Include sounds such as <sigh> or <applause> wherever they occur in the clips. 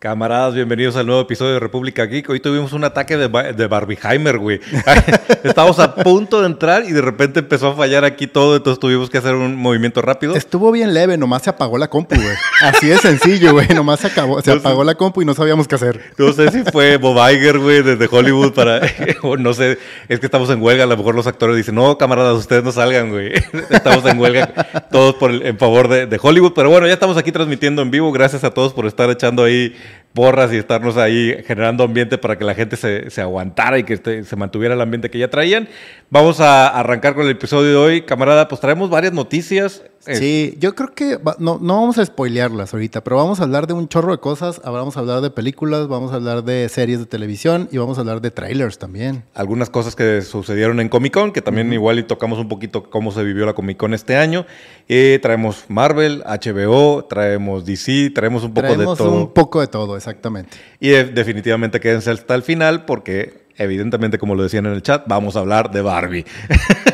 Camaradas, bienvenidos al nuevo episodio de República Geek. Hoy tuvimos un ataque de, Ba- de Barbieheimer, güey. <laughs> Estábamos a punto de entrar y de repente empezó a fallar aquí todo, entonces tuvimos que hacer un movimiento rápido. Estuvo bien leve, nomás se apagó la compu, güey. Así de sencillo, güey. Nomás se, acabó, se No sé. apagó la compu y no sabíamos qué hacer. No sé si fue Bob Iger, güey, desde Hollywood para... <laughs> o no sé, es que estamos en huelga. A lo mejor los actores dicen, no, camaradas, ustedes no salgan, güey. <laughs> estamos en huelga todos por el- en favor de, de Hollywood. Pero bueno, ya estamos aquí transmitiendo en vivo. Gracias a todos por estar echando ahí porras y estarnos ahí generando ambiente para que la gente se, se aguantara y que este- se mantuviera el ambiente que ya traían. Vamos a arrancar con el episodio de hoy. Camarada, pues traemos varias noticias. Sí, yo creo que va- no, no vamos a spoilearlas ahorita, pero vamos a hablar de un chorro de cosas. Vamos a hablar de películas, vamos a hablar de series de televisión y vamos a hablar de trailers también. algunas cosas que sucedieron en Comic Con, que también igual y tocamos un poquito cómo se vivió la Comic Con este año. Eh, traemos Marvel, HBO, traemos DC, traemos un poco Traemos de todo. un poco de todo, exactamente. Y eh, definitivamente quédense hasta el final porque evidentemente, como lo decían en el chat, vamos a hablar de Barbie.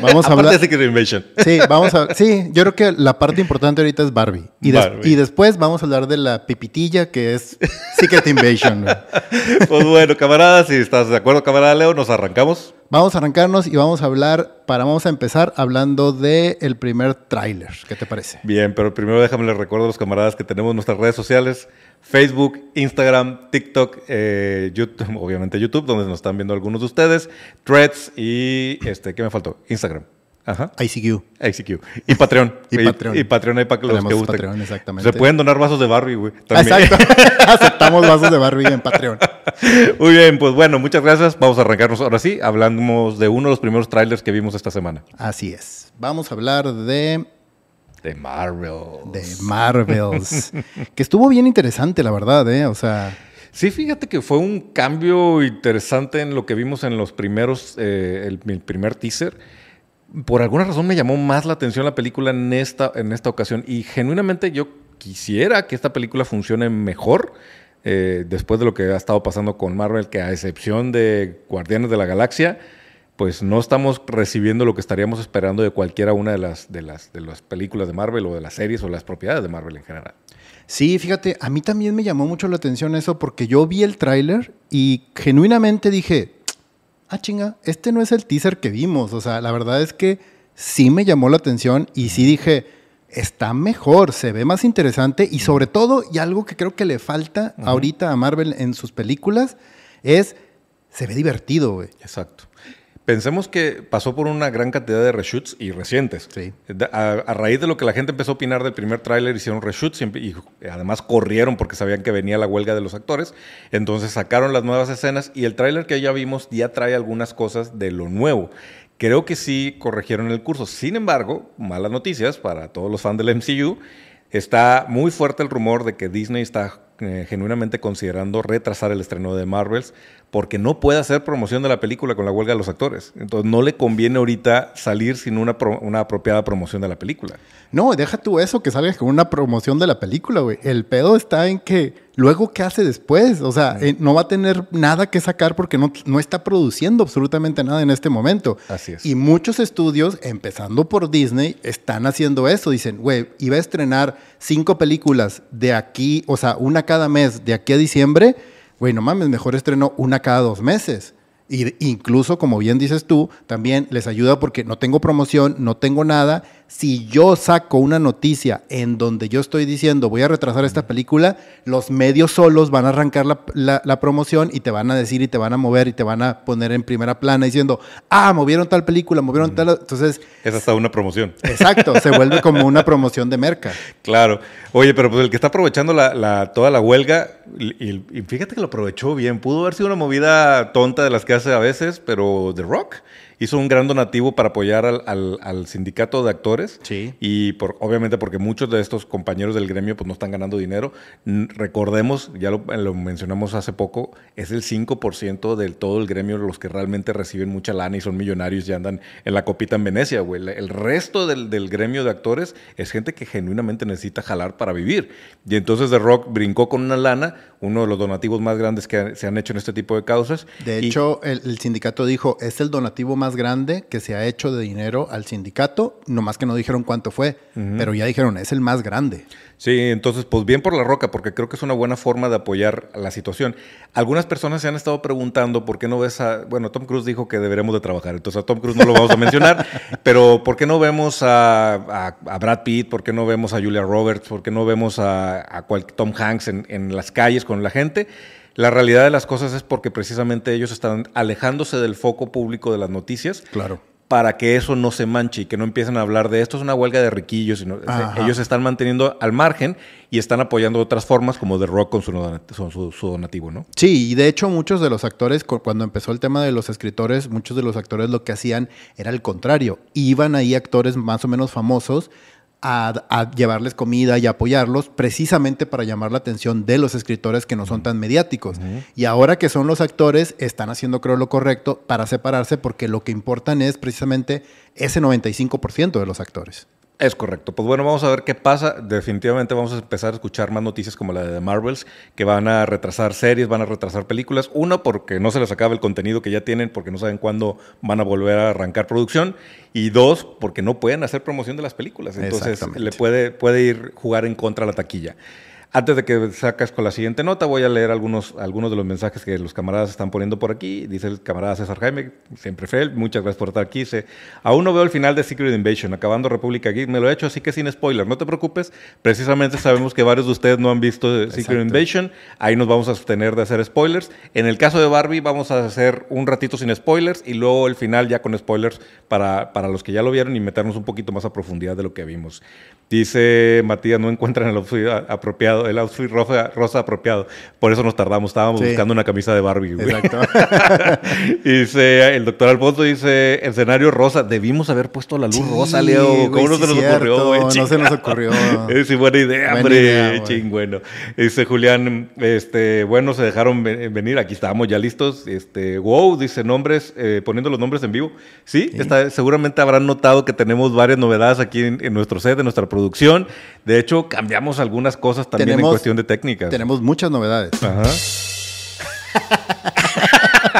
Vamos a <laughs> hablar. de Secret Invasion. Sí, vamos a. Sí, yo creo que la parte importante ahorita es Barbie. Y, des- Barbie. y después vamos a hablar de la pipitilla que es Secret Invasion. <laughs> Pues bueno, camaradas, si estás de acuerdo, camarada Leo, nos arrancamos. Vamos a arrancarnos y vamos a hablar, para vamos a empezar hablando del el primer tráiler. ¿Qué te parece? Bien, pero primero déjame les recuerdo a los camaradas que tenemos nuestras redes sociales, Facebook, Instagram, TikTok, eh, YouTube, <laughs> obviamente YouTube, donde nos están viendo algunos de ustedes, Threads y, este, ¿qué me faltó? Instagram. Ajá. ICQ. ICQ. Y Patreon. <laughs> Y Patreon. Y, Patreon ahí para que los Tenemos que gusten. Patreon, exactamente. Se pueden donar vasos de Barbie, güey. Exacto. <laughs> <laughs> Aceptamos vasos de Barbie en Patreon. Muy bien, pues bueno, muchas gracias. Vamos a arrancarnos ahora sí. Hablamos de uno de los primeros trailers que vimos esta semana. Así es. Vamos a hablar de, De Marvel. de Marvels. que estuvo bien interesante, la verdad, ¿eh? O sea, Sí, fíjate que fue un cambio interesante en lo que vimos en los primeros, eh, el, el primer teaser. Por alguna razón me llamó más la atención la película en esta, en esta ocasión y genuinamente yo quisiera que esta película funcione mejor eh, después de lo que ha estado pasando con Marvel, que a excepción de Guardianes de la Galaxia, pues no estamos recibiendo lo que estaríamos esperando de cualquiera una de las, de las, de las películas de Marvel o de las series o las propiedades de Marvel en general. sí, fíjate, a mí también me llamó mucho la atención eso porque yo vi el tráiler y genuinamente dije, ah, chinga, este no es el teaser que vimos. O sea, la verdad es que sí me llamó la atención y sí dije, está mejor, se ve más interesante y sobre todo, y algo que creo que le falta ahorita a Marvel en sus películas, es, se ve divertido, güey. Exacto. Pensemos que pasó por una gran cantidad de reshoots y recientes. Sí. A, a raíz de lo que la gente empezó a opinar del primer tráiler, hicieron reshoots y, y además corrieron porque sabían que venía la huelga de los actores. Entonces sacaron las nuevas escenas y el tráiler que ya vimos ya trae algunas cosas de lo nuevo. Creo que sí corrigieron el curso. Sin embargo, malas noticias para todos los fans del MCU. Está muy fuerte el rumor de que Disney está eh, genuinamente considerando retrasar el estreno de Marvels porque no puede hacer promoción de la película con la huelga de los actores. Entonces no le conviene ahorita salir sin una, pro- una apropiada promoción de la película. No, deja tú eso, que salgas con una promoción de la película, güey. El pedo está en que luego, ¿qué hace después? O sea, eh, no va a tener nada que sacar porque no, no está produciendo absolutamente nada en este momento. Así es. Y muchos estudios, empezando por Disney, están haciendo eso. Dicen, güey, iba a estrenar cinco películas de aquí, o sea, una cada mes de aquí a diciembre. Güey, no mames, mejor estreno una cada dos meses. Y incluso, como bien dices tú, también les ayuda porque no tengo promoción, no tengo nada. Si yo saco una noticia en donde yo estoy diciendo voy a retrasar esta película, los medios solos van a arrancar la, la- la promoción y te van a decir y te van a mover y te van a poner en primera plana diciendo, ah, movieron tal película, movieron tal... Entonces, Es hasta una promoción. exacto, se vuelve como una <laughs> promoción de merca. Claro. Oye, pero pues el que está aprovechando la, la- toda la huelga, y, fíjate que lo aprovechó bien. Pudo haber sido una movida tonta de las que hace a veces, pero The Rock hizo un gran donativo para apoyar al, al- al sindicato de actores. Sí. Y por, obviamente porque muchos de estos compañeros del gremio pues no están ganando dinero. Recordemos, ya lo, lo mencionamos hace poco, es el 5% del todo el gremio los que realmente reciben mucha lana y son millonarios y andan en la copita en Venecia, güey. El- resto del, del gremio de actores es gente que genuinamente necesita jalar para vivir. Y entonces The Rock brincó con una lana, uno de los donativos más grandes que se han hecho en este tipo de causas. De Y- hecho, el, el sindicato dijo, es el donativo más más grande que se ha hecho de dinero al sindicato, nomás que no dijeron cuánto fue, pero ya dijeron, es el más grande. Sí, entonces, pues bien por la roca, porque creo que es una buena forma de apoyar la situación. Algunas personas se han estado preguntando por qué no ves a. Bueno, Tom Cruise dijo que deberemos de trabajar, entonces a Tom Cruise no lo vamos a mencionar, <laughs> pero ¿por qué no vemos a, Brad Pitt? ¿Por qué no vemos a Julia Roberts? ¿Por qué no vemos a, Tom Hanks en, en las calles con la gente? La realidad de las cosas es porque precisamente ellos están alejándose del foco público de las noticias. Claro para que eso no se manche y que no empiecen a hablar de esto es una huelga de riquillos. Sino, ellos se están manteniendo al margen y están apoyando otras formas como The Rock con su, su, donativo, ¿no? Sí, y de hecho muchos de los actores, cuando empezó el tema de los escritores, muchos de los actores lo que hacían era el contrario. Iban ahí actores más o menos famosos a, llevarles comida y apoyarlos precisamente para llamar la atención de los escritores que no son tan mediáticos. Y ahora que son los actores, están haciendo creo lo correcto para separarse porque lo que importan es precisamente ese 95% de los actores. Es correcto. Pues bueno, vamos a ver qué pasa. Definitivamente vamos a empezar a escuchar más noticias como la de The Marvels, que van a retrasar series, van a retrasar películas. Una, porque no se les acaba el contenido que ya tienen, porque no saben cuándo van a volver a arrancar producción. Y dos, porque no pueden hacer promoción de las películas. Entonces le puede, puede ir jugar en contra la taquilla. Antes de que sacas con la siguiente nota, voy a leer algunos, algunos de los mensajes que los camaradas están poniendo por aquí. Dice el camarada César Jaime, siempre fiel, muchas gracias por estar aquí. Dice, aún no veo el final de Secret Invasion, acabando República Geek, me lo he hecho, así que sin spoiler, no te preocupes. Precisamente sabemos que varios de ustedes no han visto Secret Invasion, ahí nos vamos a sostener de hacer spoilers. En el caso de Barbie vamos a hacer un ratito sin spoilers y luego el final ya con spoilers para, para los que ya lo vieron y meternos un poquito más a profundidad de lo que vimos. Dice Matías, no encuentran el outfit apropiado, el outfit rosa, rosa apropiado. Por eso nos tardamos, estábamos buscando una camisa de Barbie. Exacto. <laughs> dice, el doctor Alfonso dice, escenario rosa, debimos haber puesto la luz rosa, Leo. ¿Cómo no se nos ocurrió, güey? No se nos ocurrió. <laughs> sí, buena idea, hombre. Ching, bueno. Dice Julián, este, bueno, se dejaron venir, aquí estábamos ya listos. Este, wow, dice nombres, eh, poniendo los nombres en vivo. Sí, Está, seguramente habrán notado que tenemos varias novedades aquí en, en nuestro set, en nuestra producción. De hecho, cambiamos algunas cosas también en cuestión de técnicas. Tenemos muchas novedades. Ajá.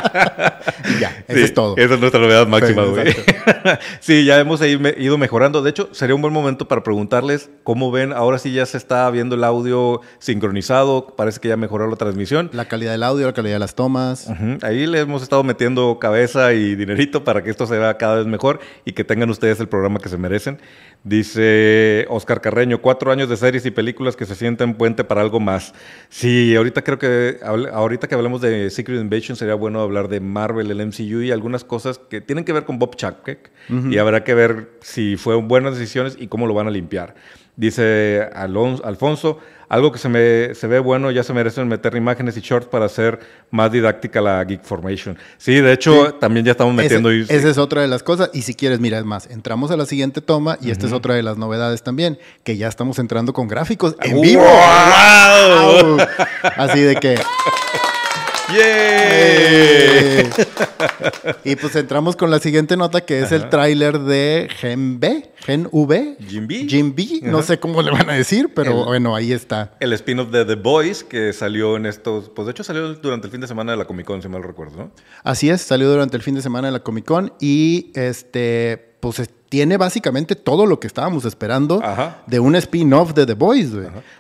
<laughs> ya, eso es todo. Esa es nuestra novedad máxima, güey. <laughs> sí, ya hemos ido mejorando. De hecho, sería un buen momento para preguntarles cómo ven. Ahora sí ya se está viendo el audio sincronizado. Parece que ya mejoró la transmisión. La calidad del audio, la calidad de las tomas. Ahí le hemos estado metiendo cabeza y dinerito para que esto se vea cada vez mejor y que tengan ustedes el programa que se merecen. Dice Oscar Carreño, cuatro años de series y películas que se sienten puente para algo más. Sí, ahorita creo que ahorita que hablemos de Secret Invasion sería bueno hablar de Marvel, el MCU y algunas cosas que tienen que ver con Bob Chapek y habrá que ver si fueron buenas decisiones y cómo lo van a limpiar. Dice Alfonso, algo que se, me, se ve bueno, ya se merecen meter imágenes y shorts para hacer más didáctica la Geek Formation. Sí, de hecho, también ya estamos metiendo... esa es otra de las cosas. Y si quieres, mira, es más, entramos a la siguiente toma y esta es otra de las novedades también, que ya estamos entrando con gráficos en vivo. Así de que... <laughs> ¡Yay! Y pues entramos con la siguiente nota que es el tráiler de Gen B, Gen V. Jim B. Jim B. No sé cómo le van a decir, pero bueno, ahí está. El spin-off de The Boys que salió en estos. Pues de hecho salió durante el fin de semana de la Comic Con, si mal recuerdo, ¿no? Así es, salió durante el fin de semana de la Comic Con y este. Pues tiene básicamente todo lo que estábamos esperando de un spin-off de The Boys,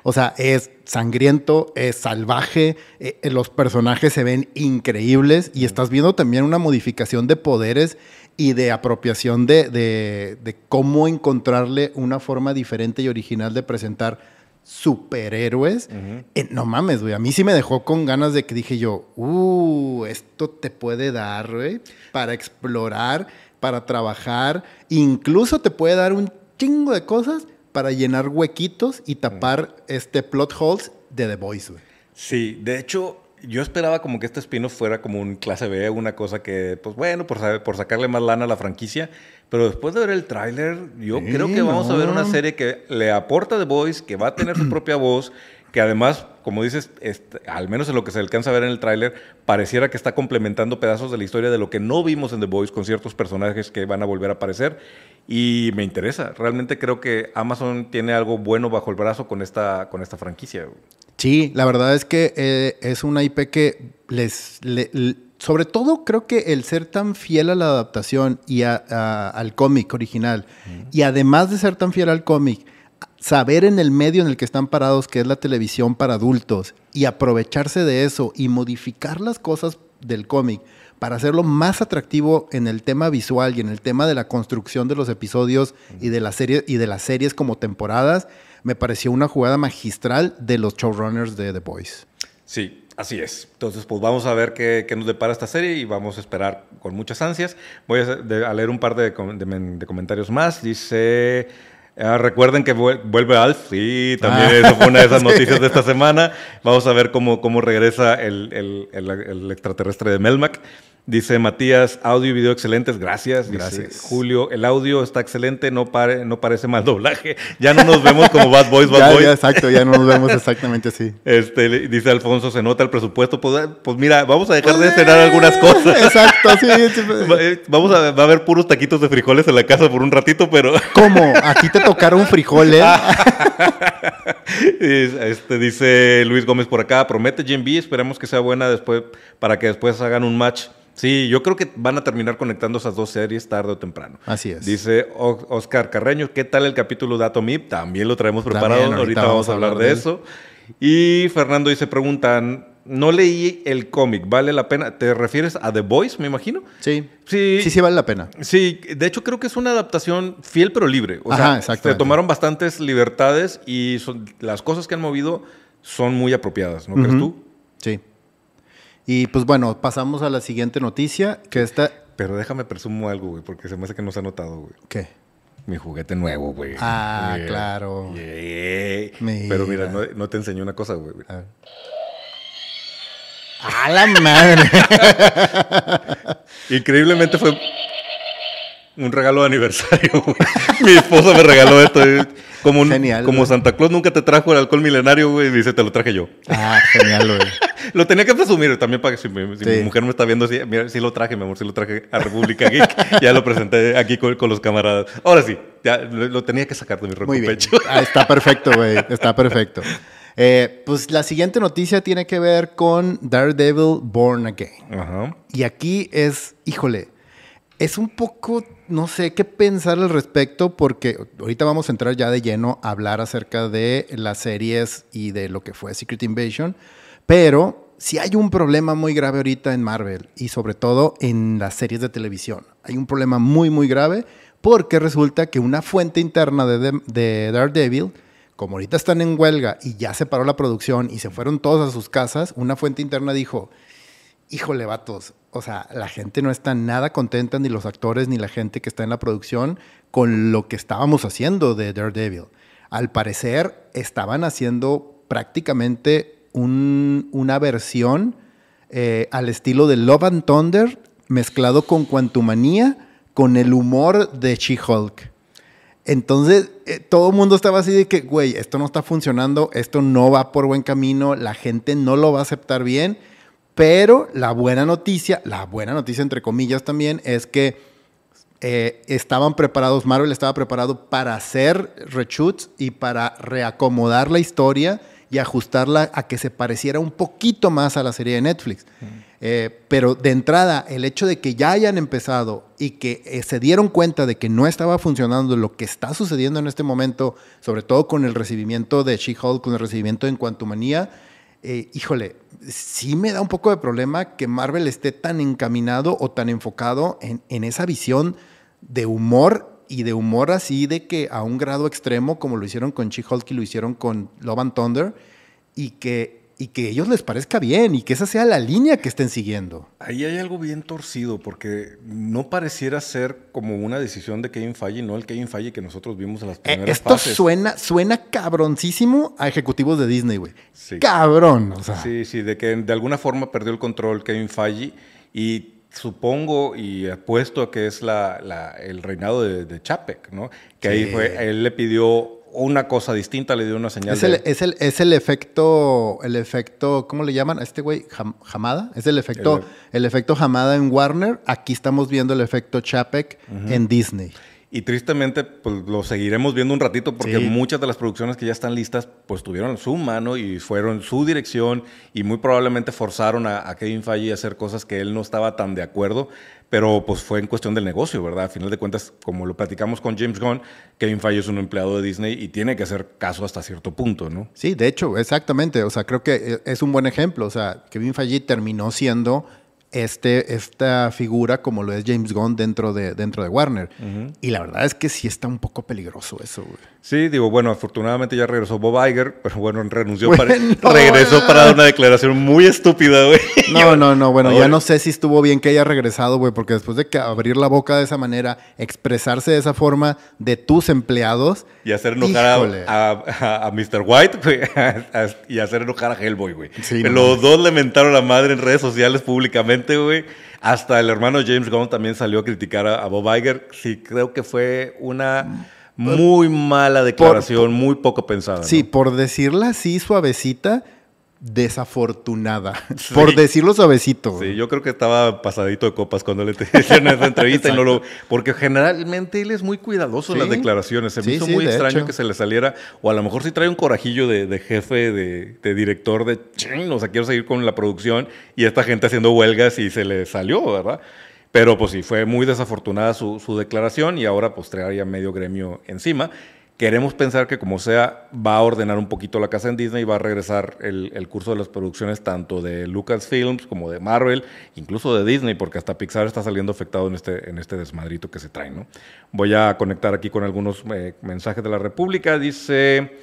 O sea, es sangriento, es salvaje, eh, eh, los personajes se ven increíbles y estás viendo también una modificación de poderes y de apropiación de, de, cómo encontrarle una forma diferente y original de presentar superhéroes. Eh, no mames, güey. A mí sí me dejó con ganas de que dije yo, uh, esto te puede dar, güey, para explorar para trabajar, incluso te puede dar un chingo de cosas para llenar huequitos y tapar este plot holes de The Voice, güey. Sí, de hecho, yo esperaba como que este spin fuera como un clase B, una cosa que, pues bueno, por, por sacarle más lana a la franquicia, pero después de ver el tráiler, yo creo que vamos a ver una serie que le aporta The Voice, que va a tener su <clears throat> propia voz, que además, como dices, al menos en lo que se alcanza a ver en el tráiler, pareciera que está complementando pedazos de la historia de lo que no vimos en The Boys con ciertos personajes que van a volver a aparecer. Y me interesa. Realmente creo que Amazon tiene algo bueno bajo el brazo con esta, con esta franquicia. Sí, la verdad es que eh, es una IP que les, sobre todo creo que el ser tan fiel a la adaptación y a- a- al cómic original, y además de ser tan fiel al cómic, saber en el medio en el que están parados, que es la televisión para adultos, y aprovecharse de eso y modificar las cosas del cómic para hacerlo más atractivo en el tema visual y en el tema de la construcción de los episodios y de la serie y de las series como temporadas, me pareció una jugada magistral de los showrunners de The Boys. Sí, así es. Entonces, pues vamos a ver qué, nos depara esta serie y vamos a esperar con muchas ansias. Voy a, leer un par de comentarios más. Dice, ah, recuerden que vuel- vuelve Alf. Sí, también Ah. eso fue una de esas <laughs> noticias de esta semana. Vamos a ver cómo, cómo regresa el, el- el- el extraterrestre de Melmac. Dice Matías, audio y video excelentes, gracias. Dice Gracias. Julio, el audio está excelente, no, pare, no parece mal doblaje. <laughs> Ya no nos vemos como Bad Boys, Bad Ya, Boys. ya, exacto, ya no nos vemos <laughs> exactamente así. Este, dice Alfonso, se nota el presupuesto. Pues, pues mira, vamos a dejar de cenar algunas cosas. Exacto, sí. <laughs> Va- eh, Vamos a, va a haber puros taquitos de frijoles en la casa por un ratito, pero ¿Cómo? Aquí te tocaron frijoles. este, dice Luis Gómez por acá, promete GMB, esperemos que sea buena después para que después hagan un match. Sí, yo creo que van a terminar conectando esas dos series tarde o temprano. Así es. Dice O- Oscar Carreño, ¿qué tal el capítulo de Atomip? También lo traemos preparado, También, ahorita, vamos a hablar de, eso. Y Fernando dice, preguntan, no leí el cómic, ¿vale la pena? ¿Te refieres a The Voice, me imagino? Sí. Sí. Sí, sí vale la pena. Sí, de hecho creo que es una adaptación fiel pero libre. O Ajá, sea, se tomaron bastantes libertades y son- las cosas que han movido son muy apropiadas, ¿no crees tú? Sí. Y pues bueno, pasamos a la siguiente noticia, que esta... Pero déjame presumo algo, güey, porque se me hace que no se ha notado, güey. ¿Qué? Mi juguete nuevo, güey. Ah, Yeah. claro. Yeah. Mira. Pero mira, no, no te enseñé una cosa, güey. A ver. ¡A la madre! <laughs> Increíblemente fue un regalo de aniversario, güey. <laughs> Mi esposa me regaló esto. Como, un- Genial, como güey. Santa Claus nunca te trajo el alcohol milenario, güey, dice, te lo traje yo. ah, genial, güey. <laughs> Lo tenía que presumir también para que si, mi, si Sí. mi mujer me está viendo, sí, mira, sí lo traje, mi amor, sí lo traje a República Geek. <laughs> ya lo presenté aquí con, con los camaradas. Ahora sí, ya lo, lo tenía que sacar de mi Muy bien. pecho. Ah, está perfecto, güey. Está perfecto. <laughs> Eh, pues la siguiente noticia tiene que ver con Daredevil Born Again. Ajá. Y aquí es, híjole, es un poco, no sé qué pensar al respecto, porque ahorita vamos a entrar ya de lleno a hablar acerca de las series y de lo que fue Secret Invasion, pero sí hay un problema muy grave ahorita en Marvel y sobre todo en las series de televisión. Hay un problema muy, muy grave porque resulta que una fuente interna de, de Daredevil, como ahorita están en huelga y ya se paró la producción y se fueron todos a sus casas, una fuente interna dijo, híjole, vatos, o sea, la gente no está nada contenta, ni los actores, ni la gente que está en la producción, con lo que estábamos haciendo de Daredevil. Al parecer, estaban haciendo prácticamente un- una versión eh, al estilo de Love and Thunder, mezclado con Quantumania, con el humor de She-Hulk. Entonces, eh, todo el mundo estaba así de que, güey, esto no está funcionando, esto no va por buen camino, la gente no lo va a aceptar bien, pero la buena noticia, la buena noticia entre comillas también, es que eh, estaban preparados, Marvel estaba preparado para hacer reshoots y para reacomodar la historia y ajustarla a que se pareciera un poquito más a la serie de Netflix. Eh, pero de entrada, el hecho de que ya hayan empezado y que eh, se dieron cuenta de que no estaba funcionando lo que está sucediendo en este momento, sobre todo con el recibimiento de She-Hulk, con el recibimiento en Quantumania, eh, híjole, sí me da un poco de problema que Marvel esté tan encaminado o tan enfocado en, en esa visión de humor y de humor así de que a un grado extremo, como lo hicieron con She-Hulk y lo hicieron con Love and Thunder, y que, y que ellos les parezca bien y que esa sea la línea que estén siguiendo. Ahí hay algo bien torcido, porque no pareciera ser como una decisión de Kevin Feige, no el Kevin Feige que nosotros vimos en las Eh, primeras esto fases. suena, suena cabroncísimo a ejecutivos de Disney, güey. Sí. Cabrón, o sea. Sí, sí, de que de alguna forma perdió el control Kevin Feige y supongo y apuesto a que es la, la- el reinado de, de Chapek, ¿no? Que ahí fue, él le pidió una cosa distinta, le dio una señal Es el, es, el, es el efecto, el efecto, ¿cómo le llaman a este güey? Jam- ¿Hamada? Es el efecto, el, efecto Hamada en Warner. Aquí estamos viendo el efecto Chapek en Disney. Y tristemente, pues lo seguiremos viendo un ratito porque Sí. muchas de las producciones que ya están listas, pues tuvieron su mano y fueron su dirección y muy probablemente forzaron a, a Kevin Feige a hacer cosas que él no estaba tan de acuerdo, pero pues fue en cuestión del negocio, ¿verdad? A final de cuentas, como lo platicamos con James Gunn, Kevin Feige es un empleado de Disney y tiene que hacer caso hasta cierto punto, ¿no? Sí, de hecho, exactamente. O sea, creo que eh, es un buen ejemplo. O sea, Kevin Feige terminó siendo este, esta figura como lo es James Gunn dentro de, dentro de Warner. Y la verdad es que sí está un poco peligroso eso, güey. Sí, digo, bueno, afortunadamente ya regresó Bob Iger, pero bueno, renunció Bueno, para, regresó para dar una declaración muy estúpida, güey. No, no, no, <laughs> bueno, ya no sé si estuvo bien que haya regresado, güey, porque después de que abrir la boca de esa manera, expresarse de esa forma de tus empleados. Y hacer enojar a, a- a Mr. White, <laughs> güey, a- y hacer enojar a Hellboy, güey. Sí, no Los dos le mentaron la madre en redes sociales públicamente, güey. Hasta el hermano James Gunn también salió a criticar a Bob Iger. Sí, creo que fue una muy mala declaración, muy poco pensada. ¿no? Sí, por decirla así suavecita, desafortunada. <laughs> Sí. Por decirlo suavecito. Sí, yo creo que estaba pasadito de copas cuando le <laughs> hicieron esa entrevista y no lo... Porque generalmente él es muy cuidadoso en Sí. las declaraciones. Se me Sí, hizo sí, muy extraño hecho. que se le saliera... O a lo mejor sí trae un corajillo de, de jefe, de, de director, de... "Chin, O sea, quiero seguir con la producción y esta gente haciendo huelgas y se le salió, ¿verdad? Pero pues sí, fue muy desafortunada su, su declaración y ahora pues traía medio gremio encima. Queremos pensar que como sea, va a ordenar un poquito la casa en Disney y va a regresar el, el curso de las producciones tanto de Lucasfilms como de Marvel, incluso de Disney, porque hasta Pixar está saliendo afectado en este, en este desmadrito que se trae, ¿no? Voy a conectar aquí con algunos eh, mensajes de la República. Dice...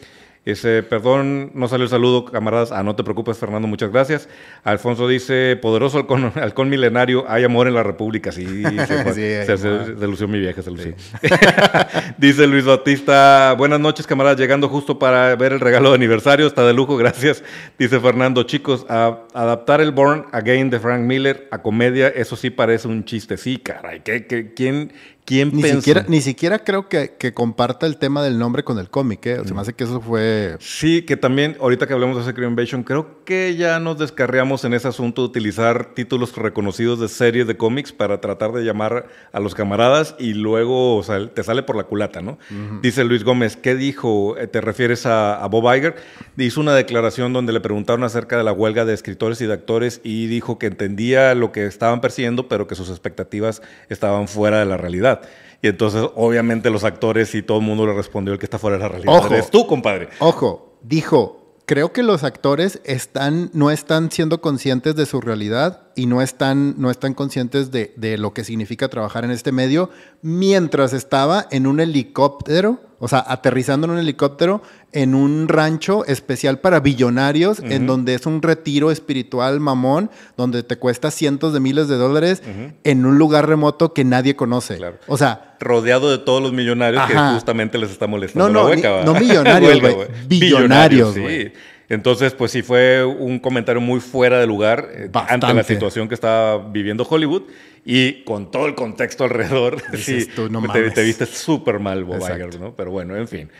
Ese, perdón, no salió el saludo, camaradas. Ah, no te preocupes, Fernando, muchas gracias. Alfonso dice, poderoso halcón, <laughs> halcón milenario, hay amor en la República. Sí, <laughs> se. Sí, se, se- amor. se lució mi vieja, se lució. <laughs> dice Luis Bautista, buenas noches, camaradas, llegando justo para ver el regalo de aniversario, está de lujo, gracias. Dice Fernando, chicos, a- adaptar el Born Again de Frank Miller a comedia, eso sí parece un chiste. Sí, caray, ¿qué, qué- quién, quién Ni pensó? siquiera, ni siquiera creo que, que comparta el tema del nombre con el cómic, ¿eh? O sea, me hace que eso fue... Sí, que también, ahorita que hablamos de Secret Invasion, creo que ya nos descarriamos en ese asunto de utilizar títulos reconocidos de series de cómics para tratar de llamar a los camaradas y luego o sea, te sale por la culata, ¿no? Dice Luis Gómez, ¿qué dijo? Eh, ¿Te refieres a, a Bob Iger? Hizo una declaración donde le preguntaron acerca de la huelga de escritores y de actores y dijo que entendía lo que estaban persiguiendo, pero que sus expectativas estaban fuera de la realidad. Y entonces, obviamente, los actores y todo el mundo le respondió el que está fuera de la realidad. Ojo. Eres tú, compadre. Ojo, dijo, creo que los actores están, no están siendo conscientes de su realidad y no están, no están conscientes de, de lo que significa trabajar en este medio mientras estaba en un helicóptero, o sea, aterrizando en un helicóptero en un rancho especial para billonarios, en donde es un retiro espiritual mamón, donde te cuesta cientos de miles de dólares en un lugar remoto que nadie conoce. Claro. O sea, rodeado de todos los millonarios Ajá. que justamente les está molestando No, no, la hueca. no <laughs> millonarios, güey, billonarios, güey. sí. Entonces, pues sí fue un comentario muy fuera de lugar eh, ante la situación que estaba viviendo Hollywood y con todo el contexto alrededor. <laughs> Dices sí, tú, no te, te viste súper mal, Bob. Iger, ¿no? Pero bueno, en fin.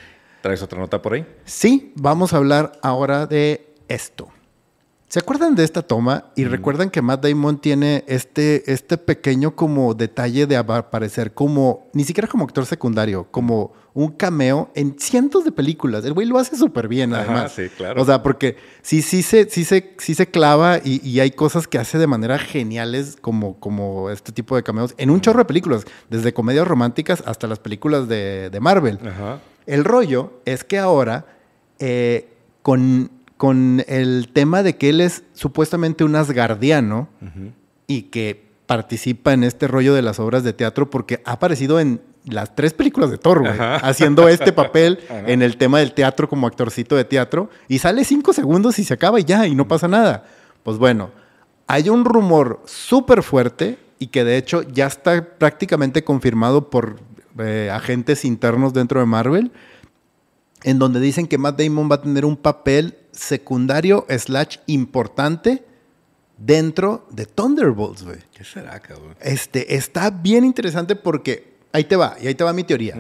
¿Traes otra nota por ahí? Sí, vamos a hablar ahora de esto. ¿Se acuerdan de esta toma? Y recuerdan que Matt Damon tiene este, este pequeño como detalle de aparecer como, ni siquiera como actor secundario, como un cameo en cientos de películas. El güey lo hace súper bien, Ajá, además. sí, claro. O sea, porque sí, sí se, sí se, sí se clava y, y hay cosas que hace de manera geniales como, como este tipo de cameos en un chorro de películas, desde comedias románticas hasta las películas de, de Marvel. Ajá. El rollo es que ahora, eh, con, con el tema de que él es supuestamente un asgardiano y que participa en este rollo de las obras de teatro porque ha aparecido en las tres películas de Thor, güey, haciendo este papel <laughs> Ajá. en el tema del teatro como actorcito de teatro y sale cinco segundos y se acaba y ya, y no pasa nada. Pues bueno, hay un rumor súper fuerte y que de hecho ya está prácticamente confirmado por eh, agentes internos dentro de Marvel, en donde dicen que Matt Damon va a tener un papel secundario slash importante dentro de Thunderbolts, güey. ¿Qué será, cabrón? Este, está bien interesante porque ahí te va, y ahí te va mi teoría.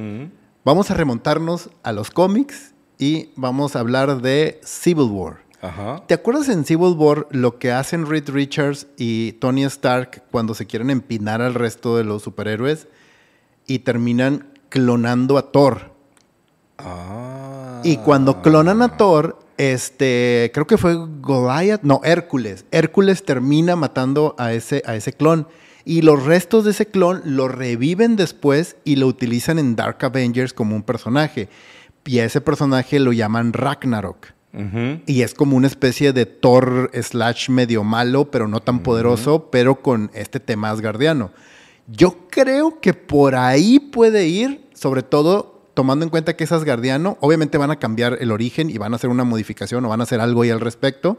Vamos a remontarnos a los cómics y vamos a hablar de Civil War. Ajá. ¿Te acuerdas en Civil War lo que hacen Reed Richards y Tony Stark cuando se quieren empinar al resto de los superhéroes y terminan clonando a Thor. Ah. Y cuando clonan a Thor, este, creo que fue Goliath, no, Hércules. Hércules termina matando a ese, a ese clon. Y los restos de ese clon lo reviven después y lo utilizan en Dark Avengers como un personaje. Y a ese personaje lo llaman Ragnarok. Y es como una especie de Thor slash medio malo, pero no tan poderoso, pero con este tema asgardiano. Yo creo que por ahí puede ir, sobre todo tomando en cuenta que es asgardiano. Obviamente van a cambiar el origen y van a hacer una modificación o van a hacer algo ahí al respecto.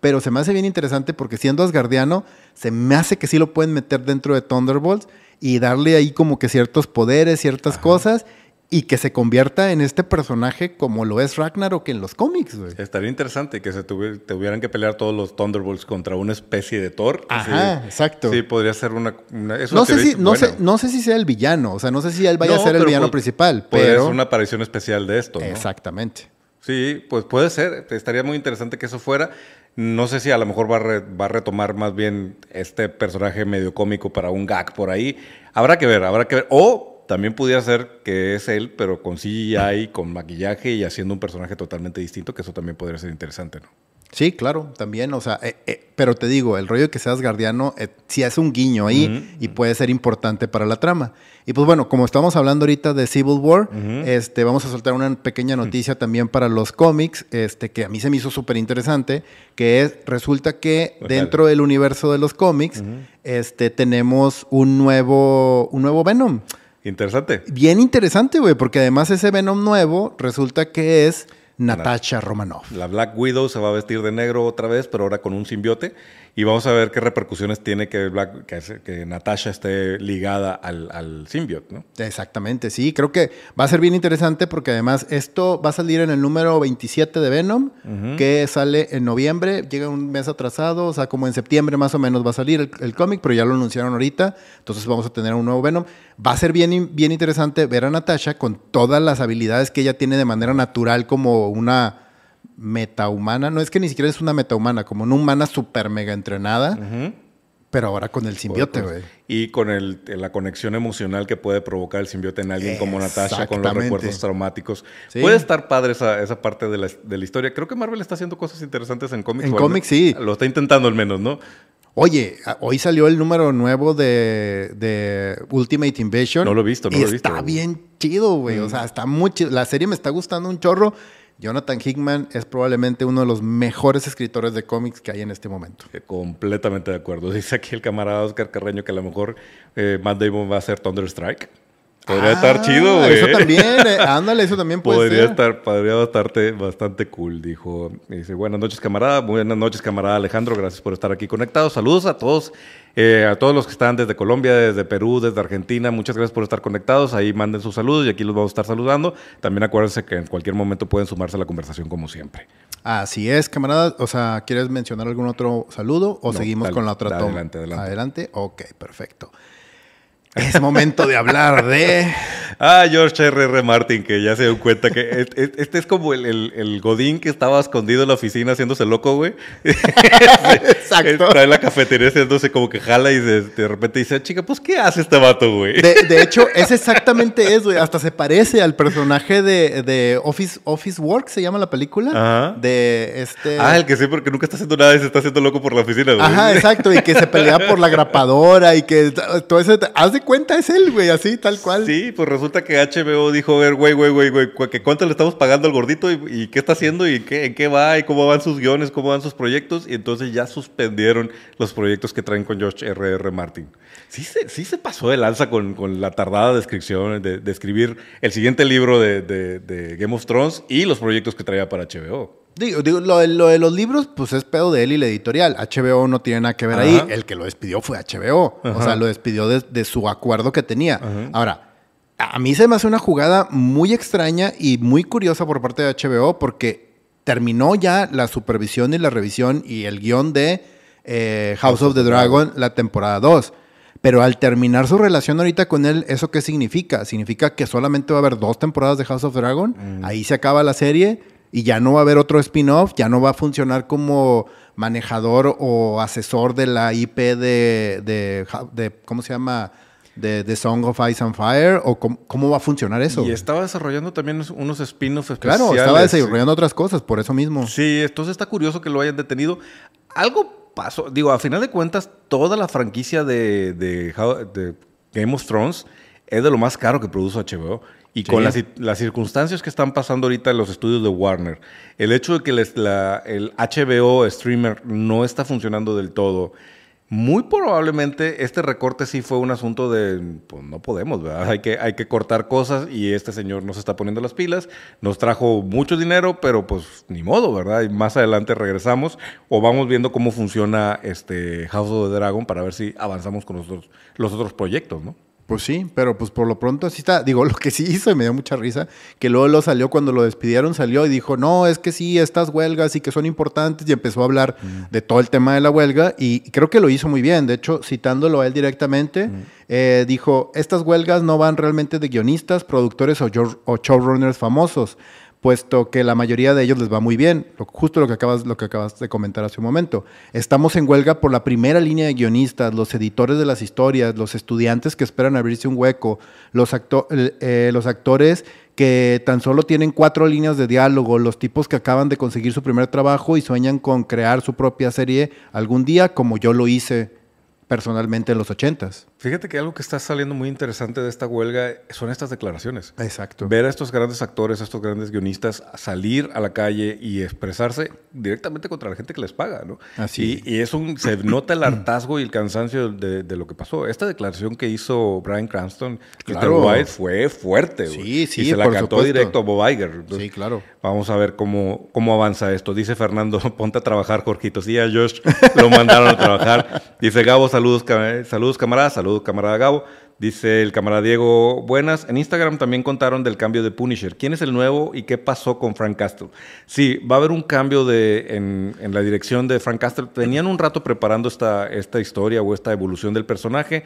Pero se me hace bien interesante porque siendo asgardiano, se me hace que sí lo pueden meter dentro de Thunderbolts y darle ahí como que ciertos poderes, ciertas cosas. Y que se convierta en este personaje como lo es Ragnarok en los cómics, güey. Estaría interesante que se tuvi- tuvieran que pelear todos los Thunderbolts contra una especie de Thor. Ajá, Sí. exacto. Sí, podría ser una. No sé, si, no, sé, no sé si sea el villano, o sea, no sé si él vaya No, a ser el villano pod- principal, pero... ser una aparición especial de esto, ¿no? Exactamente. Sí, pues puede ser. Estaría muy interesante que eso fuera. No sé si a lo mejor va a, re- va a retomar más bien este personaje medio cómico para un gag por ahí. Habrá que ver, habrá que ver. O también pudiera ser que es él, pero con CGI, con maquillaje y haciendo un personaje totalmente distinto, que eso también podría ser interesante, ¿no? Sí, claro, también, o sea, eh, eh, pero te digo, el rollo de que seas guardiano, eh, sí hace un guiño ahí y puede ser importante para la trama. Y pues bueno, como estamos hablando ahorita de Civil War, este, vamos a soltar una pequeña noticia también para los cómics, este, que a mí se me hizo súper interesante, que es, resulta que Ojala. dentro del universo de los cómics, este, tenemos un nuevo, un nuevo Venom. Interesante. Bien interesante, güey, porque además ese Venom nuevo resulta que es Natasha Romanoff. La Black Widow se va a vestir de negro otra vez, pero ahora con un simbiote. Y vamos a ver qué repercusiones tiene que, Black, que, que Natasha esté ligada al, al simbiote, ¿no? Exactamente, sí, creo que va a ser bien interesante porque además esto va a salir en el número 27 de Venom, que sale en noviembre, llega un mes atrasado, o sea, como en septiembre más o menos va a salir el, el cómic, pero ya lo anunciaron ahorita, entonces vamos a tener un nuevo Venom. Va a ser bien, bien interesante ver a Natasha con todas las habilidades que ella tiene de manera natural como una metahumana, no es que ni siquiera es una metahumana, como una humana super mega entrenada, pero ahora con el simbiote, güey. Y con el, la conexión emocional que puede provocar el simbiote en alguien como Natasha, con los recuerdos traumáticos. Sí. Puede estar padre esa, esa parte de la, de la historia. Creo que Marvel está haciendo cosas interesantes en cómics. En cómics, sí. Lo está intentando al menos, ¿no? Oye, hoy salió el número nuevo de, de Ultimate Invasion. No lo he visto, no y lo he visto. Mm. Está bien chido, güey. O sea, está muy chido. La serie me está gustando un chorro. Jonathan Hickman es probablemente uno de los mejores escritores de cómics que hay en este momento. Completamente de acuerdo. <laughs> Dice aquí el camarada Oscar Carreño que a lo mejor eh, Matt Damon va a hacer Thunderstrike. Podría Ah, estar chido, güey. Eso también, eh, <laughs> ándale, eso también puede Podría ser. estar, podría bastante, bastante cool, dijo. Dice, buenas noches, camarada. Buenas noches, camarada Alejandro. Gracias por estar aquí conectados. Saludos a todos, eh, a todos los que están desde Colombia, desde Perú, desde Argentina. Muchas gracias por estar conectados. Ahí manden sus saludos y aquí los vamos a estar saludando. También acuérdense que en cualquier momento pueden sumarse a la conversación como siempre. Así es, camarada. O sea, ¿quieres mencionar algún otro saludo o No, seguimos dale, con la otra toma? adelante, adelante. Adelante. Ok, perfecto. Es momento de hablar de... Ah, George R.R. Martin, que ya se dio cuenta que este es como el, el- el Godín que estaba escondido en la oficina haciéndose loco, güey. <laughs> Exacto. En la cafetería haciéndose como que jala y de, de repente dice, chica, pues ¿qué hace este vato, güey? De, de hecho, es exactamente eso. güey. Hasta se parece al personaje de, de Office, Office Work, se llama la película. Ajá. De este. Ah, el que sí, porque nunca está haciendo nada y se está haciendo loco por la oficina, güey. Ajá, exacto. Y que se pelea por la grapadora y que todo ese. Haz de cuenta, es él, güey, así, tal cual. Sí, pues resulta que HBO dijo, a ver, güey, güey, güey, güey, cuánto le estamos pagando al gordito y, qué está haciendo y en qué va y cómo van sus guiones, cómo van sus proyectos. Y entonces ya suspendieron los proyectos que traen con George R.R. R. Martin. Sí se, sí se pasó de lanza con, con la tardada descripción de, de escribir el siguiente libro de Game of Thrones y los proyectos que traía para HBO. Digo, digo, lo, de- lo de los libros, pues es pedo de él y la editorial. HBO no tiene nada que ver ahí. Ajá. El que lo despidió fue HBO. O Ajá. sea, lo despidió de, de su acuerdo que tenía. Ahora, a mí se me hace una jugada muy extraña y muy curiosa por parte de HBO porque terminó ya la supervisión y la revisión y el guion de eh, House of the Dragon, la temporada 2. Pero al terminar su relación ahorita con él, ¿eso qué significa? Significa que solamente va a haber dos temporadas de House of Dragon, ahí se acaba la serie y ya no va a haber otro spin-off, ya no va a funcionar como manejador o asesor de la IP de, de, de- ¿cómo se llama? de The Song of Ice and Fire? ¿O cómo, cómo va a funcionar eso? Y estaba desarrollando también unos spin-offs especiales. Claro, estaba desarrollando otras cosas, por eso mismo. Sí, entonces está curioso que lo hayan detenido. Algo pasó, digo, a final de cuentas, toda la franquicia de, de, de Game of Thrones es de lo más caro que produce HBO. Y con las, las, circunstancias que están pasando ahorita en los estudios de Warner, el hecho de que el HBO streamer no está funcionando del todo, muy probablemente este recorte sí fue un asunto de, pues no podemos, ¿verdad? Hay que, hay que cortar cosas y este señor nos está poniendo las pilas, nos trajo mucho dinero, pero pues ni modo, ¿verdad? Y más adelante regresamos o vamos viendo cómo funciona este House of the Dragon para ver si avanzamos con los, los otros proyectos, ¿no? Pues sí, pero pues por lo pronto así está. Digo, <laughs> lo que sí hizo y me dio mucha risa, que luego lo salió cuando lo despidieron, salió y dijo, no, es que sí, estas huelgas y que son importantes y empezó a hablar mm. de todo el tema de la huelga y creo que lo hizo muy bien. De hecho, citándolo a él directamente, mm. eh, dijo, estas huelgas no van realmente de guionistas, productores o, o showrunners famosos puesto que la mayoría de ellos les va muy bien, justo lo que, acabas, lo que acabas de comentar hace un momento. Estamos en huelga por la primera línea de guionistas, los editores de las historias, los estudiantes que esperan abrirse un hueco, los, eh, los actores que tan solo tienen cuatro líneas de diálogo, los tipos que acaban de conseguir su primer trabajo y sueñan con crear su propia serie algún día, como yo lo hice personalmente en los ochentas. Fíjate que algo que está saliendo muy interesante de esta huelga son estas declaraciones. Exacto. Ver a estos grandes actores, a estos grandes guionistas salir a la calle y expresarse directamente contra la gente que les paga, ¿no? Así. Y, y es un, se nota el hartazgo y el cansancio de, lo que pasó. Esta declaración que hizo Brian Cranston, claro. White, fue fuerte. Sí, sí, Y se la cantó directo a Bob Iger. sí, claro. Vamos a ver cómo, cómo avanza esto. Dice Fernando, <laughs> ponte a trabajar, Jorgito. Sí, a Josh lo mandaron a trabajar. Dice Gabo, saludos, saludos camaradas, saludos camarada Gabo. Dice el camarada Diego, buenas. En Instagram también contaron del cambio de Punisher. ¿Quién es el nuevo y qué pasó con Frank Castle? Sí, va a haber un cambio de, en, en la dirección de Frank Castle. Tenían un rato preparando esta, esta historia o esta evolución del personaje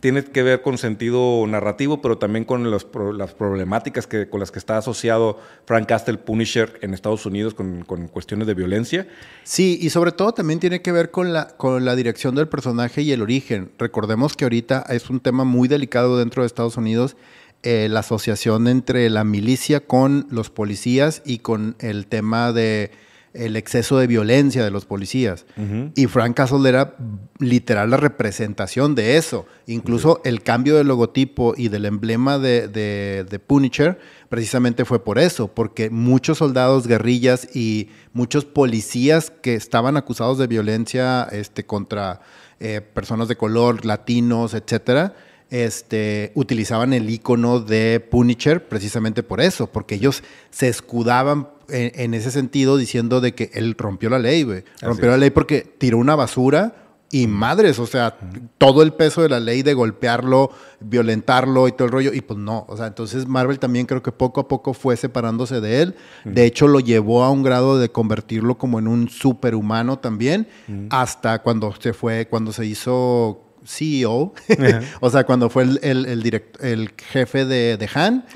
tiene que ver con sentido narrativo, pero también con las problemáticas que, con las que está asociado Frank Castle Punisher en Estados Unidos con, cuestiones de violencia. Sí, y sobre todo también tiene que ver con la, dirección del personaje y el origen. Recordemos que ahorita es un tema muy delicado dentro de Estados Unidos. Eh, la asociación entre la milicia con los policías y con el tema de el exceso de violencia de los policías. Y Frank Castle era literal la representación de eso. Incluso el cambio del logotipo y del emblema de, de, Punisher precisamente fue por eso, porque muchos soldados, guerrillas y muchos policías que estaban acusados de violencia este, contra eh, personas de color, latinos, etcétera, este, utilizaban el icono de Punisher precisamente por eso, porque ellos se escudaban en, ese sentido diciendo de que él rompió la ley, güey. Rompió la ley porque tiró una basura y madres, o sea, todo el peso de la ley de golpearlo, violentarlo y todo el rollo, y pues no, o sea, entonces Marvel también creo que poco a poco fue separándose de él, de hecho lo llevó a un grado de convertirlo como en un superhumano también, hasta cuando se fue, cuando se hizo CEO, <laughs> o sea, cuando fue el, el, el jefe de, de Han,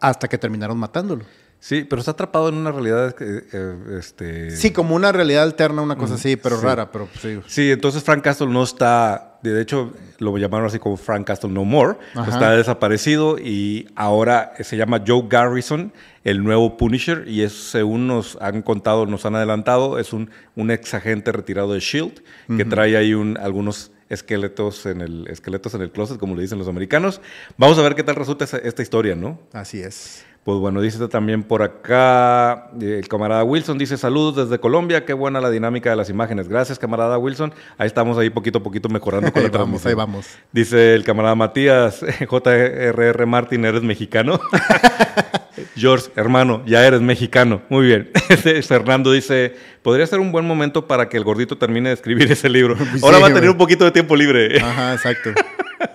hasta que terminaron matándolo. Sí, pero está atrapado en una realidad. Eh, este... Sí, como una realidad alterna, una cosa así, pero rara. pero sí. sí, entonces Frank Castle no está. De hecho, lo llamaron así como Frank Castle No More. Está desaparecido y ahora se llama Joe Garrison, el nuevo Punisher. Y es, según nos han contado, nos han adelantado, es un, un ex agente retirado de Shield que trae ahí un, algunos esqueletos en el esqueletos en el closet, como le dicen los americanos. Vamos a ver qué tal resulta esta historia, ¿no? Así es. Pues bueno, dice también por acá, el camarada Wilson dice saludos desde Colombia, qué buena la dinámica de las imágenes. Gracias, camarada Wilson. Ahí estamos ahí poquito a poquito mejorando con ahí vamos, ahí vamos. Dice el camarada Matías, <laughs> JRR Martin, ¿eres mexicano? <laughs> George, hermano, ya eres mexicano. Muy bien. <laughs> Fernando dice, podría ser un buen momento para que el gordito termine de escribir ese libro. Ahora va a tener un poquito de tiempo libre. Ajá, exacto.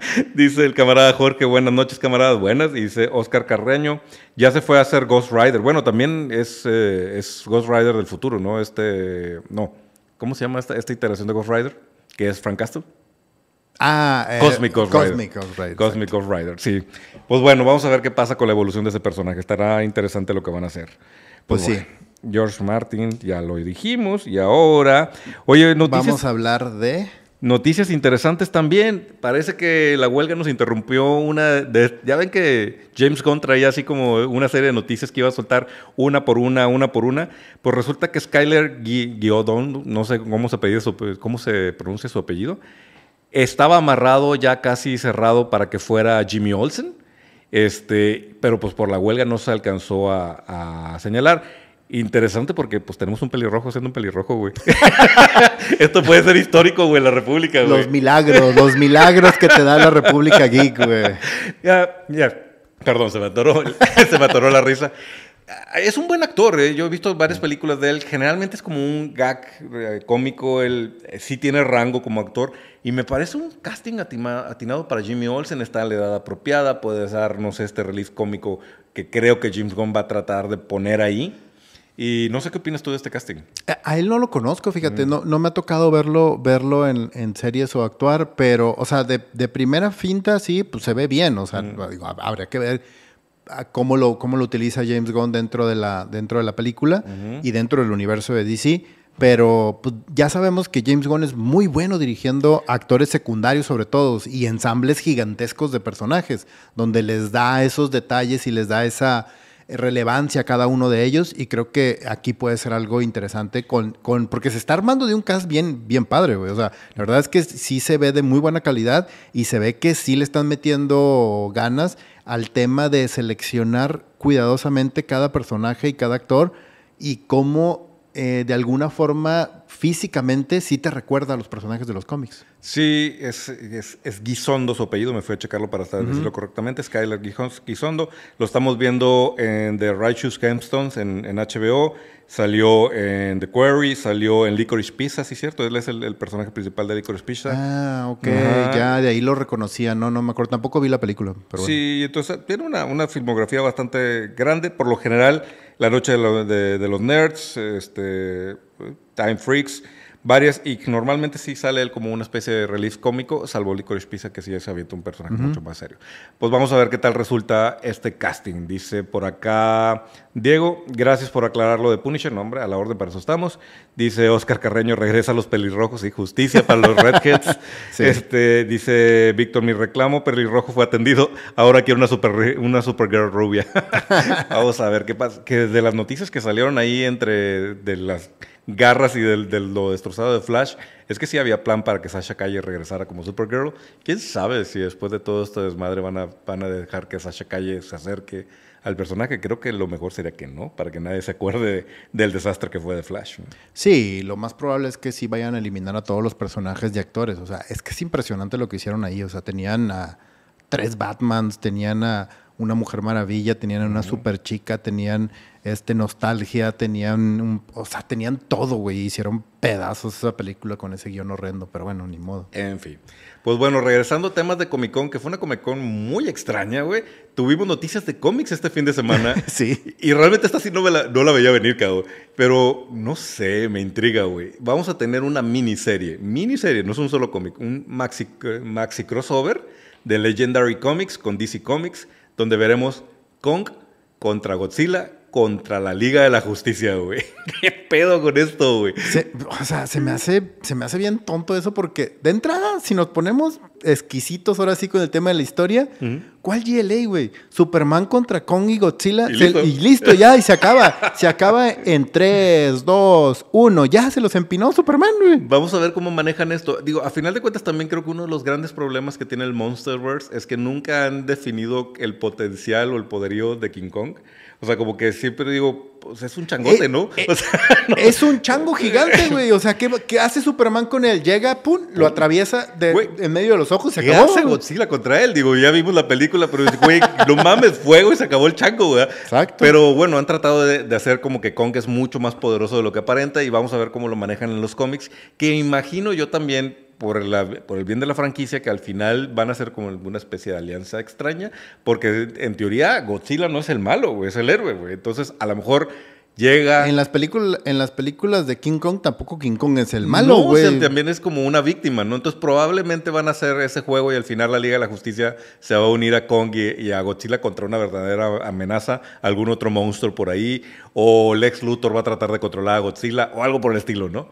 <laughs> dice el camarada Jorge, buenas noches, camaradas, buenas. Y dice Oscar Carreño, ya se fue a hacer Ghost Rider. Bueno, también es, eh, es Ghost Rider del futuro, ¿no? Este, no. ¿Cómo se llama esta, esta iteración de Ghost Rider? Que es Frank Castle. Ah, eh, Cosmic Ghost Rider. Cosmic Ghost Rider. sí. Pues bueno, vamos a ver qué pasa con la evolución de ese personaje. Estará interesante lo que van a hacer. Pues, pues sí. George Martin, ya lo dijimos. Y ahora, oye, noticias. Vamos a hablar de. Noticias interesantes también. Parece que la huelga nos interrumpió una... De, ya ven que James Gunn traía así como una serie de noticias que iba a soltar una por una, una por una. Pues resulta que Skyler Giodon, no sé cómo se, cómo se pronuncia su apellido, estaba amarrado ya casi cerrado para que fuera Jimmy Olsen. Este, pero pues por la huelga no se alcanzó a señalar. Interesante porque pues tenemos un pelirrojo siendo un pelirrojo, güey. <laughs> Esto puede ser histórico, güey, la República, güey. Los milagros, los milagros que te da la República Geek, güey. Ya, ya. Perdón, se me atoró, <laughs> se me atoró la risa. Es un buen actor, ¿eh? yo he visto varias películas de él. Generalmente es como un gag eh, cómico, él eh, sí tiene rango como actor. Y me parece un casting atinado para Jimmy Olsen. Está en la edad apropiada, puede darnos este release cómico que creo que James Gunn va a tratar de poner ahí. Y no sé qué opinas tú de este casting. A, él no lo conozco, fíjate, no, no me ha tocado verlo, verlo en, en series o actuar, pero, o sea, de, de, primera finta sí, pues se ve bien, o sea, digo, habría que ver cómo lo, cómo lo utiliza James Gunn dentro de la, dentro de la película y dentro del universo de DC. Pero pues, ya sabemos que James Gunn es muy bueno dirigiendo actores secundarios sobre todo y ensambles gigantescos de personajes, donde les da esos detalles y les da esa, relevancia a cada uno de ellos y creo que aquí puede ser algo interesante con, con porque se está armando de un cast bien, bien padre, güey. O sea, la verdad es que sí se ve de muy buena calidad y se ve que sí le están metiendo ganas al tema de seleccionar cuidadosamente cada personaje y cada actor y cómo eh, de alguna forma físicamente sí te recuerda a los personajes de los cómics. Sí, es, es, Guizondo su apellido, me fui a checarlo para decirlo correctamente, Skyler Guizondo. Lo estamos viendo en The Righteous Gemstones en, en, HBO, salió en The Quarry, salió en Licorice Pizza, ¿sí cierto? Él es el, personaje principal de Licorice Pizza. Ah, ok, ya de ahí lo reconocía, no, no me acuerdo, tampoco vi la película. Pero Sí, entonces tiene una, una filmografía bastante grande, por lo general la Noche de, los Nerds, este, Time Freaks, varias, y normalmente sí sale él como una especie de release cómico, salvo Licorice Pizza, que sí ya se avienta un personaje mucho más serio. Pues vamos a ver qué tal resulta este casting. Dice por acá Diego, gracias por aclarar lo de Punisher, nombre, a la orden para eso estamos. Dice Oscar Carreño, regresa a los pelirrojos y justicia para los Redheads. <laughs> este, dice Víctor, mi reclamo, pelirrojo fue atendido, ahora quiero una super una Supergirl rubia. <laughs> vamos a ver qué pasa. Que de las noticias que salieron ahí entre de las garras y de, lo destrozado de Flash, es que sí había plan para que Sasha Calle regresara como Supergirl. ¿Quién sabe si después de todo este desmadre van a, van a dejar que Sasha Calle se acerque al personaje? Creo que lo mejor sería que no, para que nadie se acuerde del desastre que fue de Flash. Sí, lo más probable es que sí vayan a eliminar a todos los personajes de actores. O sea, es que es impresionante lo que hicieron ahí. O sea, tenían a tres Batmans, tenían a una Mujer Maravilla, tenían una super chica, tenían este nostalgia, tenían o sea, tenían todo, güey, hicieron pedazos esa película con ese guion horrendo, pero bueno, ni modo. En fin. Pues bueno, regresando a temas de Comic Con, que fue una Comic Con muy extraña, güey. Tuvimos noticias de cómics este fin de semana. <laughs> sí. Y realmente esta sí no, la, no la veía venir, cabrón. Pero no sé, me intriga, güey. Vamos a tener una miniserie. Miniserie, no es un solo cómic, un maxi, maxi crossover de Legendary Comics con DC Comics donde veremos Kong contra Godzilla contra la Liga de la Justicia, güey. <laughs> ¿Qué pedo con esto, güey? o sea, se me, hace, se me hace bien tonto eso porque, de entrada, si nos ponemos exquisitos ahora sí con el tema de la historia, ¿cuál GLA, güey? Superman contra Kong y Godzilla. Y listo. ya, y se acaba. <laughs> se acaba en 3, 2, 1. Ya se los empinó Superman, güey. Vamos a ver cómo manejan esto. Digo, a final de cuentas, también creo que uno de los grandes problemas que tiene el Monsterverse es que nunca han definido el potencial o el poderío de King Kong. O sea, como que siempre digo, pues es un changote, eh, ¿no? Eh, <laughs> <laughs> es un chango gigante, <laughs> güey. O sea, ¿qué, ¿qué, hace Superman con él? Llega, pum, lo atraviesa en medio de los ojos y se acabó. ¿Qué hace Godzilla contra él? Digo, ya vimos la película, pero güey, no mames, fuego y se acabó el chango, güey. Exacto. Pero bueno, han tratado de, de, hacer como que Kong es mucho más poderoso de lo que aparenta y vamos a ver cómo lo manejan en los cómics, que imagino yo también por, por, el bien de la franquicia que al final van a ser como una especie de alianza extraña, porque en teoría Godzilla no es el malo, es el héroe, güey. Entonces, a lo mejor llega... En las, películas, en las películas de King Kong tampoco King Kong es el malo, güey. No, también es como una víctima, ¿no? Entonces probablemente van a hacer ese juego y al final la Liga de la Justicia se va a unir a Kong y, a Godzilla contra una verdadera amenaza, algún otro monstruo por ahí, o Lex Luthor va a tratar de controlar a Godzilla o algo por el estilo, ¿no?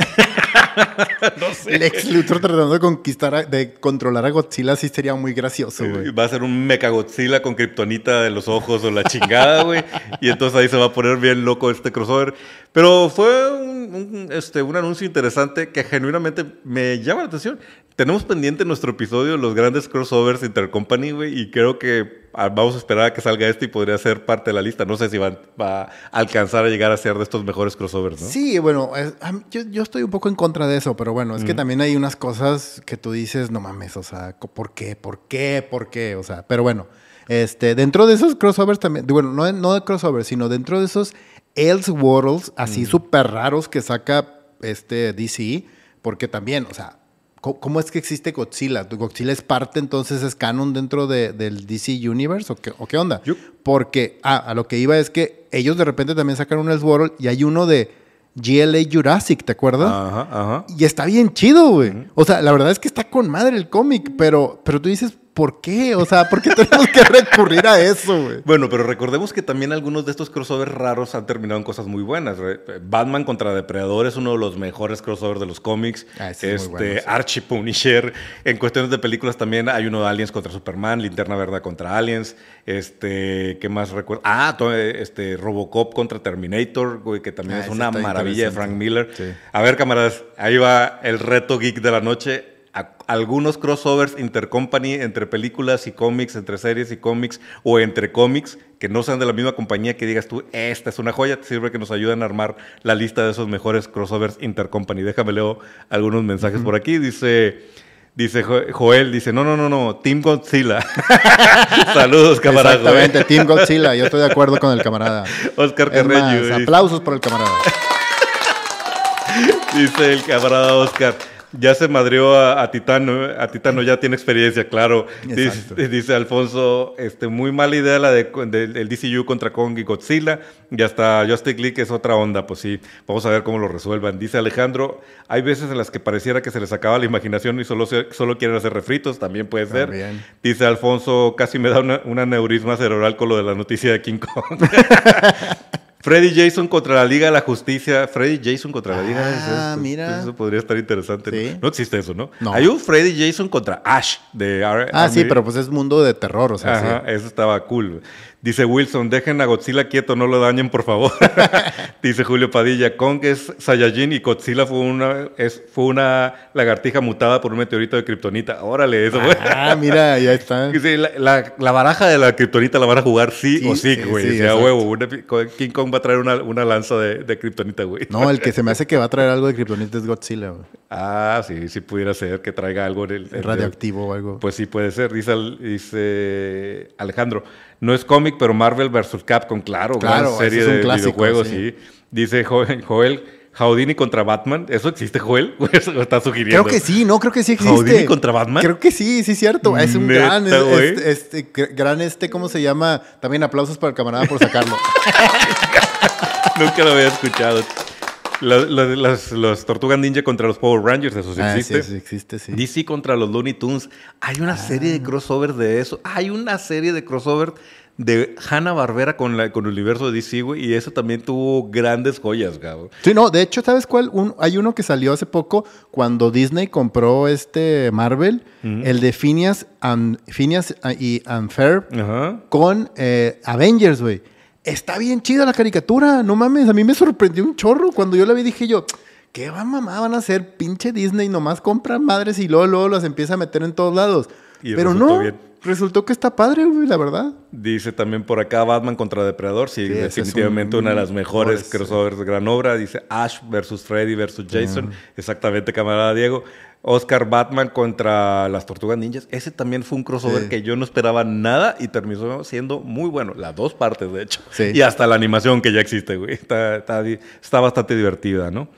<laughs> no sé. Lex Luthor tratando de conquistar, a- de controlar a Godzilla sí sería muy gracioso, güey. Va a ser un mecha Godzilla con kriptonita de los ojos o la chingada, güey. Y entonces ahí se va a poner bien loco este crossover. Pero fue un, un, este, un anuncio interesante que genuinamente me llama la atención. Tenemos pendiente nuestro episodio los grandes crossovers Intercompany, güey. Y creo que vamos a esperar a que salga este y podría ser parte de la lista. No sé si va, va a alcanzar a llegar a ser de estos mejores crossovers, ¿no? Sí, bueno, es- yo, yo estoy un poco en contra de eso, pero bueno, es que también hay unas cosas que tú dices, no mames, o sea, ¿por qué? ¿Por qué? ¿Por qué? O sea, pero bueno, este, dentro de esos crossovers también, bueno, no, de- no de crossovers, sino dentro de esos Elseworlds así súper raros que saca este DC, porque también, o sea, ¿cómo, es que existe Godzilla? ¿Godzilla es parte entonces, es canon dentro de- del DC Universe o qué, o qué onda? Porque, ah, a lo que iba es que ellos de repente también sacan un Elseworld y hay uno de GLA Jurassic, ¿te acuerdas? Ajá, ajá. Y está bien chido, güey. O sea, la verdad es que está con madre el cómic, pero, pero tú dices, ¿por qué? O sea, ¿por qué tenemos que recurrir a eso, güey? Bueno, pero recordemos que también algunos de estos crossovers raros han terminado en cosas muy buenas. Re- Batman contra Depredador es uno de los mejores crossovers de los cómics. Ah, es este, muy bueno, sí. Archie Punisher. En cuestiones de películas también hay uno de Aliens contra Superman, Linterna Verde contra Aliens. Este, ¿qué más recuerdo? Ah, este, Robocop contra Terminator, güey, que también Ah, es una maravilla de Frank. Miller. Sí. A ver, camaradas, ahí va el reto geek de la noche. A- algunos crossovers intercompany entre películas y cómics, entre series y cómics o entre cómics que no sean de la misma compañía que digas tú, esta es una joya, te sirve que nos ayuden a armar la lista de esos mejores crossovers intercompany. Déjame leo algunos mensajes por aquí. Dice, dice Jo- Joel, dice, no, no, no, no, Team Godzilla. <laughs> Saludos, camarada. Exactamente, Team Godzilla. Yo estoy de acuerdo con el camarada. Oscar Carreño. aplausos por el camarada. <laughs> Dice el camarada Oscar. Ya se madrió a, a Titano, a Titano ya tiene experiencia, claro. Dice, <laughs> dice Alfonso, este, muy mala idea la de, del del DCU contra Kong y Godzilla. Y hasta Justice League es otra onda, pues sí. Vamos a ver cómo lo resuelvan. Dice Alejandro, hay veces en las que pareciera que se les acaba la imaginación y solo, solo quieren hacer refritos, también puede ser. También. Dice Alfonso, casi me da una, una neurisma cerebral con lo de la noticia de King Kong. <laughs> Freddy Jason contra la Liga de la Justicia. Freddy Jason contra la Liga. Ah, eso, mira. Eso podría estar interesante. ¿no? Sí. No existe eso, ¿no? No. Hay un Freddy Jason contra Ash de Ar- Ah, sí, pero pues es mundo de terror, o sea, Ajá, sí. eso estaba cool. Dice Wilson, dejen a Godzilla quieto, no lo dañen, por favor. <laughs> Dice Julio Padilla, Kong es Saiyajin y Godzilla fue una, es, fue una lagartija mutada por un meteorito de kriptonita. Órale, eso fue. Ah, mira, ya está. <laughs> Sí, la, la- la baraja de la kriptonita la van a jugar sí, Sí, o sí, güey. sí, huevo. una- King Kong va a traer una, una lanza de, de kriptonita, güey. No, el que se me hace que va a traer algo de Kryptonite es Godzilla, güey. Ah, sí, sí pudiera ser que traiga algo en el... en el- radioactivo o algo. Pues sí, puede ser. Dice, dice Alejandro, no es cómic, pero Marvel vs. Capcom, claro, Claro, gran serie es un de clásico, videojuegos, sí. sí. Dice Joel, Joel, Houdini contra Batman. ¿Eso existe, Joel? <laughs> ¿Eso lo está sugiriendo? Creo que sí, no, creo que sí existe. ¿Houdini contra Batman? Creo que sí, sí, cierto. Es un Neta, gran, este, este, gr- gran, este, ¿cómo se llama? También aplausos para el camarada por sacarlo. <laughs> Nunca lo había escuchado. La- la- las, los Tortugas Ninja contra los Power Rangers, eso sí Ah, existe. sí, sí existe, sí. DC contra los Looney Tunes. Hay una serie de crossovers de eso. Hay una serie de crossovers de Hanna Barbera con, la, con el universo de DC, güey. Y eso también tuvo grandes joyas, cabrón. Sí, no, de hecho, ¿sabes cuál? Un- hay uno que salió hace poco cuando Disney compró este Marvel, el de Phineas, and, Phineas y Ajá. con eh, Avengers, güey. Está bien chida la caricatura, no mames, a mí me sorprendió un chorro. Cuando yo la vi dije yo, ¿qué va mamá van a hacer? Pinche Disney nomás compra madres y luego, luego las empieza a meter en todos lados. Y Pero no, bien. resultó que está padre, güey, la verdad. Dice también por acá Batman contra Depredador. Sí, definitivamente un- una de las mejores mejores, crossovers de gran obra. Dice Ash versus Freddy versus Jason. Exactamente, camarada Diego. Oscar Batman contra las Tortugas Ninjas. Ese también fue un crossover Sí. que yo no esperaba nada y terminó siendo muy bueno. Las dos partes, de hecho. Sí. Y hasta la animación que ya existe, güey. Está, está bastante divertida, ¿no?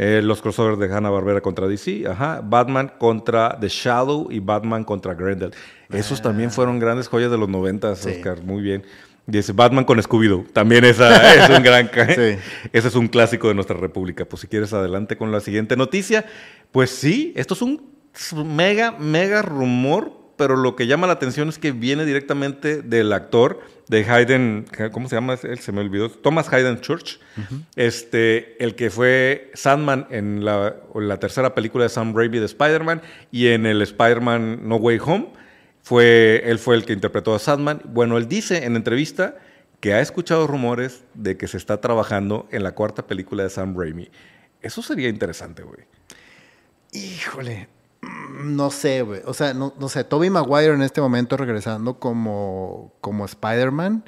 Eh, los crossovers de Hanna-Barbera contra DC, ajá. Batman contra The Shadow y Batman contra Grendel. Esos también fueron grandes joyas de los noventas, Sí. Oscar. Muy bien. Dice Batman con Scooby-Doo. También esa <laughs> es un gran... Sí. Ese es un clásico de nuestra república. Pues si quieres adelante con la siguiente noticia. Pues sí, esto es un mega, mega rumor pero lo que llama la atención es que viene directamente del actor de Hayden, ¿cómo se llama? Él se me olvidó. Thomas Hayden Church, este, el que fue Sandman en la, la tercera película de Sam Raimi de Spider-Man y en el Spider-Man No Way Home. Fue, él fue el que interpretó a Sandman. Bueno, él dice en entrevista que ha escuchado rumores de que se está trabajando en la cuarta película de Sam Raimi. Eso sería interesante, güey. Híjole, mm, no sé, güey. O sea, no, no, sé, Toby Maguire en este momento regresando como, como Spider-Man,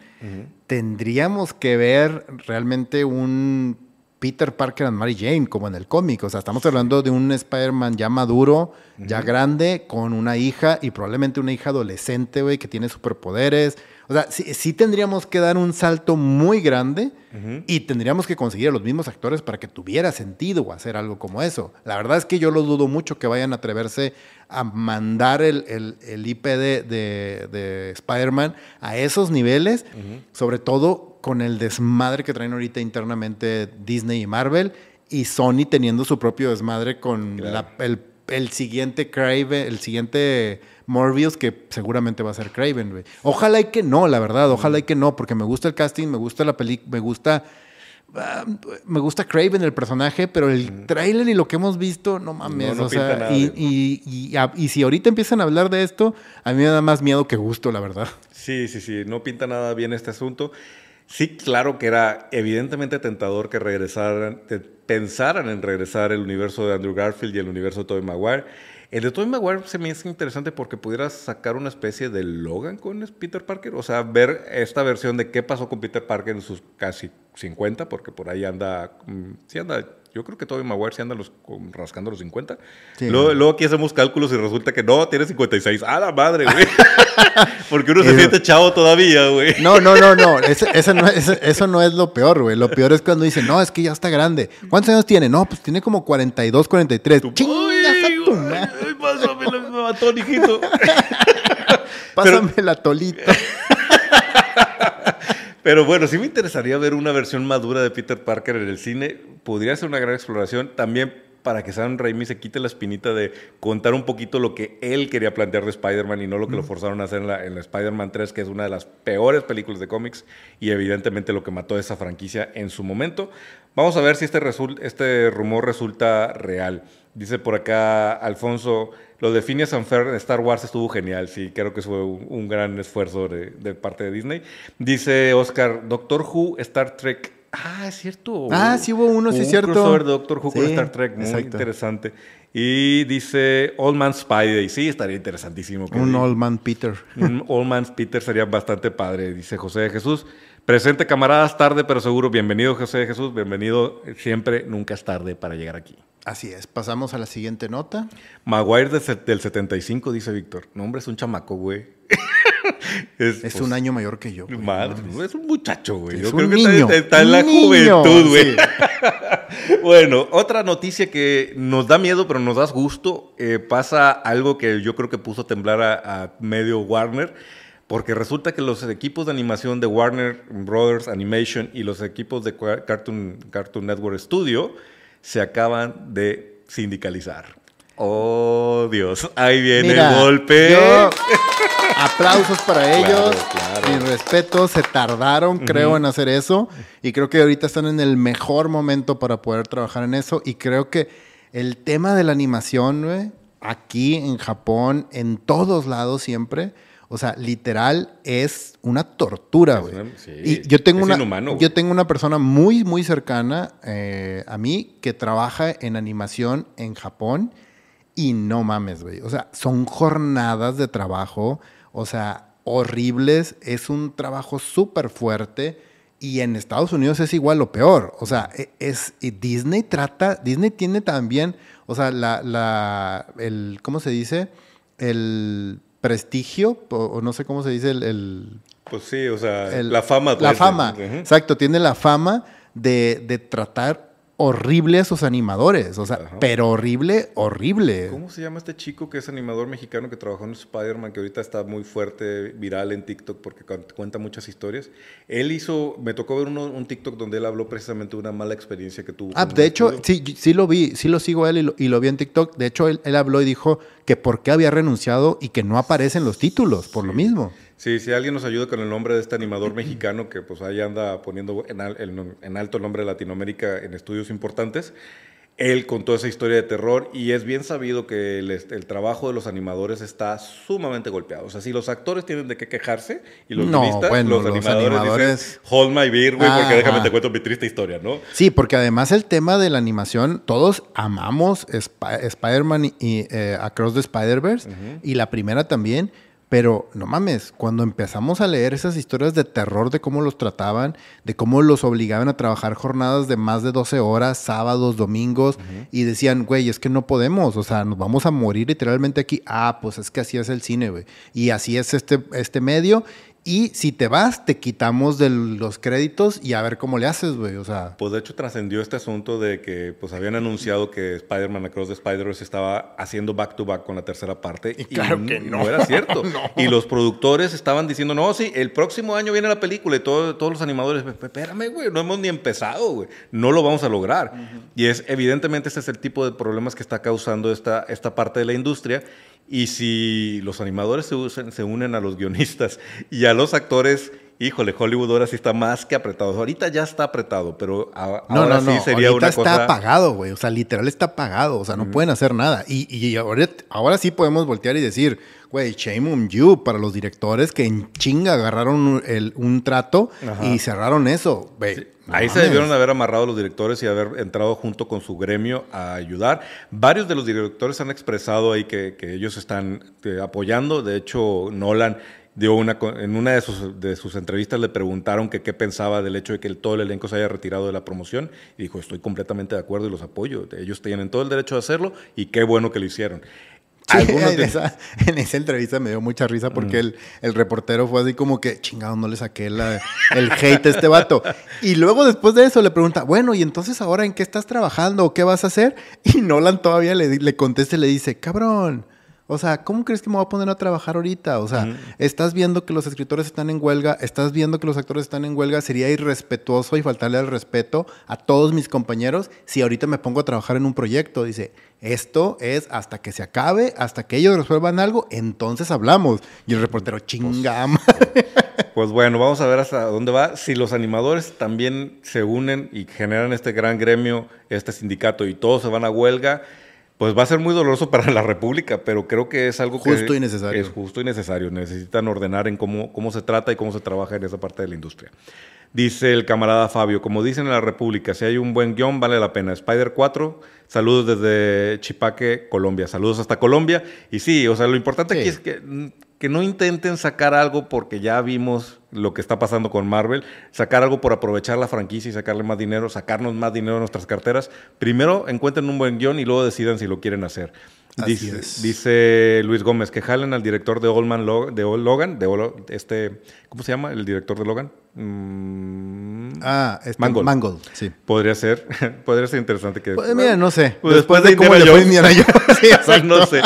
tendríamos que ver realmente un Peter Parker and Mary Jane, como en el cómic. O sea, estamos hablando de un Spider-Man ya maduro, ya grande, con una hija y probablemente una hija adolescente, güey, que tiene superpoderes. O sea, sí, tendríamos que dar un salto muy grande y tendríamos que conseguir a los mismos actores para que tuviera sentido hacer algo como eso. La verdad es que yo lo dudo mucho que vayan a atreverse a mandar el, el, IP de, de, Spider-Man a esos niveles, sobre todo con el desmadre que traen ahorita internamente Disney y Marvel y Sony teniendo su propio desmadre con el, el siguiente Crave, el siguiente Morbius, que seguramente va a ser Craven, güey. Ojalá y que no, la verdad, ojalá y que no, porque me gusta el casting, me gusta la película, me gusta. Ah, me gusta Craven el personaje, pero el trailer y lo que hemos visto, no mames. o sea, y, y, si ahorita empiezan a hablar de esto, a mí me da más miedo que gusto, la verdad. Sí, sí, sí, no pinta nada bien este asunto. Sí, claro que era evidentemente tentador que regresaran, pensaran en regresar el universo de Andrew Garfield y el universo de Tobey Maguire. El de Tobey Maguire se me hace interesante porque pudieras sacar una especie de Logan con Peter Parker. O sea, ver esta versión de qué pasó con Peter Parker en sus casi 50, porque por ahí anda, mm, sí anda yo creo que Tobey Maguire sí anda los, rascando los 50. Luego, aquí hacemos cálculos y resulta que no, tiene 56. ¡Ah, la madre, güey! <laughs> Porque uno se siente chavo todavía, güey. No, no, no, no. eso, no es lo peor, güey. Lo peor es cuando dicen, no, es que ya está grande. ¿Cuántos años tiene? No, pues tiene como 42, 43. ¡Chingas a tu madre! Pásame la matón, hijito. <laughs> Pásame la tolita. <laughs> Pero bueno, sí me interesaría ver una versión madura de Peter Parker en el cine. Podría ser una gran exploración. También para que Sam Raimi se quite la espinita de contar un poquito lo que él quería plantear de Spider-Man y no lo que lo forzaron a hacer en la, en la Spider-Man 3, que es una de las peores películas de cómics y evidentemente lo que mató a esa franquicia en su momento. Vamos a ver si este, este rumor resulta real. Dice por acá Alfonso, lo de Phineas and Ferb Star Wars estuvo genial, sí, creo que fue un, gran esfuerzo de, parte de Disney. Dice Oscar, Doctor Who, Star Trek. Ah, es cierto. Ah, sí hubo uno, sí es cierto. crossover de Doctor Who con Star Trek, muy interesante. Y dice Old Man Spidey, sí, estaría interesantísimo. un Old Man Peter. Un Old Man Peter sería bastante padre, dice José de Jesús. Presente camaradas, tarde pero seguro. Bienvenido José de Jesús, bienvenido siempre, nunca es tarde para llegar aquí. Así es, pasamos a la siguiente nota. Maguire del 75, dice Víctor. No, hombre, es un chamaco, güey. <laughs> es, un pues, año mayor que yo. Madre, es un muchacho, güey. Yo creo que está, en la juventud, güey. <laughs> bueno, otra noticia que nos da miedo, pero nos da gusto. Eh, pasa algo que yo creo que puso a temblar a medio Warner. Porque resulta que los equipos de animación de Warner Brothers Animation y los equipos de Cartoon, Cartoon Network Studio se acaban de sindicalizar. Oh, Dios, ahí viene el golpe. <laughs> aplausos para ellos. Mi respeto, se tardaron, creo, en hacer eso. Y creo que ahorita están en el mejor momento para poder trabajar en eso. Y creo que el tema de la animación, aquí en Japón, en todos lados siempre, o sea, literal es una tortura, güey. y yo tengo una, yo tengo una persona muy, muy cercana eh, a mí que trabaja en animación en Japón y no mames, güey. O sea, son jornadas de trabajo, o sea, horribles. Es un trabajo súper fuerte. Y en Estados Unidos es igual o peor. O sea, e, es, Disney trata, Disney tiene también, o sea, la, la, el, ¿cómo se dice? El prestigio, o, no sé cómo se dice el... pues sí, o sea, la fama. La pues, fama, exacto, tiene la fama de, tratar horrible a sus animadores. O sea, pero horrible, horrible. ¿Cómo se llama este chico que es animador mexicano que trabajó en Spider-Man, que ahorita está muy fuerte, viral en TikTok porque cuenta muchas historias? Él hizo, me tocó ver un TikTok donde él habló precisamente de una mala experiencia que tuvo. Ah, de hecho, sí, sí lo vi, sí lo sigo a él y lo, vi en TikTok. De hecho, él, habló y dijo que por qué había renunciado y que no aparecen los títulos, por lo mismo. Sí, si alguien nos ayuda con el nombre de este animador mexicano que pues ahí anda poniendo en, alto el nombre de Latinoamérica en estudios importantes, él contó esa historia de terror y es bien sabido que el, trabajo de los animadores está sumamente golpeado. O sea, si los actores tienen de qué quejarse y los no, los, animadores, dicen, hold my beer, güey, porque déjame te cuento mi triste historia, ¿no? Sí, porque además el tema de la animación, todos amamos Spider-Man y eh, Across the Spider-Verse y la primera también. Pero no mames, cuando empezamos a leer esas historias de terror de cómo los trataban, de cómo los obligaban a trabajar jornadas de más de 12 horas, sábados, domingos, y decían, güey, es que no podemos, o sea, nos vamos a morir literalmente aquí. Ah, pues es que así es el cine, güey. Y así es este, este medio, y si te vas, te quitamos de los créditos y a ver cómo le haces, güey. O sea. Pues de hecho trascendió este asunto de que pues habían anunciado que Spider-Man Across the Spider-Verse estaba haciendo back to back con la tercera parte. Y, claro que no. no era <laughs> cierto. Y los productores estaban diciendo, no, sí, el próximo año viene la película y todos los animadores, espérame, güey, no hemos ni empezado, güey. No lo vamos a lograr. Y es evidentemente ese es el tipo de problemas que está causando esta, esta parte de la industria. Y si los animadores se, se, unen a los guionistas y a los actores, híjole, Hollywood ahora sí está más que apretado. Ahorita ya está apretado, pero ahora sí sería ahorita una está apagado, güey. O sea, literal está apagado. O sea, no pueden hacer nada. Y, y ahora, ahora, sí podemos voltear y decir, güey, shame on you para los directores que en chinga agarraron un, el, un trato y cerraron eso. Güey. Ahí se debieron haber amarrado los directores y haber entrado junto con su gremio a ayudar. Varios de los directores han expresado ahí que, ellos están eh, apoyando. De hecho, Nolan dio una, en una de sus, de sus entrevistas le preguntaron que qué pensaba del hecho de que todo el elenco se haya retirado de la promoción y dijo, estoy completamente de acuerdo y los apoyo. Ellos tienen todo el derecho de hacerlo y qué bueno que lo hicieron. En, esa, <laughs> en, esa, entrevista me dio mucha risa porque el, el, reportero fue así como que, chingado, no le saqué el hate a este vato. <laughs> Y luego después de eso le pregunta, bueno, ¿y entonces ahora en qué estás trabajando o qué vas a hacer? Y Nolan todavía le, le contesta y le dice, cabrón, o sea, ¿cómo crees que me voy a poner a trabajar ahorita? O sea, estás viendo que los escritores están en huelga, estás viendo que los actores están en huelga, sería irrespetuoso y faltarle al respeto a todos mis compañeros si ahorita me pongo a trabajar en un proyecto. Dice, esto es hasta que se acabe, hasta que ellos resuelvan algo, entonces hablamos. Y el reportero, chinga. Pues, pues, bueno, vamos a ver hasta dónde va. Si los animadores también se unen y generan este gran gremio, este sindicato, y todos se van a huelga, pues va a ser muy doloroso para la República, pero creo que es algo justo y necesario. Es justo y necesario. Necesitan ordenar en cómo, cómo se trata y cómo se trabaja en esa parte de la industria. Dice el camarada Fabio, como dicen en la República, si hay un buen guion, vale la pena. Spider 4, saludos desde Chipaque, Colombia. Saludos hasta Colombia. Y sí, o sea, lo importante aquí es que que no intenten sacar algo porque ya vimos lo que está pasando con Marvel, sacar algo por aprovechar la franquicia y sacarle más dinero, sacarnos más dinero de nuestras carteras. Primero encuentren un buen guion y luego decidan si lo quieren hacer. Dice, dice, Luis Gómez que jalen al director de Oldman de Logan, de este, ¿cómo se llama? El director de Logan. Mm, ah, este, Mangold. sí. Podría ser, <laughs> podría ser interesante que... Pues, mira, no sé. Pues, después, de, Indiana Jones. sí, <laughs> no sé.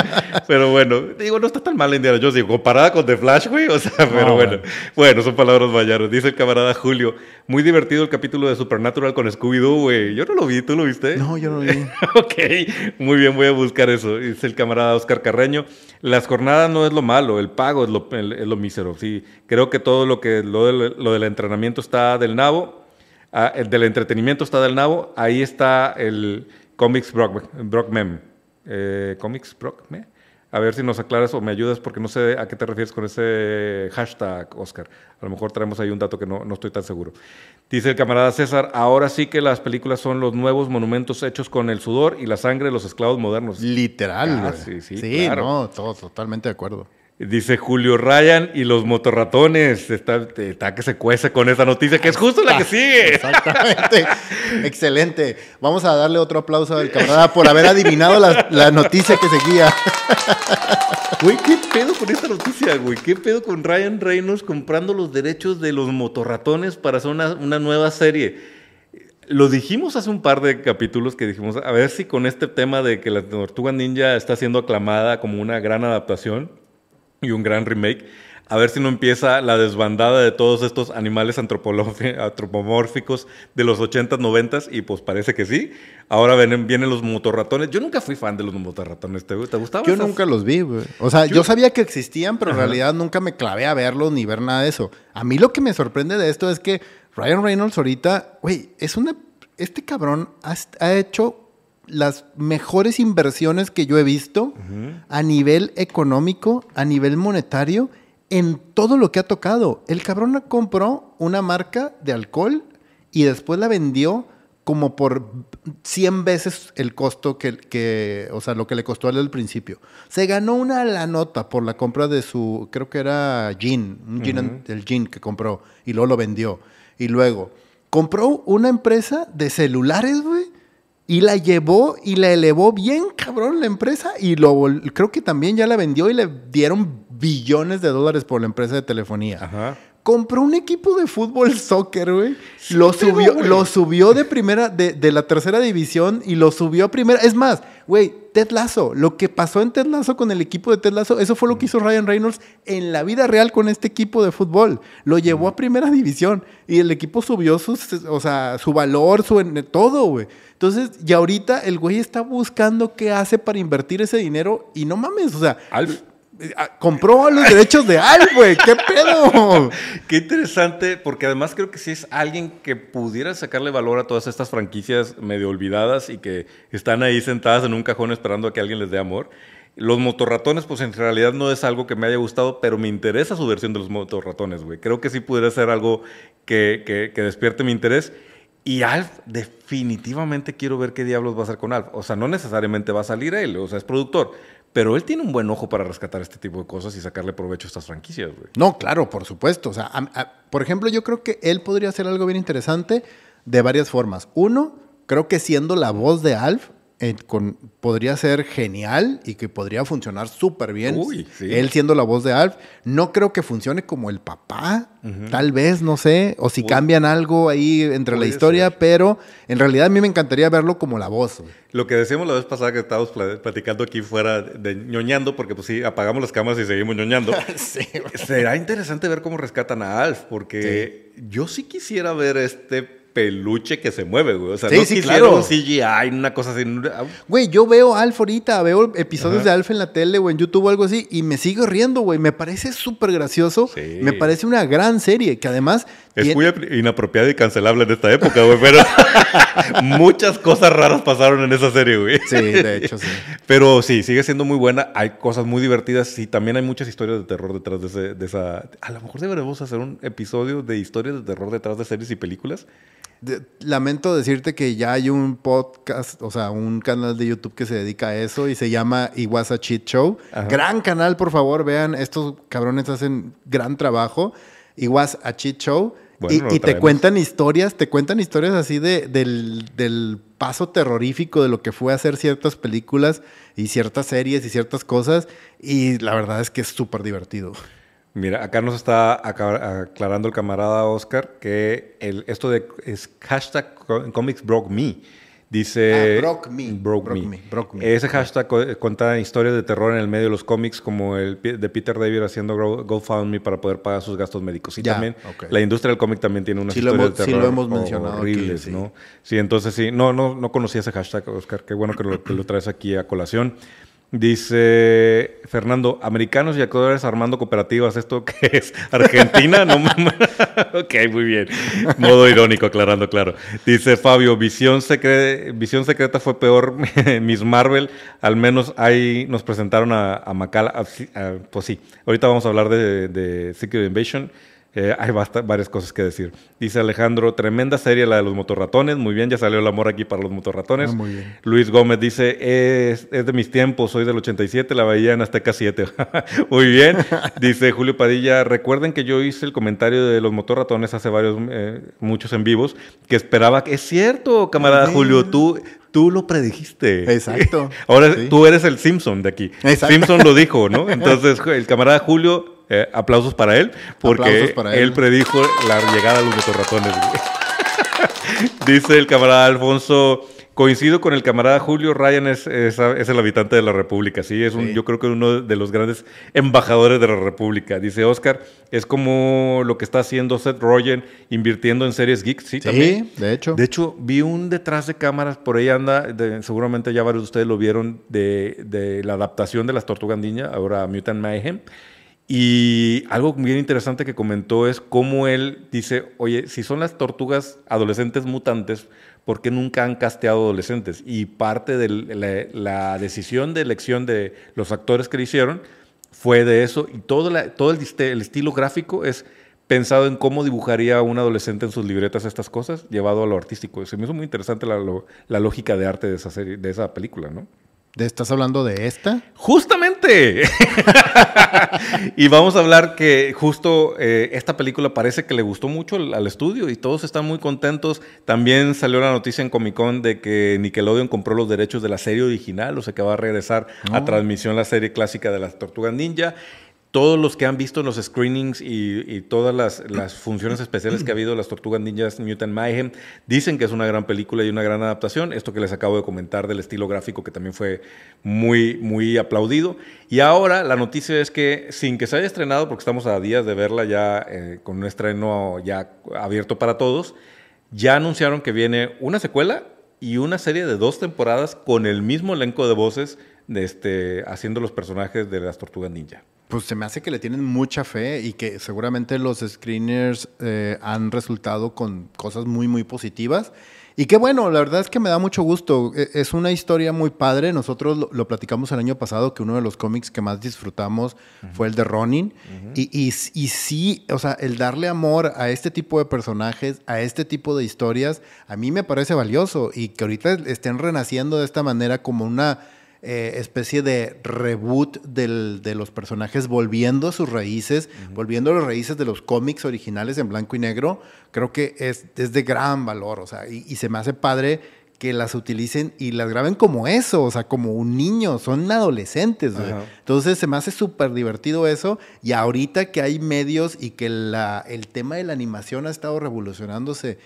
Pero bueno, digo, no está tan mal Indiana Jones. Digo, comparada con The Flash, güey. O sea, pero bueno. Bueno, son palabras mayaros. Dice el camarada Julio, muy divertido el capítulo de Supernatural con Scooby-Doo, güey. Yo no lo vi, ¿tú lo viste? No, yo no lo vi. <laughs> ok, muy bien, voy a buscar eso. Dice el camarada Oscar Carreño, las jornadas no es lo malo, el pago es lo, es lo mísero. Sí, creo que todo lo que lo, lo del entrenamiento está del nabo, ah, el del entretenimiento está del nabo, ahí está el Comics Brock, Brock Mem. Eh, Comics Brock Mem. A ver si nos aclaras o me ayudas porque no sé a qué te refieres con ese hashtag, Oscar. A lo mejor traemos ahí un dato que no, no, estoy tan seguro. Dice el camarada César, ahora sí que las películas son los nuevos monumentos hechos con el sudor y la sangre de los esclavos modernos. Literal. Ah, sí, sí, sí no, todo, totalmente de acuerdo. Dice Julio Ryan y los motorratones. Está, está, que se cuece con esa noticia, que es justo la que sigue. <laughs> Exactamente. Excelente. Vamos a darle otro aplauso al camarada por haber adivinado la, la noticia que seguía. <laughs> Güey, ¿qué pedo con esta noticia, güey? ¿Qué pedo con Ryan Reynolds comprando los derechos de los motorratones para hacer una, una nueva serie? Lo dijimos hace un par de capítulos que dijimos, a ver si con este tema de que la Tortuga Ninja está siendo aclamada como una gran adaptación y un gran remake, a ver si no empieza la desbandada de todos estos animales antropomórficos de los 80s, 90s, y pues parece que sí. Ahora vienen, vienen los motorratones. Yo nunca fui fan de los motorratones, ¿te, te gustaban? Yo nunca los vi, güey. O sea, yo, sabía que existían, pero en realidad nunca me clavé a verlos ni ver nada de eso. A mí lo que me sorprende de esto es que Ryan Reynolds ahorita, güey, es una... Este cabrón ha, hecho las mejores inversiones que yo he visto a nivel económico, a nivel monetario en todo lo que ha tocado. El cabrón compró una marca de alcohol y después la vendió como por 100 veces el costo que, que, o sea, lo que le costó al principio. Se ganó una la nota por la compra de su, creo que era gin, un gin, el gin que compró y luego lo vendió. Y luego compró una empresa de celulares, güey, y la llevó y la elevó bien cabrón la empresa y lo creo que también ya la vendió y le dieron billones de dólares por la empresa de telefonía. Ajá. Compró un equipo de fútbol soccer, güey. lo, subió, lo subió de primera, de, de, la tercera división y lo subió a primera. Es más, güey, Ted Lasso, lo que pasó en Ted Lasso con el equipo de Ted Lasso, eso fue lo que hizo Ryan Reynolds en la vida real con este equipo de fútbol. Lo llevó a primera división y el equipo subió o sea, su valor, su todo, güey. Entonces, y ahorita el güey está buscando qué hace para invertir ese dinero y no mames, o sea, compró los derechos de Al, güey, qué pedo. <laughs> qué interesante, porque además creo que sí es alguien que pudiera sacarle valor a todas estas franquicias medio olvidadas y que están ahí sentadas en un cajón esperando a que alguien les dé amor. Los motorratones, pues en realidad no es algo que me haya gustado, pero me interesa su versión de los motorratones, güey. Creo que sí pudiera ser algo que, que, que despierte mi interés. Y Alf, definitivamente quiero ver qué diablos va a hacer con Alf. O sea, no necesariamente va a salir él, o sea, es productor. Pero él tiene un buen ojo para rescatar este tipo de cosas y sacarle provecho a estas franquicias, güey. No, claro, por supuesto. O sea, por ejemplo, yo creo que él podría hacer algo bien interesante de varias formas. Uno, creo que siendo la voz de Alf, con, podría ser genial y que podría funcionar súper bien. Él siendo la voz de Alf. No creo que funcione como el papá, tal vez, no sé. O si cambian algo ahí entre la historia, pero en realidad a mí me encantaría verlo como la voz. Lo que decíamos la vez pasada que estábamos platicando aquí fuera de ñoñando, porque pues sí, apagamos las cámaras y seguimos ñoñando. <laughs> Será interesante ver cómo rescatan a Alf, porque yo sí quisiera ver este peluche que se mueve, güey. O sea, no sí, claro. un CGI, una cosa así. Güey, yo veo Alf ahorita, veo episodios de Alf en la tele o en YouTube o algo así y me sigo riendo, güey. Me parece súper gracioso. Me parece una gran serie que además... Es muy inapropiada y cancelable en esta época, güey, pero <laughs> muchas cosas raras pasaron en esa serie, güey. Sí, de hecho, sí. Pero sí, sigue siendo muy buena. Hay cosas muy divertidas y también hay muchas historias de terror detrás de, de esa... A lo mejor deberemos hacer un episodio de historias de terror detrás de series y películas lamento decirte que ya hay un podcast, o sea, un canal de YouTube que se dedica a eso y se llama Iwasa Cheat Show. Gran canal, por favor, vean, estos cabrones hacen gran trabajo. Iwasa Cheat Show. y, te cuentan historias, te cuentan historias así de, del, del, paso terrorífico de lo que fue hacer ciertas películas y ciertas series y ciertas cosas. Y la verdad es que es súper divertido. Mira, acá nos está aclarando el camarada Oscar que el, esto de es hashtag comics broke me. Dice. Ah, broke me. Broke, me. Ese hashtag cuenta historias de terror en el medio de los cómics, como el de Peter David haciendo GoFundMe para poder pagar sus gastos médicos. Y también la industria del cómic también tiene unas historias de terror. Sí, lo hemos mencionado. Horribles, ¿no? Sí, entonces sí. No, no, no conocía ese hashtag, Oscar. Qué bueno que lo, que lo traes aquí a colación. Dice Fernando, americanos y actores armando cooperativas, ¿esto qué es? ¿Argentina? no <laughs> Ok, muy bien. Modo irónico, aclarando, claro. Dice Fabio, Visión, Visión Secreta fue peor, <laughs> Miss Marvel, al menos ahí nos presentaron a, a Macala. pues sí, ahorita vamos a hablar de Secret Invasion. Eh, hay varias cosas que decir. Dice Alejandro, tremenda serie la de los motorratones. Muy bien, ya salió el amor aquí para los motorratones. Ah, muy bien. Luis Gómez dice, es, de mis tiempos, soy del 87, la veía en Azteca 7. <laughs> muy bien. dice Julio Padilla, recuerden que yo hice el comentario de los motorratones hace varios, eh, muchos en vivos, que esperaba, es cierto, camarada Julio, tú, tú lo predijiste. Exacto. <laughs> Ahora tú eres el Simpson de aquí. Simpson lo dijo, ¿no? <laughs> Entonces el camarada Julio eh, aplausos para él, porque él. predijo la llegada de los motorratones. <laughs> Dice el camarada Alfonso, coincido con el camarada Julio, Ryan es, es, es el habitante de la República, sí, es un, Sí. yo creo que uno de los grandes embajadores de la República. Dice Oscar, es como lo que está haciendo Seth Rogen invirtiendo en series geeks, sí, también. De hecho. De hecho, vi un detrás de cámaras, por ahí anda, de- seguramente ya varios de ustedes lo vieron, de, de la adaptación de las Tortugas Ninja, ahora Mutant Mayhem. Y algo bien interesante que comentó es cómo él dice, oye, si son las tortugas adolescentes mutantes, ¿por qué nunca han casteado adolescentes? Y parte de la, decisión de elección de los actores que le hicieron fue de eso. Y todo, la- todo el, estilo gráfico es pensado en cómo dibujaría un adolescente en sus libretas estas cosas, llevado a lo artístico. Se me hizo muy interesante la, la lógica de arte de esa, serie, de esa película, ¿no? ¿De- ¿Estás hablando de esta? Justamente. <laughs> y vamos a hablar que justo eh, esta película parece que le gustó mucho al, al estudio y todos están muy contentos. También salió la noticia en Comic Con de que Nickelodeon compró los derechos de la serie original, o sea que va a regresar a transmisión la serie clásica de las Tortugas Ninja. Todos los que han visto los screenings y, y todas las, las <clears throat> funciones especiales que ha habido las Tortugas Ninjas Mutant Mayhem dicen que es una gran película y una gran adaptación. Esto que les acabo de comentar del estilo gráfico que también fue muy, muy aplaudido. Y ahora la noticia es que sin que se haya estrenado, porque estamos a días de verla ya eh, con un estreno ya abierto para todos, ya anunciaron que viene una secuela y una serie de dos temporadas con el mismo elenco de voces de este, haciendo los personajes de las Tortugas Ninja. Pues se me hace que le tienen mucha fe y que seguramente los screeners eh, han resultado con cosas muy, muy positivas. Y qué bueno, la verdad es que me da mucho gusto. E- Es una historia muy padre. Nosotros lo, lo platicamos el año pasado, que uno de los cómics que más disfrutamos fue el de Ronin. y, y, y sí, o sea, el darle amor a este tipo de personajes, a este tipo de historias, a mí me parece valioso. Y que ahorita estén renaciendo de esta manera como una eh, especie de reboot del- de los personajes, volviendo a sus raíces, volviendo a las raíces de los cómics originales en blanco y negro, creo que es, es de gran valor, o sea, y, y se me hace padre que las utilicen y las graben como eso, o sea, como un niño, son adolescentes. güey. Entonces se me hace súper divertido eso y ahorita que hay medios y que la, el tema de la animación ha estado revolucionándose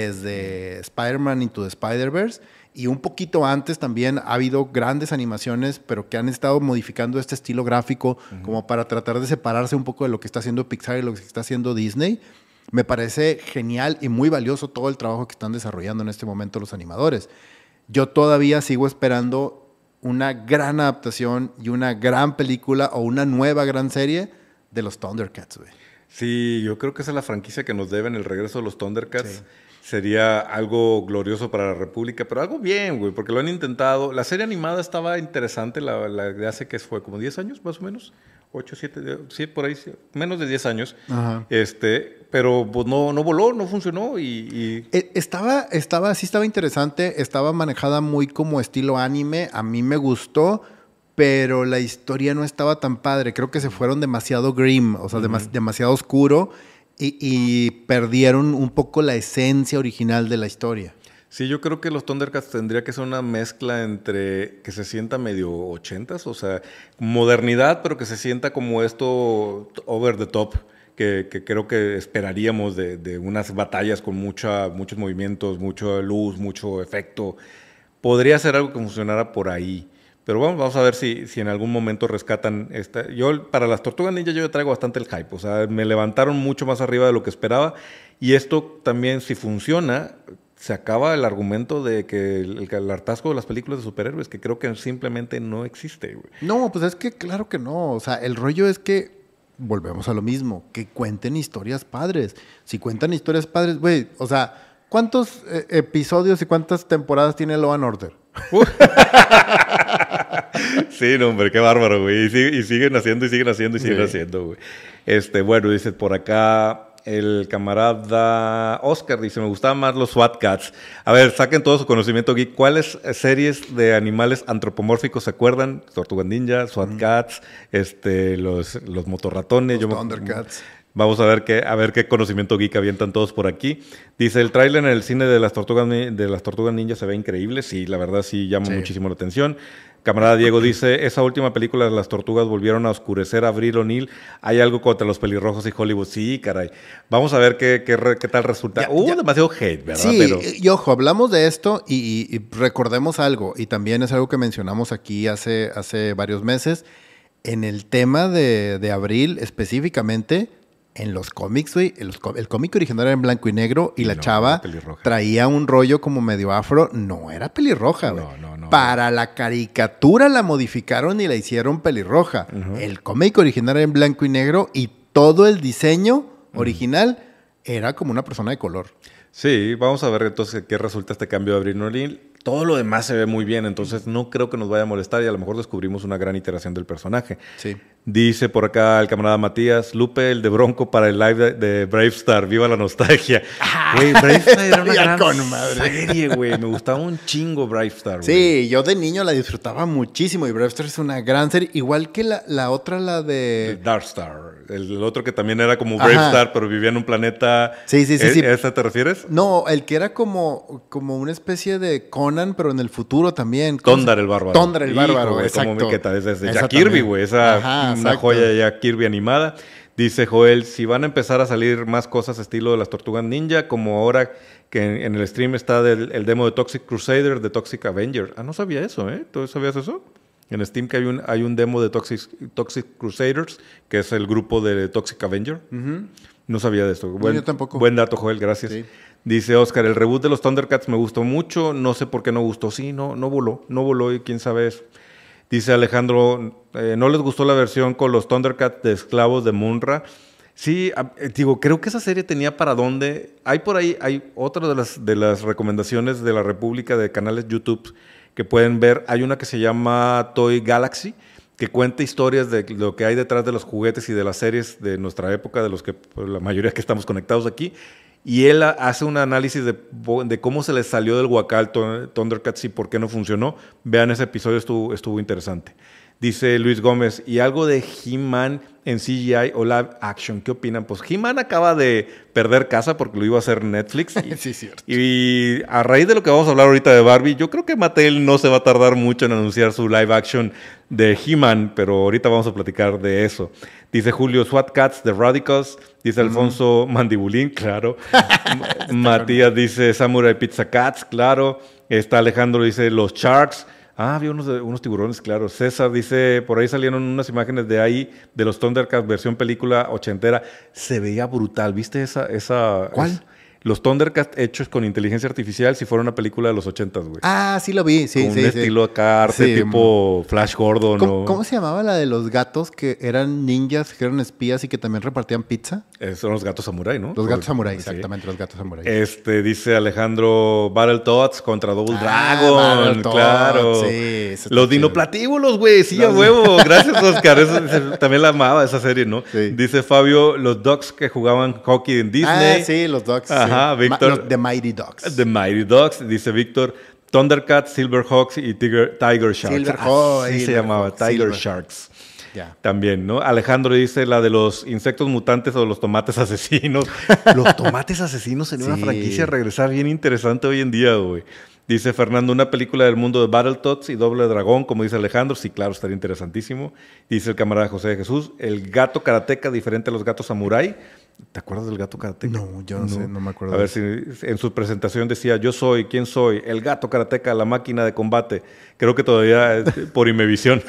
desde Spider-Man Into the Spider-Verse y un poquito antes también ha habido grandes animaciones, pero que han estado modificando este estilo gráfico como para tratar de separarse un poco de lo que está haciendo Pixar y lo que está haciendo Disney. Me parece genial y muy valioso todo el trabajo que están desarrollando en este momento los animadores. Yo todavía sigo esperando una gran adaptación y una gran película o una nueva gran serie de los Thundercats, güey. Sí, yo creo que esa es la franquicia que nos deben el regreso de los Thundercats. Sí. Sería algo glorioso para la República, pero algo bien, güey, porque lo han intentado. La serie animada estaba interesante, la, la de hace que fue como 10 años más o menos. 8, 7, sí, por ahí, menos de 10 años. Ajá. Este, pero pues no, no voló, no funcionó y, y- Eh, Estaba, estaba, sí estaba interesante, estaba manejada muy como estilo anime, a mí me gustó, pero la historia no estaba tan padre, creo que se fueron demasiado grim, o sea, demas- demasiado oscuro y, perdieron un poco la esencia original de la historia. Sí, yo creo que los Thundercats tendría que ser una mezcla entre que se sienta medio ochentas, o sea, modernidad, pero que se sienta como esto over the top, que, creo que esperaríamos de, de unas batallas con mucha, muchos movimientos, mucha luz, mucho efecto. Podría ser algo que funcionara por ahí. Pero vamos, vamos a ver si, si en algún momento rescatan esta. Yo, para las tortugas ninja, yo traigo bastante el hype. O sea, me levantaron mucho más arriba de lo que esperaba. Y esto también, si funciona, se acaba el argumento de que el, el hartazgo de las películas de superhéroes, que creo que simplemente no existe, güey. No, pues es que claro que no. O sea, el rollo es que volvemos a lo mismo, que cuenten historias padres. Si cuentan historias padres, güey, o sea, ¿cuántos eh, episodios y cuántas temporadas tiene Law and Order? <laughs> <laughs> Sí, no, hombre, qué bárbaro, güey. Y, sig- y siguen haciendo y siguen haciendo y siguen Sí. haciendo, güey. Este, bueno, dice por acá el camarada Oscar dice, me gustaban más los SWAT Cats. A ver, saquen todo su conocimiento geek. ¿Cuáles series de animales antropomórficos se acuerdan? Tortuga Ninja, SWAT Cats, este, los, los motorratones. Los Thundercats. Vamos a ver qué, a ver qué conocimiento geek avientan todos por aquí. Dice, el tráiler en el cine de las tortugas de las tortugas ninja se ve increíble. Sí, la verdad sí llama muchísimo la atención. Camarada Diego dice, esa última película de las tortugas volvieron a oscurecer a Abril O'Neill. Hay algo contra los pelirrojos y Hollywood. Sí, caray. Vamos a ver qué, qué, qué tal resulta. Hubo demasiado hate, ¿verdad? Sí, y ojo, hablamos de esto y, recordemos algo, y también es algo que mencionamos aquí hace, hace varios meses. En el tema de, de Abril específicamente, en los cómics, güey, el, cómic original era en blanco y negro y la chava traía un rollo como medio afro. No era pelirroja, güey. No, no, no. Para la caricatura la modificaron y la hicieron pelirroja. El cómic original era en blanco y negro y todo el diseño original era como una persona de color. Sí, vamos a ver entonces qué resulta este cambio de Abril. Todo lo demás se ve muy bien, entonces no creo que nos vaya a molestar y a lo mejor descubrimos una gran iteración del personaje. Sí. Dice por acá el camarada Matías, Lupe, el de Bronco para el live de, Brave Star, viva la nostalgia. Güey, Brave Star era una <laughs> gran serie, güey. Me gustaba un chingo Brave Star, güey. Sí, yo de niño la disfrutaba muchísimo y Brave Star es una gran serie. Igual que la, la otra, la de... Dark Star. El, otro que también era como Brave Star, pero vivía en un planeta... Sí, sí, sí. sí. ¿A esa te refieres? No, el que era como, como una especie de Conan, pero en el futuro también. Tondar el Bárbaro. Tondar el Bárbaro, exacto. Como Es de Jack Kirby, güey. Esa una joya de Jack Kirby animada. Dice Joel, si van a empezar a salir más cosas estilo de las Tortugas Ninja, como ahora que en, el stream está el demo de Toxic Crusader, de Toxic Avenger. Ah, no sabía eso, ¿eh? ¿Tú sabías eso? En Steam que hay un, hay un demo de Toxic, Toxic Crusaders, que es el grupo de Toxic Avenger. No sabía de esto. Buen, Yo tampoco. Buen dato, Joel, gracias. Dice Oscar, el reboot de los Thundercats me gustó mucho, no sé por qué no gustó. Sí, no, no voló, no voló y quién sabe eso. Dice Alejandro, eh, ¿no les gustó la versión con los Thundercats de esclavos de Munra? Sí, eh, digo, creo que esa serie tenía para dónde. Hay por ahí, hay otra de las, de las recomendaciones de la República de canales YouTube que pueden ver. Hay una que se llama Toy Galaxy, que cuenta historias de lo que hay detrás de los juguetes y de las series de nuestra época, de los que pues, la mayoría que estamos conectados aquí. Y él hace un análisis de, cómo se le salió del Huacal Thundercats y por qué no funcionó. Vean ese episodio, estuvo interesante. Dice Luis Gómez, y algo de He-Man en CGI o live action, ¿qué opinan? Pues He-Man acaba de perder casa porque lo iba a hacer Netflix. <laughs> sí, cierto. Y a raíz de lo que vamos a hablar ahorita de Barbie, yo creo que Mattel no se va a tardar mucho en anunciar su live action de He-Man, pero ahorita vamos a platicar de eso. Dice Julio, SWAT Cats, The Radicals. Dice Alfonso Mandibulín, claro. <laughs> Matías dice Samurai Pizza Cats, claro. Está Alejandro, dice Los Sharks. Ah, había unos, unos tiburones, claro. César dice, por ahí salieron unas imágenes de ahí, de los Thundercats, versión película ochentera. Se veía brutal, ¿viste esa? esa ¿Cuál? los Thundercats hechos con inteligencia artificial si fuera una película de los ochentas, güey. Ah, sí lo vi, sí, con sí. Un estilo acá, arte tipo Flash Gordon. ¿Cómo, ¿Cómo, se llamaba la de los gatos que eran ninjas, que eran espías y que también repartían pizza? Eh, son los gatos samurai, ¿no? Los gatos samurai, exactamente, los gatos samurai. Este, dice Alejandro, Battletoads contra Double ah, Dragon, claro. Sí, los dinoplatíbulos, güey, sí, a huevo. <laughs> Gracias, Oscar. también la amaba esa serie, ¿no? Dice Fabio, los Dogs que jugaban hockey en Disney. Ah, sí, los Dogs. Ajá, Víctor. The Mighty Dogs. The Mighty Dogs, dice Víctor. Thundercats, Silverhawks y Tiger, Tiger Sharks. Silverhawks. Así se llamaba, Tiger Sharks. También, ¿no? Alejandro dice la de los insectos mutantes o los tomates <laughs> asesinos. los tomates asesinos sería una franquicia a regresar bien interesante hoy en día, güey. Dice Fernando, una película del mundo de Battletoads y Doble Dragón, como dice Alejandro. Sí, claro, estaría interesantísimo. Dice el camarada José de Jesús, el gato karateca diferente a los gatos samurai. ¿Te acuerdas del gato karateca? No, yo no, sé, no me acuerdo. A ver si en su presentación decía, yo soy, ¿quién soy? El gato karateca, la máquina de combate. Creo que todavía por Imevisión.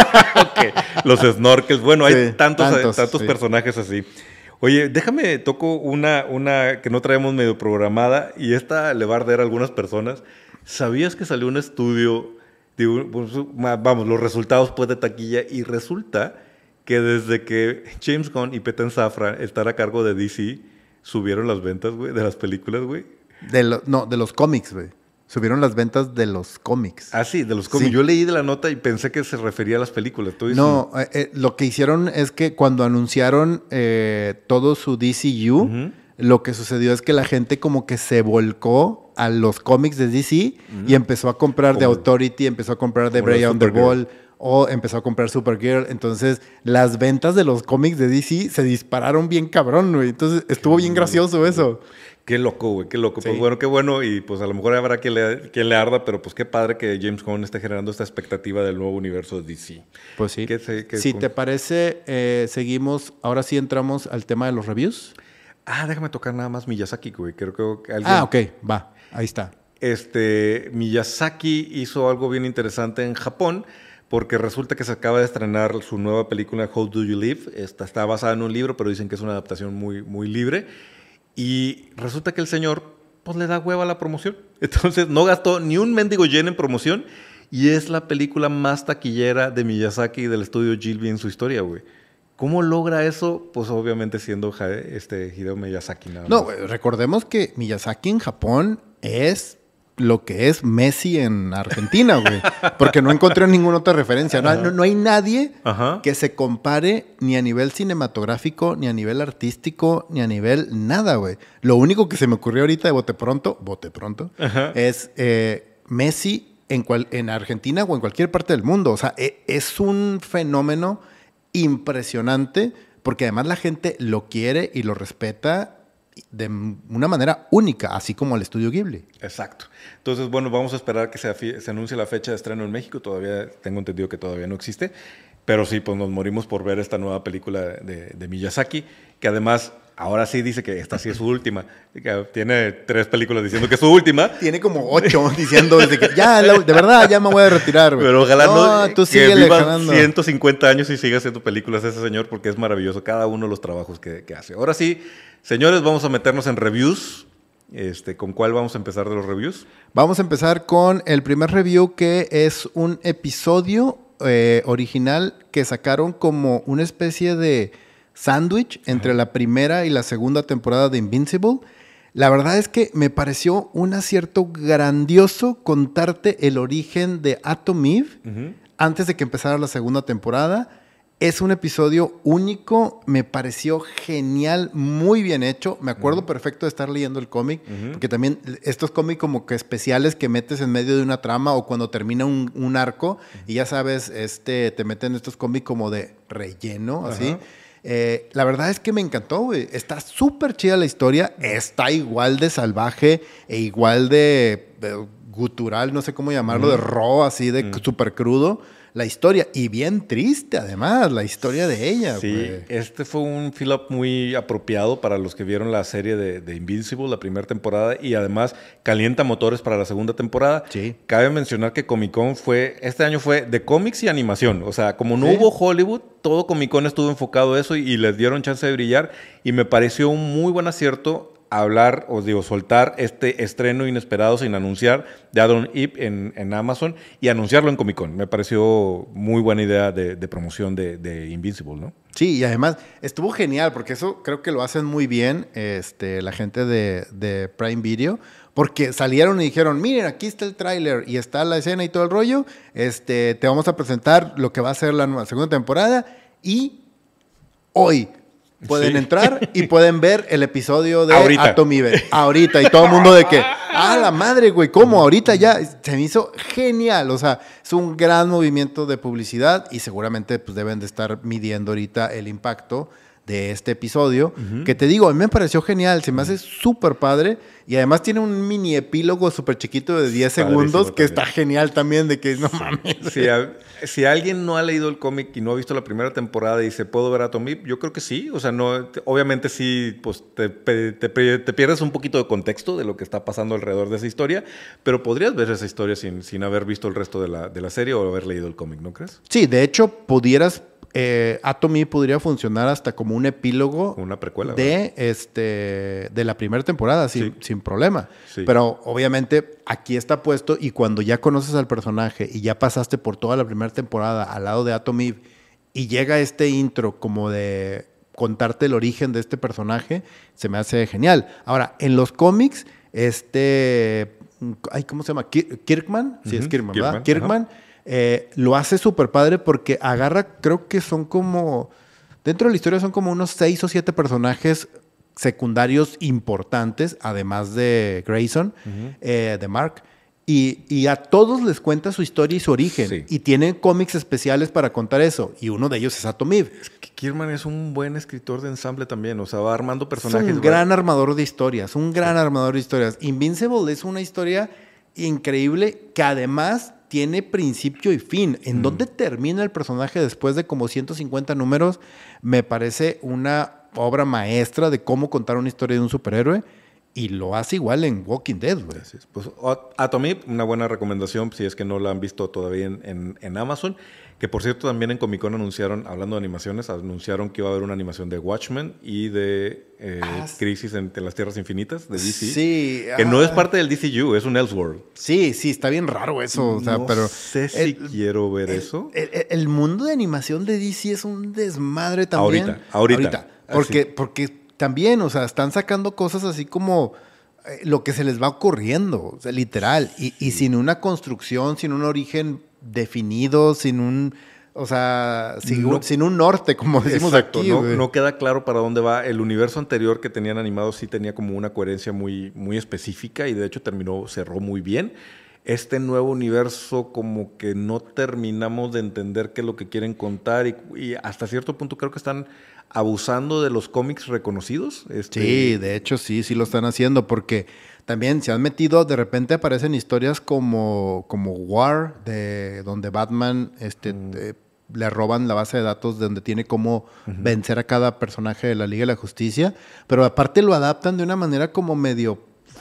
<laughs> okay. Los snorkels. Bueno, hay tantos, tantos, personajes así. Oye, déjame, toco una, una que no traemos medio programada y esta le va a arder a algunas personas. ¿Sabías que salió un estudio, pues, vamos, los resultados pues de taquilla y resulta que desde que James Gunn y Peter Safran están a cargo de DC, subieron las ventas, güey, de las películas, güey. De no, de los cómics, güey. Subieron las ventas de los cómics. Ah, sí, de los cómics. Yo leí de la nota y pensé que se refería a las películas. no, eh, eh, lo que hicieron es que cuando anunciaron eh, todo su DCU, lo que sucedió es que la gente como que se volcó a los cómics de DC y empezó a comprar de Authority, empezó a comprar de Brian the Ball o empezó a comprar Supergirl. Entonces, las ventas de los cómics de DC se dispararon bien cabrón, güey. Entonces, estuvo bien gracioso eso. Qué loco, güey, qué loco. Pues bueno, qué bueno. Y pues a lo mejor habrá quien le, quien le arda, pero pues qué padre que James Gunn esté generando esta expectativa del nuevo universo de DC. Pues sí. ¿Qué se- qué- si con- te parece, eh, seguimos. Ahora sí entramos al tema de los reviews. Ah, déjame tocar nada más Miyazaki, güey. Creo que alguien... Ah, ok, va. Ahí está. Este, Miyazaki hizo algo bien interesante en Japón porque resulta que se acaba de estrenar su nueva película How Do You Live. Esta está basada en un libro, pero dicen que es una adaptación muy, muy libre. Y resulta que el señor pues le da hueva a la promoción. <laughs> Entonces no gastó ni un mendigo yen en promoción y es la película más taquillera de Miyazaki y del estudio Gilby en su historia, güey. ¿Cómo logra eso? Pues obviamente siendo este Hideo Miyazaki nada No, más. güey, recordemos que Miyazaki en Japón es lo que es Messi en Argentina, güey. Porque no encontré ninguna otra referencia. No, no- no hay nadie Ajá. que se compare ni a nivel cinematográfico, ni a nivel artístico, ni a nivel nada, güey. Lo único que se me ocurrió ahorita de bote pronto, bote pronto, Ajá. es eh, Messi en, cual- en Argentina o en cualquier parte del mundo. O sea, e- es un fenómeno impresionante porque además la gente lo quiere y lo respeta de una manera única, así como el estudio Ghibli. Exacto. Entonces, bueno, vamos a esperar que se, anuncie la fecha de estreno en México. Todavía tengo entendido que todavía no existe. Pero sí, pues nos morimos por ver esta nueva película de Miyazaki, que además ahora sí dice que esta sí es su última. Que tiene tres películas diciendo que es su última. Tiene como ocho <laughs> diciendo desde que ya, de verdad, ya me voy a retirar, güey. Pero ojalá no, tú que viva jalando. 150 años y siga haciendo películas ese señor porque es maravilloso cada uno de los trabajos que, que hace. Ahora sí, señores, vamos a meternos en reviews. Este, ¿Con cuál vamos a empezar de los reviews? Vamos a empezar con el primer review que es un episodio eh, original que sacaron como una especie de sándwich entre la primera y la segunda temporada de Invincible. La verdad es que me pareció un acierto grandioso contarte el origen de Atom Eve antes de que empezara la segunda temporada. Es un episodio único, me pareció genial, muy bien hecho. Me acuerdo perfecto de estar leyendo el cómic, porque también estos cómics como que especiales que metes en medio de una trama o cuando termina un, un arco y ya sabes, este, te meten estos cómics como de relleno, así. Eh, la verdad es que me encantó, güey. Está súper chida la historia. Está igual de salvaje e igual de, de gutural, no sé cómo llamarlo, de raw, así de súper crudo. La historia. Y bien triste, además, la historia de ella, Sí, güey. este fue un fill-up muy apropiado para los que vieron la serie de, de Invincible, la primera temporada, y además calienta motores para la segunda temporada. Sí. Cabe mencionar que Comic Con fue, este año fue de cómics y animación. O sea, como no Sí. hubo Hollywood, todo Comic Con estuvo enfocado a eso y, y les dieron chance de brillar. Y me pareció un muy buen acierto hablar, os digo, soltar este estreno inesperado sin anunciar de Adam Eve en, Amazon y anunciarlo en Comic Con. Me pareció muy buena idea de, de promoción de, Invincible, ¿no? Sí, y además estuvo genial, porque eso creo que lo hacen muy bien este, la gente de, Prime Video, porque salieron y dijeron, miren, aquí está el tráiler y está la escena y todo el rollo, este, te vamos a presentar lo que va a ser la segunda temporada y hoy pueden Sí. entrar y pueden ver el episodio de Ahorita. Ahorita, y todo el mundo de que, <laughs> ah, la madre, güey, ¿cómo? Ahorita ya se me hizo genial. O sea, es un gran movimiento de publicidad y seguramente pues, deben de estar midiendo ahorita el impacto de este episodio. Que te digo, a mí me pareció genial, se me hace súper padre y además tiene un mini epílogo súper chiquito de 10 Padrísimo segundos que también. está genial también de que no mames. Si, a- si alguien no ha leído el cómic y no ha visto la primera temporada y dice, ¿puedo ver a Tommy? Yo creo que sí. O sea, no, te- obviamente sí, pues te, te te pierdes un poquito de contexto de lo que está pasando alrededor de esa historia, pero podrías ver esa historia sin, sin haber visto el resto de la, de la serie o haber leído el cómic, ¿no crees? Sí, de hecho, pudieras, eh, Atom Eve podría funcionar hasta como un epílogo una precuela. ¿verdad? de este de la primera temporada sin, Sí. sin problema. Sí. Pero obviamente aquí está puesto y cuando ya conoces al personaje y ya pasaste por toda la primera temporada al lado de Atom Eve y llega este intro como de contarte el origen de este personaje, se me hace genial. Ahora, en los cómics, este ay, ¿cómo se llama? Kir- Kirkman, sí es Kirkman, ¿verdad? Kirkman, Kirkman eh, lo hace súper padre porque agarra, creo que son como, dentro de la historia son como unos seis o siete personajes secundarios importantes, además de Grayson, eh, de Mark. Y, y a todos les cuenta su historia y su origen. Sí. Y tienen cómics especiales para contar eso. Y uno de ellos es Atomiv. Que Kierman es un buen escritor de ensamble también, o sea, va armando Es personajes. un va- gran armador de historias, un gran armador de historias. Invincible es una historia increíble que además tiene principio y fin. En dónde termina el personaje después de como 150 números, me parece una obra maestra de cómo contar una historia de un superhéroe y lo hace igual en Walking Dead, güey. Pues Atomy, una buena recomendación si es que no la han visto todavía en, en- en Amazon. Que por cierto, también en Comic Con anunciaron, hablando de animaciones, anunciaron que iba a haber una animación de Watchmen y de eh, Ah. Crisis en, en las Tierras Infinitas de DC. Sí, Que no es ah. parte del DCU, es un Elseworld. Sí, sí, está bien raro eso, o sea, no pero sé si el- quiero ver eso. El, mundo de animación de DC es un desmadre también. Ahorita, ahorita. Porque, Así. porque también, o sea, están sacando cosas así como eh, lo que se les va ocurriendo, o sea, literal. Y, y sin una construcción, sin un origen definido, sin un. O sea, sin, No. un, sin un norte, como decimos Exacto, aquí. no, queda claro para dónde va. El universo anterior que tenían animado sí tenía como una coherencia muy, muy específica y de hecho terminó, cerró muy bien. Este nuevo universo como que no terminamos de entender qué es lo que quieren contar y, y hasta cierto punto creo que están abusando de los cómics reconocidos. Este, Sí, de hecho sí, sí lo están haciendo porque también se han metido, de repente aparecen historias como, como War, de donde Batman este, Mm. eh, le roban la base de datos de donde tiene cómo vencer a cada personaje de la Liga de la Justicia, pero aparte lo adaptan de una manera como medio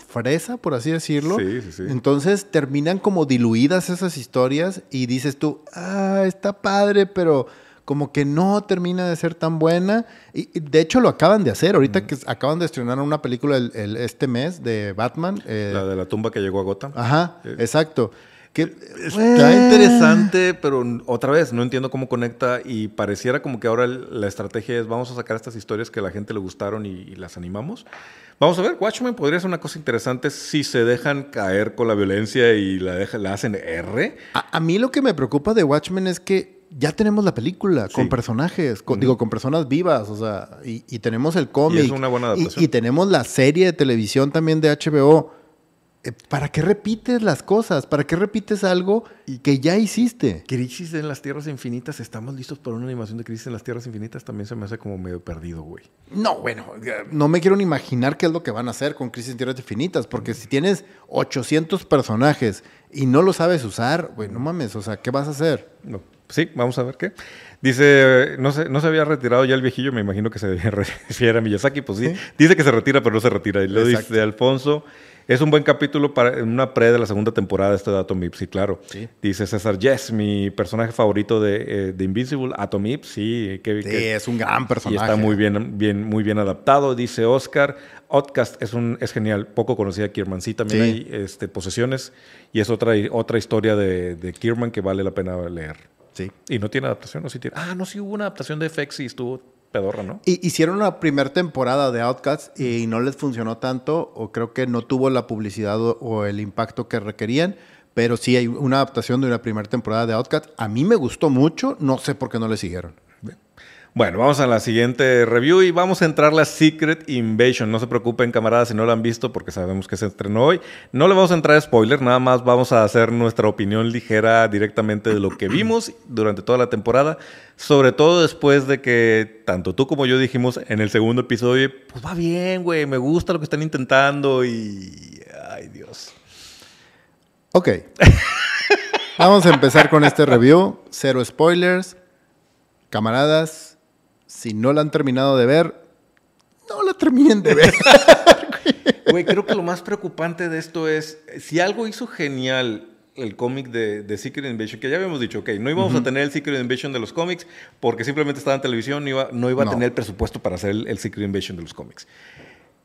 fresa, por así decirlo. Sí, sí, sí. Entonces terminan como diluidas esas historias y dices tú, ah, está padre, pero como que no termina de ser tan buena. Y, y de hecho lo acaban de hacer. Ahorita que acaban de estrenar una película el- el- este mes de Batman. eh, La de la tumba que llegó a Gotham. Ajá, Eh, exacto. Que, Está eh, interesante, pero otra vez no entiendo cómo conecta y pareciera como que ahora el- la estrategia es vamos a sacar estas historias que a la gente le gustaron y, y las animamos. Vamos a ver, Watchmen podría ser una cosa interesante si se dejan caer con la violencia y la, dejan, la hacen R. A, a mí lo que me preocupa de Watchmen es que ya tenemos la película con personajes, con- digo, con personas vivas, o sea, y, y tenemos el Y cómic. es una buena y- adaptación. Y, tenemos la serie de televisión también de HBO. Eh, ¿Para qué repites las cosas? ¿Para qué repites algo que ya hiciste? Crisis en las Tierras Infinitas, ¿estamos listos para una animación de Crisis en las Tierras Infinitas? También se me hace como medio perdido, güey. No, bueno, no me quiero ni imaginar qué es lo que van a hacer con Crisis en Tierras Infinitas, porque si tienes 800 personajes y no lo sabes usar, güey, no mames, o sea, ¿qué vas a hacer? No. Sí, vamos a ver qué. Dice, no se, no se había retirado ya el viejillo, me imagino que se <laughs> refiere a Miyazaki, pues sí. Sí. Dice que se retira, pero no se retira. Y lo dice Alfonso. Es un buen capítulo para una pre de la segunda temporada de este de Atomip, sí, claro. Sí. Dice César, yes, mi personaje favorito de, eh, de Invincible, Atomip, sí. Que, Sí, que- es un gran y personaje. está muy bien, bien, muy bien adaptado, dice Oscar. Outcast es un es genial, poco conocida Kierman. Sí, también hay este, posesiones y es otra, otra historia de, de Kierman que vale la pena leer. Sí. Y no tiene adaptación, ¿no? Sí tiene. Ah, no, sí hubo una adaptación de FX y estuvo pedorra, ¿no? Y hicieron una primera temporada de Outcast y no les funcionó tanto, o creo que no tuvo la publicidad o, o el impacto que requerían, pero sí hay una adaptación de una primera temporada de Outcast. A mí me gustó mucho, no sé por qué no le siguieron. Bueno, vamos a la siguiente review y vamos a entrar la Secret Invasion. No se preocupen, camaradas, si no la han visto, porque sabemos que se estrenó hoy. No le vamos a entrar a spoiler, nada más vamos a hacer nuestra opinión ligera directamente de lo que vimos durante toda la temporada. Sobre todo después de que tanto tú como yo dijimos en el segundo episodio, pues va bien, güey, me gusta lo que están intentando y... Ay, Dios. Ok. <laughs> Vamos a empezar con este review. Cero spoilers. Camaradas, si no la han terminado de ver, no la terminen de ver. <laughs> Güey, creo que lo más preocupante de esto es, si algo hizo genial el cómic de, de Secret Invasion, que ya habíamos dicho, ok, no íbamos a tener el Secret Invasion de los cómics porque simplemente estaba en televisión, no iba, no iba No. a tener presupuesto para hacer el, el Secret Invasion de los cómics.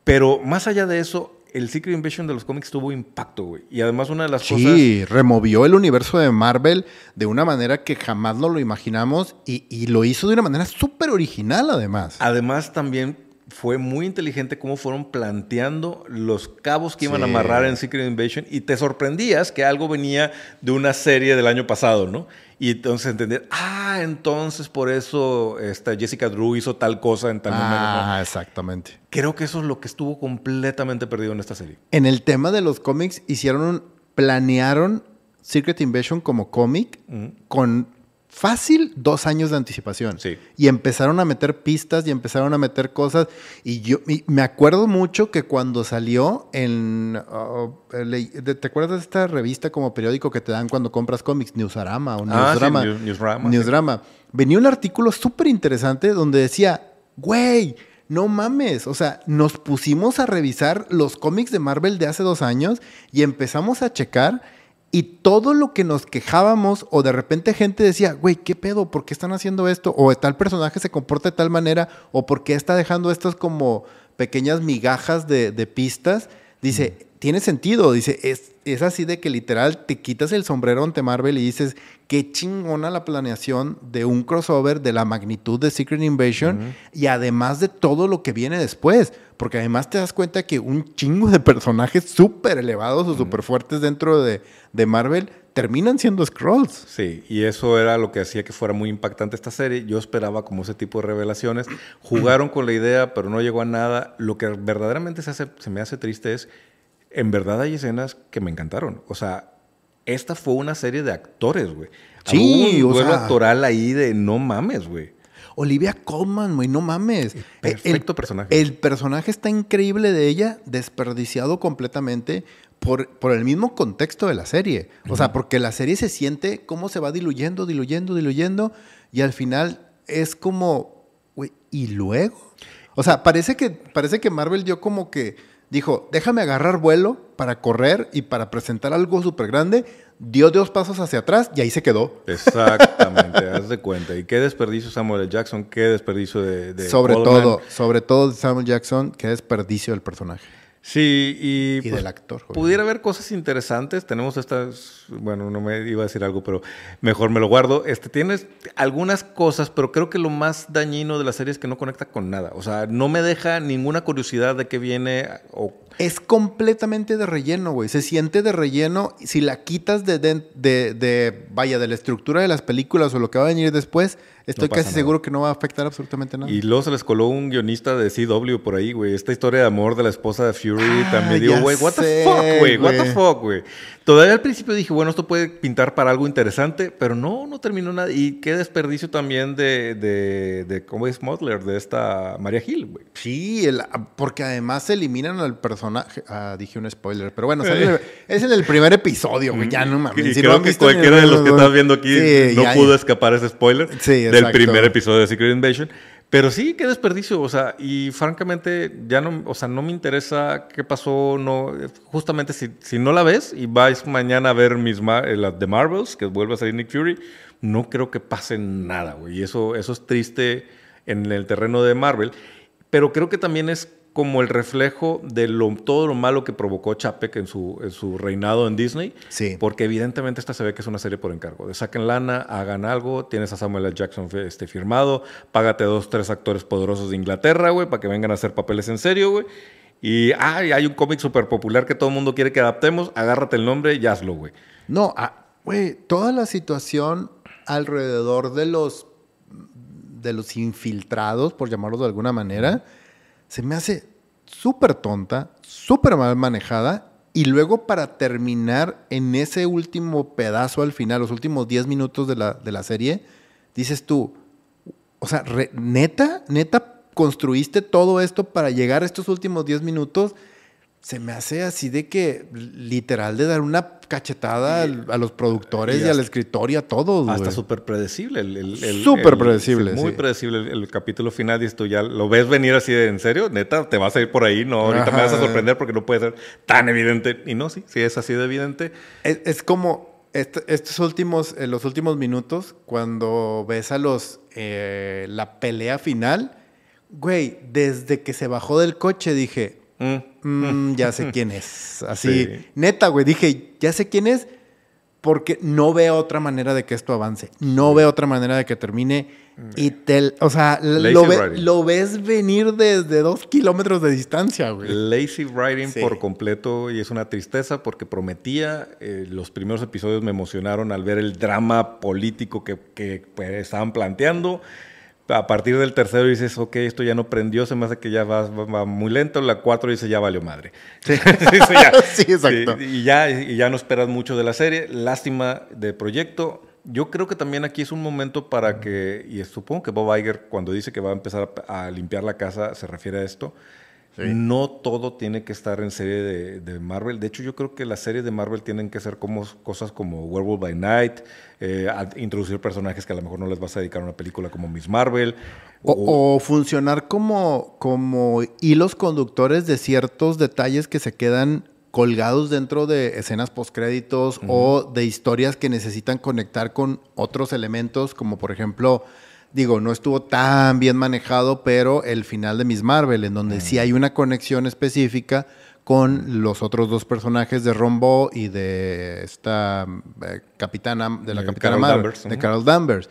Pero más allá de eso, el Secret Invasion de los cómics tuvo impacto, güey. Y además una de las cosas... Sí, removió el universo de Marvel de una manera que jamás no lo imaginamos y, y lo hizo de una manera súper original además. Además, también fue muy inteligente cómo fueron planteando los cabos que iban a amarrar en Secret Invasion y te sorprendías que algo venía de una serie del año pasado, ¿no? Y entonces entender, ah, entonces por eso esta Jessica Drew hizo tal cosa en tal. ¿no? Ah, exactamente. Creo que eso es lo que estuvo completamente perdido en esta serie. En el tema de los cómics hicieron un- planearon Secret Invasion como cómic con fácil dos años de anticipación. Sí. Y empezaron a meter pistas y empezaron a meter cosas. Y yo y me acuerdo mucho que cuando salió en... uh, le- ¿Te acuerdas de esta revista como periódico que te dan cuando compras cómics? Newsarama o Ah, sí, Newsrama. News- Newsrama, Newsrama. Venía un artículo súper interesante donde decía, güey, no mames. O sea, nos pusimos a revisar los cómics de Marvel de hace dos años y empezamos a checar y todo lo que nos quejábamos o de repente gente decía, güey, ¿qué pedo? ¿Por qué están haciendo esto? O tal personaje se comporta de tal manera o por qué está dejando estas como pequeñas migajas de, de pistas. Dice, tiene sentido. Dice, es, es así de que literal te quitas el sombrero ante Marvel y dices, qué chingona la planeación de un crossover de la magnitud de Secret Invasion y además de todo lo que viene después. Porque además te das cuenta que un chingo de personajes súper elevados o súper fuertes dentro de, de Marvel terminan siendo Scrolls. Sí, y eso era lo que hacía que fuera muy impactante esta serie. Yo esperaba como ese tipo de revelaciones. Jugaron con la idea, pero no llegó a nada. Lo que verdaderamente se, hace, se me hace triste es, en verdad hay escenas que me encantaron. O sea, esta fue una serie de actores, güey. Sí, o un duelo sea- actoral ahí de no mames, güey. Olivia Colman, güey, no mames. Perfecto el, personaje. El personaje está increíble de ella, desperdiciado completamente por, por el mismo contexto de la serie. O sea, porque la serie se siente cómo se va diluyendo, diluyendo, diluyendo, y al final es como, güey, ¿y luego? O sea, parece que, parece que Marvel dio como que dijo, déjame agarrar vuelo para correr y para presentar algo súper grande. Dio dos pasos hacia atrás y ahí se quedó. Exactamente, <laughs> haz de cuenta. Y qué desperdicio Samuel L. Jackson, qué desperdicio de... de sobre todo, sobre todo Samuel Jackson, qué desperdicio del personaje. Sí, y, Y pues, del actor, obviamente. Pudiera haber cosas interesantes. Tenemos estas, bueno, no me iba a decir algo, pero mejor me lo guardo. Este, tienes algunas cosas, pero creo que lo más dañino de la serie es que no conecta con nada. O sea, no me deja ninguna curiosidad de qué viene o Es completamente de relleno, güey. Se siente de relleno. Si la quitas de, de, de- de- vaya, de la estructura de las películas o lo que va a venir después, estoy No casi nada. seguro que no va a afectar absolutamente nada. Y luego se les coló un guionista de CW por ahí, güey. Esta historia de amor de la esposa de Fury Ah, también. Digo, güey, what sé, the fuck, güey. What the fuck, güey. Todavía al principio dije, bueno, esto puede pintar para algo interesante, pero no, no terminó nada. Y qué desperdicio también de, de, de ¿cómo es? De esta María Hill, güey. Sí, el- porque además se eliminan al personaje. Ah, dije un spoiler, pero bueno, sale el- es en el primer episodio, güey. Ya no mames. Y Si creo no que cualquiera de los que estás viendo aquí Sí, no ya- pudo escapar ese spoiler Sí, del primer episodio de Secret Invasion. Pero sí, qué desperdicio, o sea, y francamente ya no, o sea, no me interesa qué pasó, no, justamente si, si no la ves y vais mañana a ver mis eh, la de Marvels, que vuelve a salir Nick Fury, no creo que pase nada, güey, y eso, eso es triste en el terreno de Marvel, pero creo que también es como el reflejo de lo, todo lo malo que provocó Chapek en su, en su reinado en Disney. Sí. Porque evidentemente esta se ve que es una serie por encargo. De saquen lana, hagan algo, tienes a Samuel L. Jackson este, firmado, págate dos, tres actores poderosos de Inglaterra, güey, para que vengan a hacer papeles en serio, güey. Y ay, hay un cómic súper popular que todo el mundo quiere que adaptemos, agárrate el nombre y hazlo, güey. No, ah, güey, toda la situación alrededor de los de los infiltrados, por llamarlos de alguna manera, se me hace súper tonta, súper mal manejada. Y luego para terminar en ese último pedazo al final, los últimos 10 minutos de la, de la serie, dices tú, o sea, neta, neta, construiste todo esto para llegar a estos últimos 10 minutos. Se me hace así de que, literal, de dar una cachetada al- a los productores y y, al hasta- escritor y a todos. Hasta súper predecible. El, el- el- Súper el- predecible, Muy sí. predecible el, capítulo final. Dices tú ya lo ves venir así de en serio, neta, te vas a ir por ahí. No, ahorita me vas a Ajá. sorprender porque no puede ser tan evidente. Y no, sí, sí es así de evidente. Es, es como est- estos últimos, en los últimos minutos, cuando ves a los eh, la pelea final, güey, desde que se bajó del coche dije, Mm. "Mm, ya sé <laughs> quién es. Así, Sí. neta, güey, dije, ya sé quién es, porque no veo otra manera de que esto avance, no veo otra manera de que termine. Y te, o sea, lo, ve- writing. lo ves venir desde dos kilómetros de distancia, güey. Lazy writing Sí. por completo y es una tristeza porque prometía, eh, los primeros episodios me emocionaron al ver el drama político que, que, pues, estaban planteando, a partir del tercero dices, ok, esto ya no prendió, se me hace que ya va, va muy lento. La cuatro dice, ya valió madre. <laughs> <laughs> Sí, sí, <laughs> exacto. y, ya, y ya no esperas mucho de la serie. Lástima de proyecto. Yo creo que también aquí es un momento para que, y supongo que Bob Iger cuando dice que va a empezar a limpiar la casa se refiere a esto, no todo tiene que estar en serie de, Marvel. De hecho, yo creo que las series de Marvel tienen que ser como cosas como Werewolf by Night, eh, introducir personajes que a lo mejor no les vas a dedicar a una película como Miss Marvel. O, funcionar como, como hilos conductores de ciertos detalles que se quedan colgados dentro de escenas postcréditos o de historias que necesitan conectar con otros elementos, como por ejemplo digo, no estuvo tan bien manejado, pero el final de Miss Marvel, en donde sí hay una conexión específica con los otros dos personajes de Rombo y de esta eh, capitana, de la capitana Marvel, de Carol Danvers.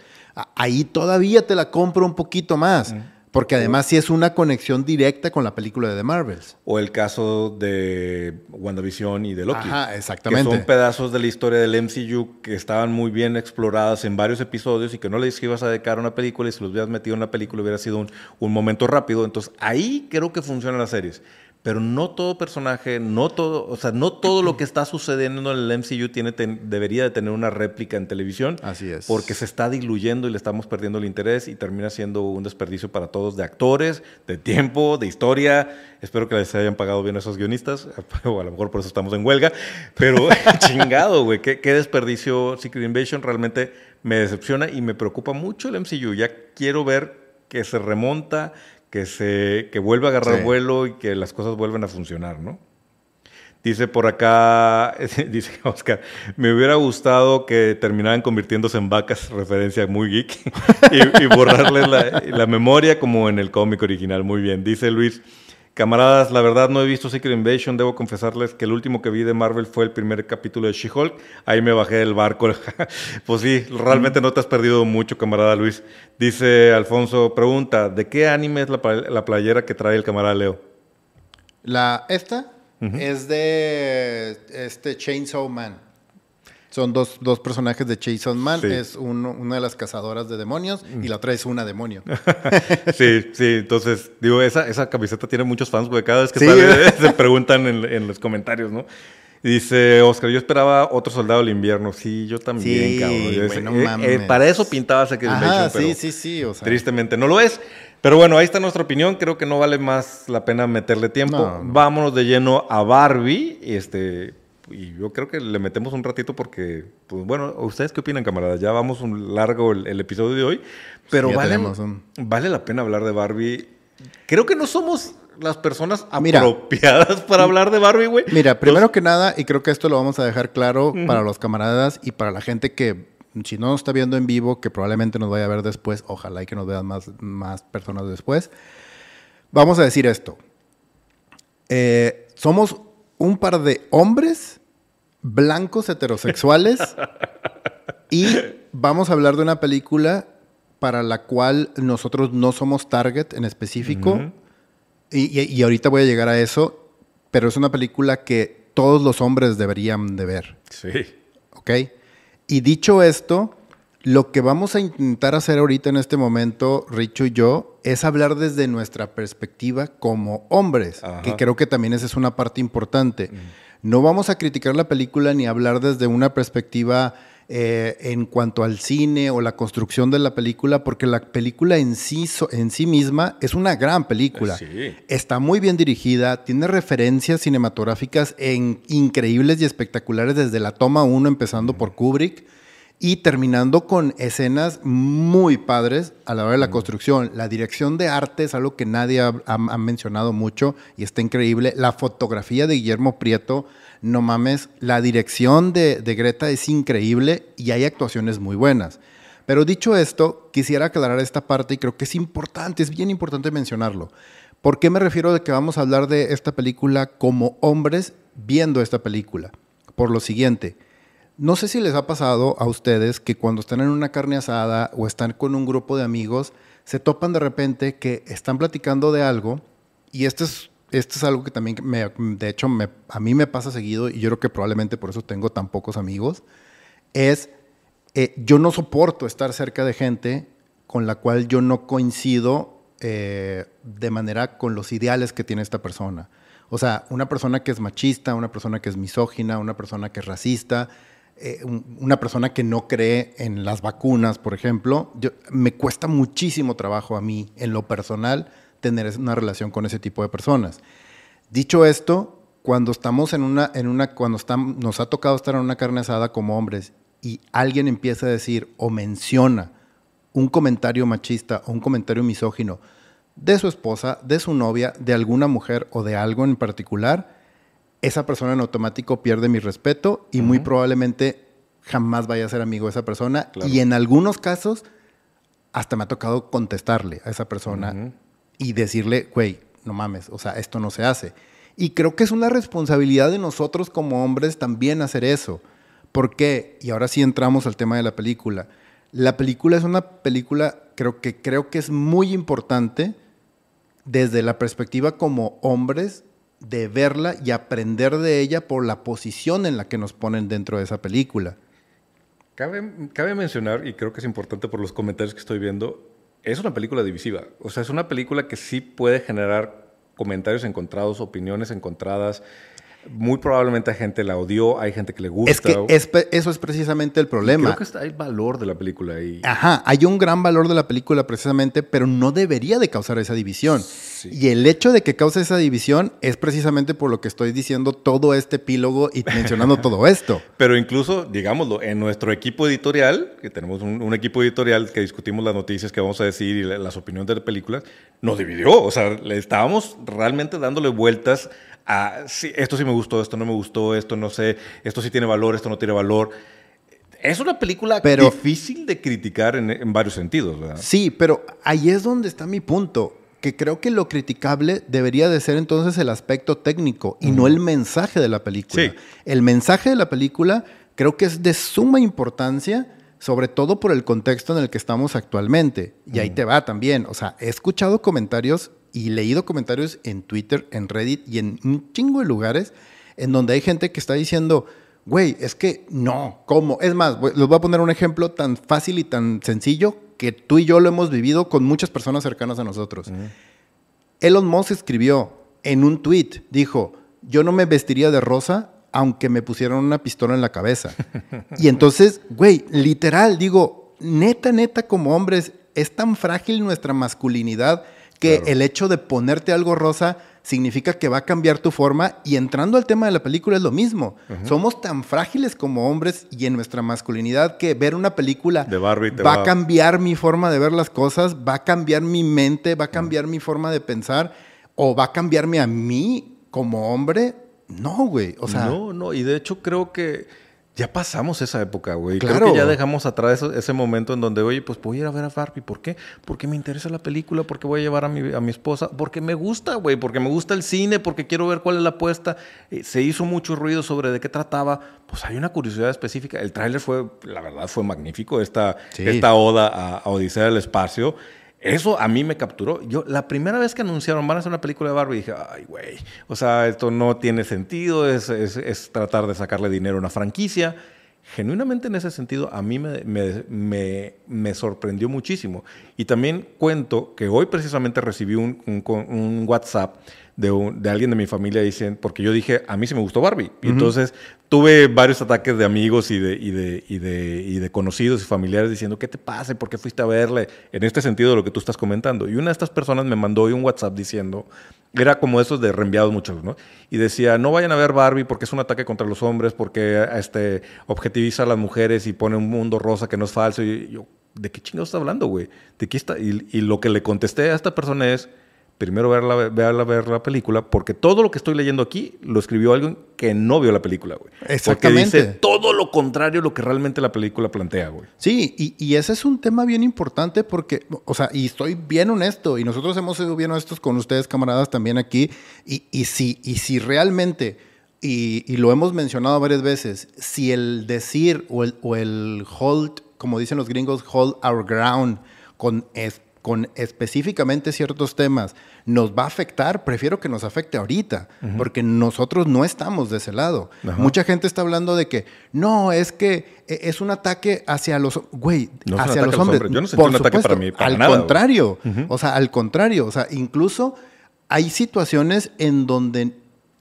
Ahí todavía te la compro un poquito más. Porque además sí es una conexión directa con la película de The Marvels. O el caso de WandaVision y de Loki. Ajá, exactamente. Que son pedazos de la historia del MCU que estaban muy bien exploradas en varios episodios y que no le que ibas a dedicar a una película y si los hubieras metido en una película hubiera sido un, un momento rápido. Entonces ahí creo que funcionan las series pero no todo personaje, no todo, o sea, no todo lo que está sucediendo en el MCU tiene, debería de tener una réplica en televisión. Así es. Porque se está diluyendo y le estamos perdiendo el interés y termina siendo un desperdicio para todos de actores, de tiempo, de historia. Espero que les hayan pagado bien a esos guionistas, <laughs> o a lo mejor por eso estamos en huelga, pero <laughs> chingado, güey, ¿Qué, qué desperdicio Secret Invasion realmente me decepciona y me preocupa mucho el MCU. Ya quiero ver que se remonta, que, se, que vuelva a agarrar vuelo y que las cosas vuelvan a funcionar, ¿no? Dice por acá, <laughs> dice Oscar, me hubiera gustado que terminaran convirtiéndose en vacas, referencia muy geek, <laughs> y, borrarles la, la, memoria como en el cómic original. Muy bien. Dice Luis, Camaradas, la verdad no he visto Secret Invasion. Debo confesarles que el último que vi de Marvel fue el primer capítulo de She-Hulk. Ahí me bajé del barco. <laughs> pues sí, realmente no te has perdido mucho, camarada Luis. Dice Alfonso, pregunta, ¿de qué anime es la, playera que trae el camarada Leo? La, esta es de este Chainsaw Man. Son dos, dos personajes de Jason Man. Es una de las cazadoras de demonios y la otra es una demonio. <laughs> sí, sí. Entonces, digo, esa, esa camiseta tiene muchos fans, güey. Cada vez que sale, <laughs> se preguntan en, en, los comentarios, ¿no? Dice Oscar, yo esperaba otro soldado del invierno. Sí, yo también, sí, cabrón. Bueno, eh, mames. Eh, para eso pintaba Invasion, pero sí, sí, sí. O sea. Tristemente no lo es. Pero bueno, ahí está nuestra opinión. Creo que no vale más la pena meterle tiempo. Vámonos de lleno a Barbie. Este, y yo creo que le metemos un ratito porque, pues bueno, ¿ustedes qué opinan, camaradas? Ya vamos un largo el, episodio de hoy, pero vale, vale la pena hablar de Barbie. Creo que no somos las personas apropiadas para hablar de Barbie, güey. Mira, primero que nada, y creo que esto lo vamos a dejar claro para los camaradas y para la gente que, si no nos está viendo en vivo, que probablemente nos vaya a ver después, ojalá y que nos vean más, más personas después. Vamos a decir esto. Eh, somos un par de hombres blancos heterosexuales <laughs> y vamos a hablar de una película para la cual nosotros no somos target en específico. y, ahorita voy a llegar a eso, pero es una película que todos los hombres deberían de ver. Sí. ¿Ok? Y dicho esto, lo que vamos a intentar hacer ahorita en este momento, Richo y yo, es hablar desde nuestra perspectiva como hombres, que creo que también esa es una parte importante. No vamos a criticar la película ni hablar desde una perspectiva eh, en cuanto al cine o la construcción de la película, porque la película en sí, en sí misma es una gran película. Está muy bien dirigida, tiene referencias cinematográficas en, increíbles y espectaculares desde la toma 1, empezando por Kubrick y terminando con escenas muy padres a la hora de la construcción. La dirección de arte es algo que nadie ha, mencionado mucho y está increíble. La fotografía de Guillermo Prieto, no mames, la dirección de, de Greta es increíble y hay actuaciones muy buenas. Pero dicho esto, quisiera aclarar esta parte y creo que es importante, es bien importante mencionarlo. ¿Por qué me refiero de que vamos a hablar de esta película como hombres viendo esta película? Por lo siguiente, no sé si les ha pasado a ustedes que cuando están en una carne asada o están con un grupo de amigos, se topan de repente que están platicando de algo y esto es, esto es algo que también, me, de hecho, a mí me pasa seguido y yo creo que probablemente por eso tengo tan pocos amigos, es eh, yo no soporto estar cerca de gente con la cual yo no coincido eh, de manera con los ideales que tiene esta persona. O sea, una persona que es machista, una persona que es misógina, una persona que es racista, eh, una persona que no cree en las vacunas, por ejemplo, me cuesta muchísimo trabajo a mí, en lo personal, tener una relación con ese tipo de personas. Dicho esto, cuando estamos en una, en una, cuando nos ha tocado estar en una carne asada como hombres y alguien empieza a decir o menciona un comentario machista o un comentario misógino de su esposa, de su novia, de alguna mujer o de algo en particular, esa persona en automático pierde mi respeto y muy probablemente jamás vaya a ser amigo de esa persona. Y en algunos casos, hasta me ha tocado contestarle a esa persona y decirle, güey, no mames, o sea, esto no se hace. Y creo que es una responsabilidad de nosotros como hombres también hacer eso. ¿Por qué? Y ahora sí entramos al tema de la película. La película es una película, creo que, creo que es muy importante desde la perspectiva como hombres de verla y aprender de ella por la posición en la que nos ponen dentro de esa película. Cabe, cabe mencionar, y creo que es importante por los comentarios que estoy viendo, es una película divisiva. O sea, es una película que sí puede generar comentarios encontrados, opiniones encontradas. Muy probablemente hay gente la odió, hay gente que le gusta. Es que eso es precisamente el problema. creo que hay valor de la película ahí. Ajá, hay un gran valor de la película precisamente, pero no debería de causar esa división. Y el hecho de que cause esa división es precisamente por lo que estoy diciendo todo este epílogo y mencionando <laughs> todo esto. Pero incluso, digámoslo, en nuestro equipo editorial, que tenemos un, equipo editorial que discutimos las noticias que vamos a decir y las opiniones de las películas, nos dividió. O sea, le estábamos realmente dándole vueltas esto sí me gustó, esto no me gustó, esto no sé, esto sí tiene valor, esto no tiene valor. Es una película difícil de criticar en, varios sentidos, ¿verdad? Sí, pero ahí es donde está mi punto, que creo que lo criticable debería de ser entonces el aspecto técnico y no el mensaje de la película. El mensaje de la película creo que es de suma importancia, sobre todo por el contexto en el que estamos actualmente. Y ahí te va también. O sea, he escuchado comentarios y leído comentarios en Twitter, en Reddit y en un chingo de lugares en donde hay gente que está diciendo, güey, es que no, ¿cómo? Es más, les voy a poner un ejemplo tan fácil y tan sencillo que tú y yo lo hemos vivido con muchas personas cercanas a nosotros. Elon Musk escribió en un tweet, dijo, yo no me vestiría de rosa aunque me pusieran una pistola en la cabeza. <laughs> y entonces, güey, literal, digo, neta, neta, como hombres, es tan frágil nuestra masculinidad que el hecho de ponerte algo rosa significa que va a cambiar tu forma y entrando al tema de la película es lo mismo. Somos tan frágiles como hombres y en nuestra masculinidad que ver una película va, a cambiar mi forma de ver las cosas, va a cambiar mi mente, va a cambiar mi forma de pensar o va a cambiarme a mí como hombre. No, güey. O sea, no, no. Y de hecho creo que ya pasamos esa época, güey. Claro. Creo que ya dejamos atrás ese momento en donde, oye, pues voy a ir a ver a Barbie. ¿Por qué? Porque me interesa la película, porque voy a llevar a mi, a mi esposa, porque me gusta, güey, porque me gusta el cine, porque quiero ver cuál es la apuesta. Eh, se hizo mucho ruido sobre de qué trataba. Pues hay una curiosidad específica. El tráiler fue, la verdad, fue magnífico. Esta, esta oda a, a Odisea del Espacio. Eso a mí me capturó. Yo, la primera vez que anunciaron van a hacer una película de Barbie, dije, ay, güey, o sea, esto no tiene sentido, es, es, tratar de sacarle dinero a una franquicia. Genuinamente en ese sentido, a mí me, me, me, sorprendió muchísimo. Y también cuento que hoy precisamente recibí un, un WhatsApp de, de, alguien de mi familia dicen, porque yo dije, a mí sí me gustó Barbie. Y entonces tuve varios ataques de amigos y de, y, de, y, de, y de conocidos y familiares diciendo, ¿qué te pasa? ¿Por qué fuiste a verle? En este sentido de lo que tú estás comentando. Y una de estas personas me mandó hoy un WhatsApp diciendo, era como esos de reenviados muchos, ¿no? Y decía, no vayan a ver Barbie porque es un ataque contra los hombres, porque este, objetiviza a las mujeres y pone un mundo rosa que no es falso. Y yo, ¿de qué chingados está hablando, güey? ¿De qué está? Y, y lo que le contesté a esta persona es primero verla, verla, ver la película, porque todo lo que estoy leyendo aquí lo escribió alguien que no vio la película, güey. Exactamente. Porque dice todo lo contrario a lo que realmente la película plantea, güey. Sí, y, ese es un tema bien importante porque, o sea, y estoy bien honesto, y nosotros hemos sido bien honestos con ustedes, camaradas, también aquí, y, y, si, y si realmente, y, lo hemos mencionado varias veces, si el decir o el, o el hold, como dicen los gringos, hold our ground, con con específicamente ciertos temas nos va a afectar, prefiero que nos afecte ahorita, porque nosotros no estamos de ese lado. Mucha gente está hablando de que no, es que e, es un ataque hacia los, güey, hacia los hombres. Yo no sentí un ataque para mí, al contrario, o sea, al contrario, o sea, incluso hay situaciones en donde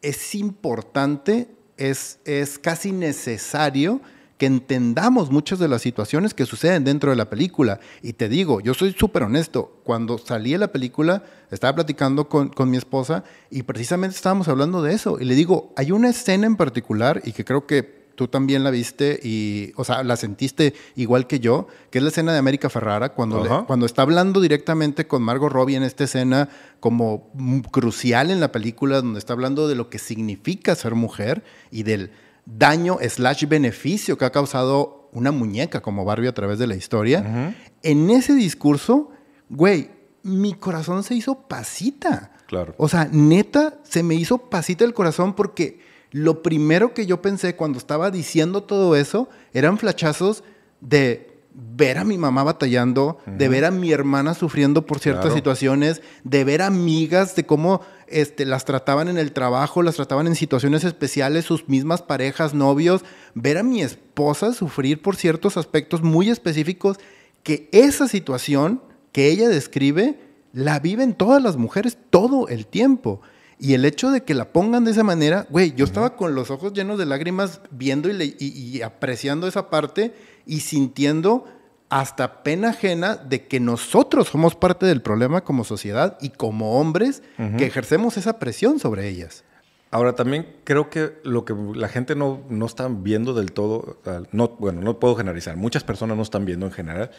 es importante, es, es casi necesario que entendamos muchas de las situaciones que suceden dentro de la película. Y te digo, yo soy súper honesto, cuando salí de la película, estaba platicando con, mi esposa y precisamente estábamos hablando de eso. Y le digo, hay una escena en particular y que creo que tú también la viste y, o sea, la sentiste igual que yo, que es la escena de América Ferrara, cuando, cuando está hablando directamente con Margot Robbie en esta escena como crucial en la película, donde está hablando de lo que significa ser mujer y del daño slash beneficio que ha causado una muñeca como Barbie a través de la historia, en ese discurso, güey, mi corazón se hizo pasita. Claro. O sea, neta, se me hizo pasita el corazón porque lo primero que yo pensé cuando estaba diciendo todo eso eran flachazos de ver a mi mamá batallando, de ver a mi hermana sufriendo por ciertas situaciones, de ver amigas, de cómo este, las trataban en el trabajo, las trataban en situaciones especiales, sus mismas parejas, novios, ver a mi esposa sufrir por ciertos aspectos muy específicos, que esa situación que ella describe la viven todas las mujeres todo el tiempo. Y el hecho de que la pongan de esa manera, güey, yo estaba con los ojos llenos de lágrimas viendo y, apreciando esa parte y sintiendo hasta pena ajena de que nosotros somos parte del problema como sociedad y como hombres que ejercemos esa presión sobre ellas. Ahora también creo que lo que la gente no, no está viendo del todo, no, bueno, no puedo generalizar, muchas personas no están viendo en general,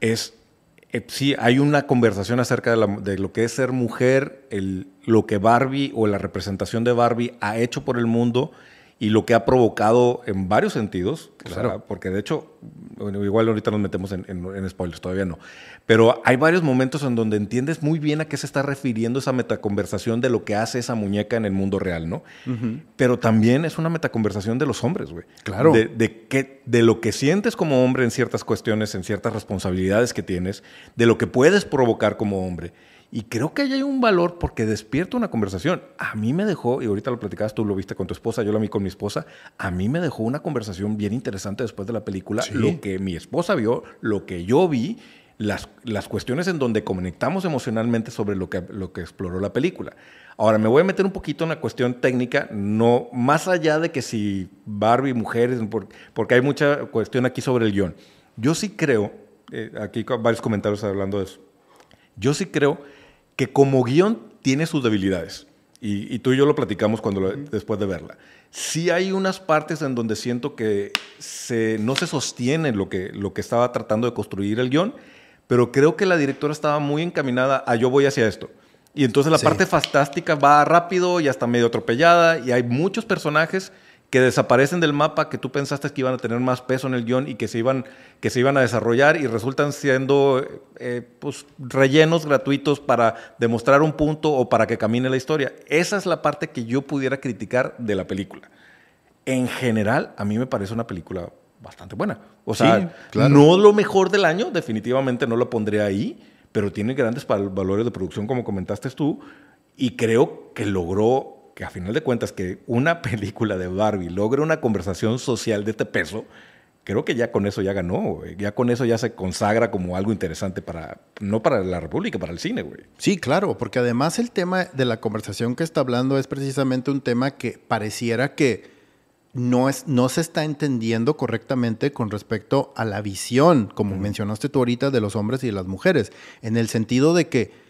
es eh, sí, hay una conversación acerca de, lo que es ser mujer, el, lo que Barbie o la representación de Barbie ha hecho por el mundo y lo que ha provocado en varios sentidos, claro. porque de hecho, igual ahorita nos metemos en, spoilers, todavía no, pero hay varios momentos en donde entiendes muy bien a qué se está refiriendo esa metaconversación de lo que hace esa muñeca en el mundo real, ¿no? Pero también es una metaconversación de los hombres, güey. Claro. De, de, de lo que sientes como hombre en ciertas cuestiones, en ciertas responsabilidades que tienes, de lo que puedes provocar como hombre. Y creo que ahí hay un valor porque despierta una conversación. A mí me dejó, y ahorita lo platicabas, tú lo viste con tu esposa, yo lo vi con mi esposa, a mí me dejó una conversación bien interesante después de la película. Lo que mi esposa vio, lo que yo vi, las, las cuestiones en donde conectamos emocionalmente sobre lo que, lo que exploró la película. Ahora, me voy a meter un poquito en la cuestión técnica, no más allá de que si Barbie, mujeres, porque hay mucha cuestión aquí sobre el guion. Yo sí creo, eh, aquí varios comentarios hablando de eso, yo sí creo que como guion tiene sus debilidades. Y, tú y yo lo platicamos cuando después de verla. Sí hay unas partes en donde siento que se, no se sostiene lo que, lo que estaba tratando de construir el guion, pero creo que la directora estaba muy encaminada a yo voy hacia esto. Y entonces la parte fantástica va rápido y hasta medio atropellada y hay muchos personajes que desaparecen del mapa, que tú pensaste que iban a tener más peso en el guion y que se iban, que se iban a desarrollar y resultan siendo eh, pues, rellenos gratuitos para demostrar un punto o para que camine la historia. Esa es la parte que yo pudiera criticar de la película. En general, a mí me parece una película bastante buena. O sea, no lo mejor del año, definitivamente no lo pondré ahí, pero tiene grandes valores de producción, como comentaste tú, y creo que logró que a final de cuentas que una <laughs> película de Barbie logre una conversación social de este peso, creo que ya con eso ya ganó, ya con eso ya se consagra como algo interesante para, no para la República, para el cine, güey. Sí, claro, porque además el tema de la conversación que está hablando es precisamente un tema que pareciera que no, es, no se está entendiendo correctamente con respecto a la visión, como mencionaste tú ahorita, de los hombres y de las mujeres, en el sentido de que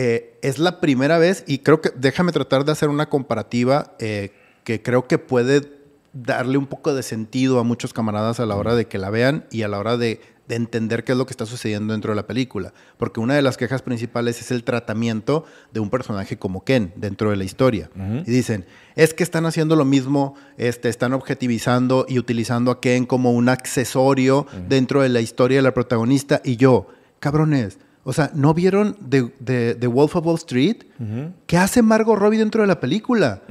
eh, es la primera vez, y creo que déjame tratar de hacer una comparativa eh, que creo que puede darle un poco de sentido a muchos camaradas a la hora de que la vean y a la hora de, entender qué es lo que está sucediendo dentro de la película. Porque una de las quejas principales es el tratamiento de un personaje como Ken dentro de la historia. Y dicen, es que están haciendo lo mismo, este, están objetivizando y utilizando a Ken como un accesorio dentro de la historia de la protagonista. Y yo, cabrones, o sea, ¿no vieron The, Wolf of Wall Street? ¿Qué hace Margot Robbie dentro de la película?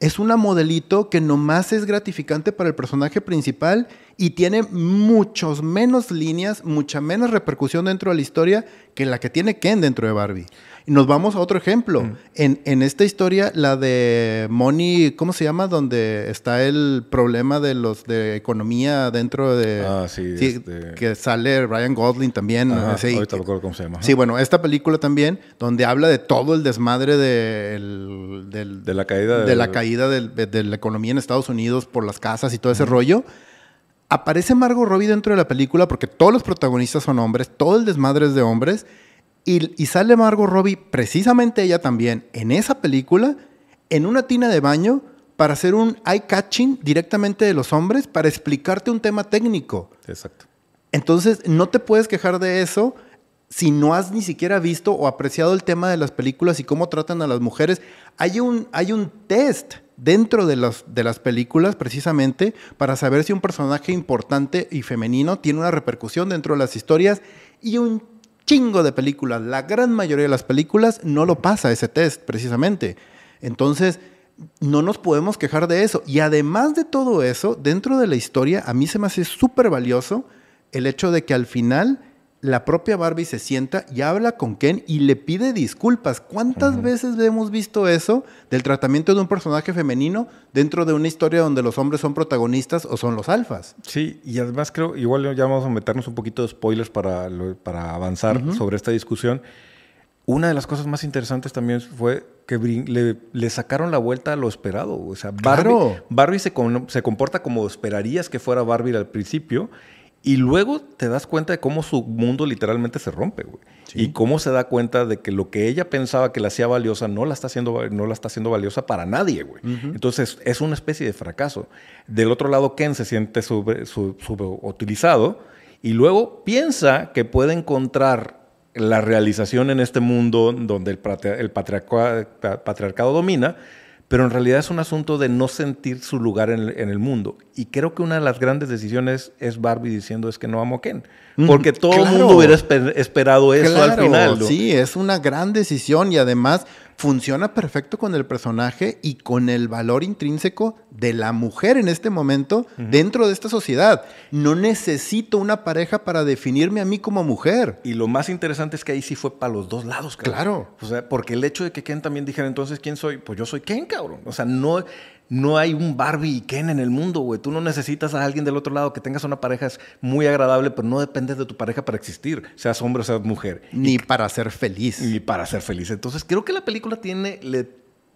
Es una modelito que nomás es gratificante para el personaje principal y tiene muchos menos líneas, mucha menos repercusión dentro de la historia que la que tiene Ken dentro de Barbie. Y nos vamos a otro ejemplo. Mm. En, en esta historia, la de Money, ¿cómo se llama? Donde está el problema de los de economía dentro de... Ah, sí, este- Que sale Ryan Gosling también. Ajá, ahorita cómo se llama. ajá. Sí, bueno, esta película también, donde habla de todo el desmadre de, el- del- De la caída de del- la caída del- de, de la economía en Estados Unidos por las casas y todo ese rollo. Aparece Margot Robbie dentro de la película porque todos los protagonistas son hombres, todo el desmadre es de hombres. Y, y sale Margot Robbie, precisamente ella también, en esa película, en una tina de baño para hacer un eye-catching directamente de los hombres para explicarte un tema técnico. Exacto. Entonces, no te puedes quejar de eso si no has ni siquiera visto o apreciado el tema de las películas y cómo tratan a las mujeres. Hay un, hay un test dentro de, las de las películas precisamente para saber si un personaje importante y femenino tiene una repercusión dentro de las historias y un chingo de películas, la gran mayoría de las películas no lo pasa ese test precisamente. Entonces, no nos podemos quejar de eso. Y además de todo eso, dentro de la historia, a mí se me hace súper valioso el hecho de que al final la propia Barbie se sienta y habla con Ken y le pide disculpas. ¿Cuántas veces hemos visto eso del tratamiento de un personaje femenino dentro de una historia donde los hombres son protagonistas o son los alfas? Sí, y además creo, igual ya vamos a meternos un poquito de spoilers para, para avanzar sobre esta discusión. Una de las cosas más interesantes también fue que le, le sacaron la vuelta a lo esperado. O sea, Barbie, Claro. Barbie se, se comporta como esperarías que fuera Barbie al principio. Y luego te das cuenta de cómo su mundo literalmente se rompe, güey. Y cómo se da cuenta de que lo que ella pensaba que la hacía valiosa no la está haciendo, no la está haciendo valiosa para nadie, güey. Entonces es una especie de fracaso. Del otro lado, Ken se siente subutilizado y luego piensa que puede encontrar la realización en este mundo donde el, patria- el patriarca- pa- patriarcado domina, pero en realidad es un asunto de no sentir su lugar en el, en el mundo. Y creo que una de las grandes decisiones es Barbie diciendo es que no amo a Ken. Porque todo el claro. mundo hubiera esper- esperado eso al final. ¿no? Sí, es una gran decisión y además funciona perfecto con el personaje y con el valor intrínseco de la mujer en este momento dentro de esta sociedad. No necesito una pareja para definirme a mí como mujer. Y lo más interesante es que ahí sí fue para los dos lados, cabrón. Claro. O sea, porque el hecho de que Ken también dijera entonces quién soy, pues yo soy Ken, cabrón. O sea, no, no hay un Barbie y Ken en el mundo, güey. Tú no necesitas a alguien del otro lado que tengas una pareja es muy agradable, pero no dependes de tu pareja para existir, seas hombre o seas mujer. Ni para ser feliz. Y para ser feliz. Entonces, creo que la película tiene, le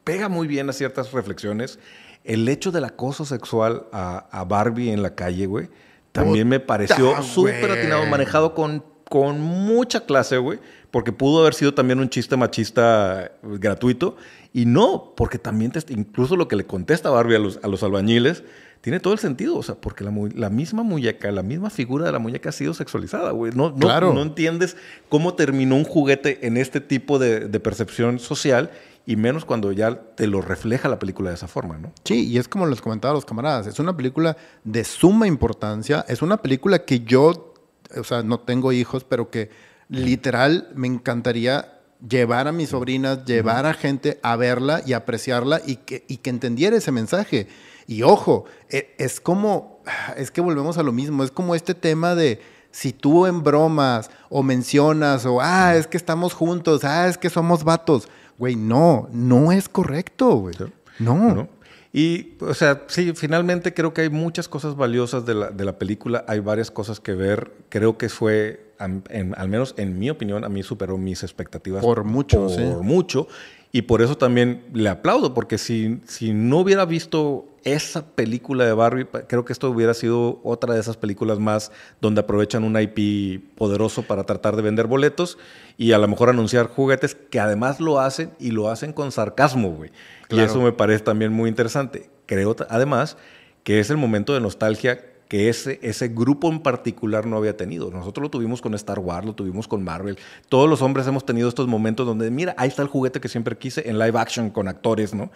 pega muy bien a ciertas reflexiones. El hecho del acoso sexual a, a Barbie en la calle, güey, también me pareció súper atinado, manejado con, con mucha clase, güey, porque pudo haber sido también un chiste machista eh, gratuito. Y no, porque también, te- incluso lo que le contesta Barbie a los, a los albañiles, tiene todo el sentido, o sea, porque la misma muñeca, la misma figura de la muñeca ha sido sexualizada, güey. No, no, Claro. no entiendes cómo terminó un juguete en este tipo de, de percepción social y menos cuando ya te lo refleja la película de esa forma, ¿no? Sí, y es como les comentaba a los camaradas, es una película de suma importancia, es una película que yo, o sea, no tengo hijos, pero que literal me encantaría llevar a mis sobrinas, llevar a gente a verla y apreciarla y que, y que entendiera ese mensaje. Y ojo, e- es como, es que volvemos a lo mismo, es como este tema de si tú en bromas o mencionas o, ah, es que estamos juntos, ah, es que somos vatos, güey, no, no es correcto, güey. No. ¿no? Y, o sea, sí, finalmente creo que hay muchas cosas valiosas de la, de la película, hay varias cosas que ver. Creo que fue, en- al menos en mi opinión, a mí superó mis expectativas. Por mucho, Por sí. mucho. Y por eso también le aplaudo, porque si, si no hubiera visto esa película de Barbie, creo que esto hubiera sido otra de esas películas más donde aprovechan un IP poderoso para tratar de vender boletos y a lo mejor anunciar juguetes que además lo hacen y lo hacen con sarcasmo, güey. Y eso me parece también muy interesante. Creo además que es el momento de nostalgia que ese, ese grupo en particular no había tenido. Nosotros lo tuvimos con Star Wars, lo tuvimos con Marvel. Todos los hombres hemos tenido estos momentos donde, mira, ahí está el juguete que siempre quise en live action con actores, ¿no?